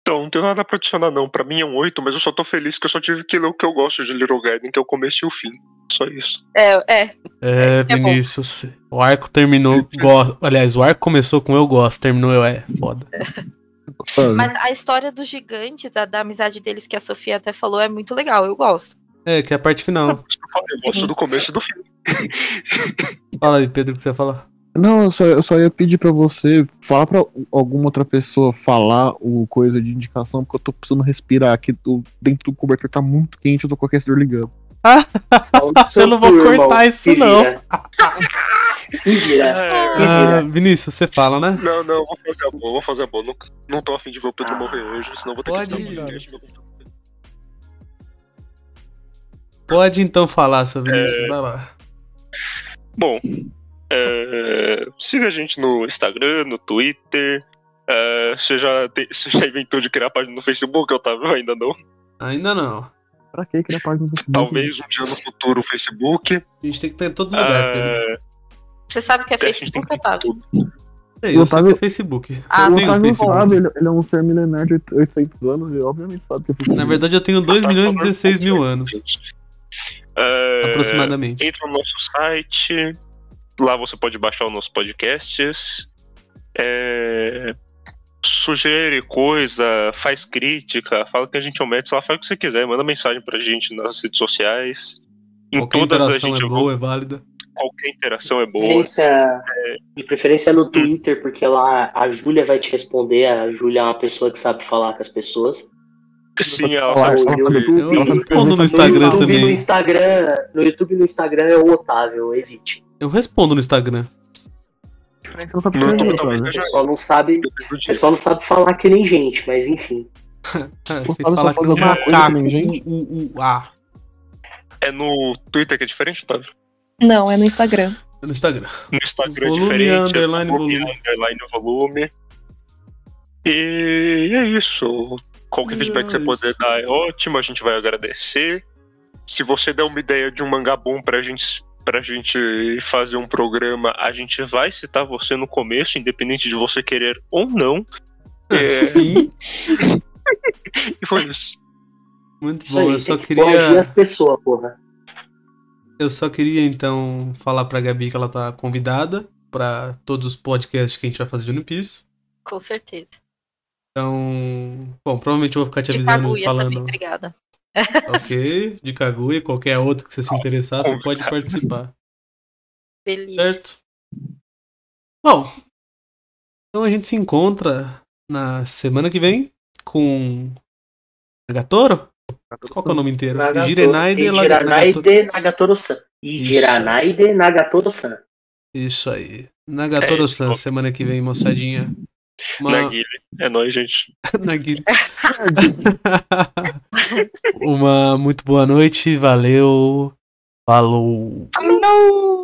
Então, não tenho nada pra adicionar, não. Pra mim é um 8, mas eu só tô feliz que eu só tive que ler o que eu gosto de Little Garden, que é o começo e o fim. Só isso. É, é. É, É. Vinícius. O arco terminou. Go... Aliás, o arco começou com eu gosto, terminou eu é. Foda. Mas a história dos gigantes, da, da amizade deles, que a Sofia até falou, é muito legal, eu gosto. É, que é a parte final. Eu gosto Sim. do começo e do fim. Fala aí, Pedro, o que você ia falar. Não, eu só, eu só ia pedir pra você falar pra alguma outra pessoa falar o coisa de indicação, porque eu tô precisando respirar aqui. do- dentro do cobertor tá muito quente, eu tô com o aquecedor ligado. Eu não vou cortar isso, não. Vira. Se vira. Se Ah. Vinícius, você fala, né? Não, não, vou fazer a boa, vou fazer a boa. Não, não tô afim de ver o Pedro morrer hoje, senão vou ter Pode que ir. editar o podcast. meu computador. Pode então falar, seu Vinícius, vai lá. Bom, é, siga a gente no Instagram, no Twitter. É, você, já te- você já inventou de criar página no Facebook, Otávio? Eu ainda não. Ainda não. Pra que criar página do Facebook? Talvez um dia no futuro o Facebook. A gente tem que ter em todo lugar. É, Você sabe o que é tem Facebook, Otávio? É, eu O sei Otávio- que é Facebook. Ah, eu tenho Otávio Facebook. sabe, ele, ele é um ser milenar de 800 anos, ele obviamente sabe que é Facebook. Na verdade, eu tenho 2 milhões e 16 mil anos, É, aproximadamente. Entra no nosso site. Lá você pode baixar os nossos podcasts. É, sugere coisa, faz crítica, fala que a gente aumenta, lá faz o que você quiser, manda mensagem pra gente nas redes sociais. Em Qualquer todas a interação gente é boa, é válida. qualquer interação é boa. Preferência, de preferência no Twitter, porque lá a Júlia vai te responder. A Júlia é uma pessoa que sabe falar com as pessoas. Sim, ela sabe respondo no. Instagram no YouTube, também. No Instagram, no YouTube e no Instagram é o Otávio, evite. Eu respondo no Instagram. Não YouTube talvez Otávio. seja Você só não sabe, você só não sabe falar que nem gente, mas enfim. O Você Otávio só fala faz alguma o coisa que gente. o, o, o, ah, É no Twitter que é diferente, Otávio? Não, é no Instagram. no Instagram. No Instagram Volume, é diferente. underline, é volume, volume. underline, volume. E é isso. Qualquer É feedback que você puder dar é ótimo, a gente vai agradecer. Se você der uma ideia de um mangá bom pra gente, pra gente fazer um programa, a gente vai citar você no começo, independente de você querer ou não. É, Sim. e foi isso. Muito Isso bom. aí, Eu só que queria. as pessoas, porra. Eu só queria então falar pra Gabi que ela tá convidada pra todos os podcasts que a gente vai fazer de One Piece. Com certeza. Então, bom, provavelmente eu vou ficar te avisando Kaguya falando. também, obrigada. Ok, de Kaguya, qualquer outro que você se interessar, você pode participar, Beleza. certo? Bom, então a gente se encontra na semana que vem com Nagatoro? Qual que é o nome inteiro? Nagatoro. Jirenaide Nagatoro. Nagatoro-san. E Isso. Jiranaide Nagatoro-san. Isso aí. É Nagatoro-san, isso. semana que vem, moçadinha. Uma... Naguile. É nóis, gente. Naguile. Uma muito boa noite, valeu. Falou. Falou.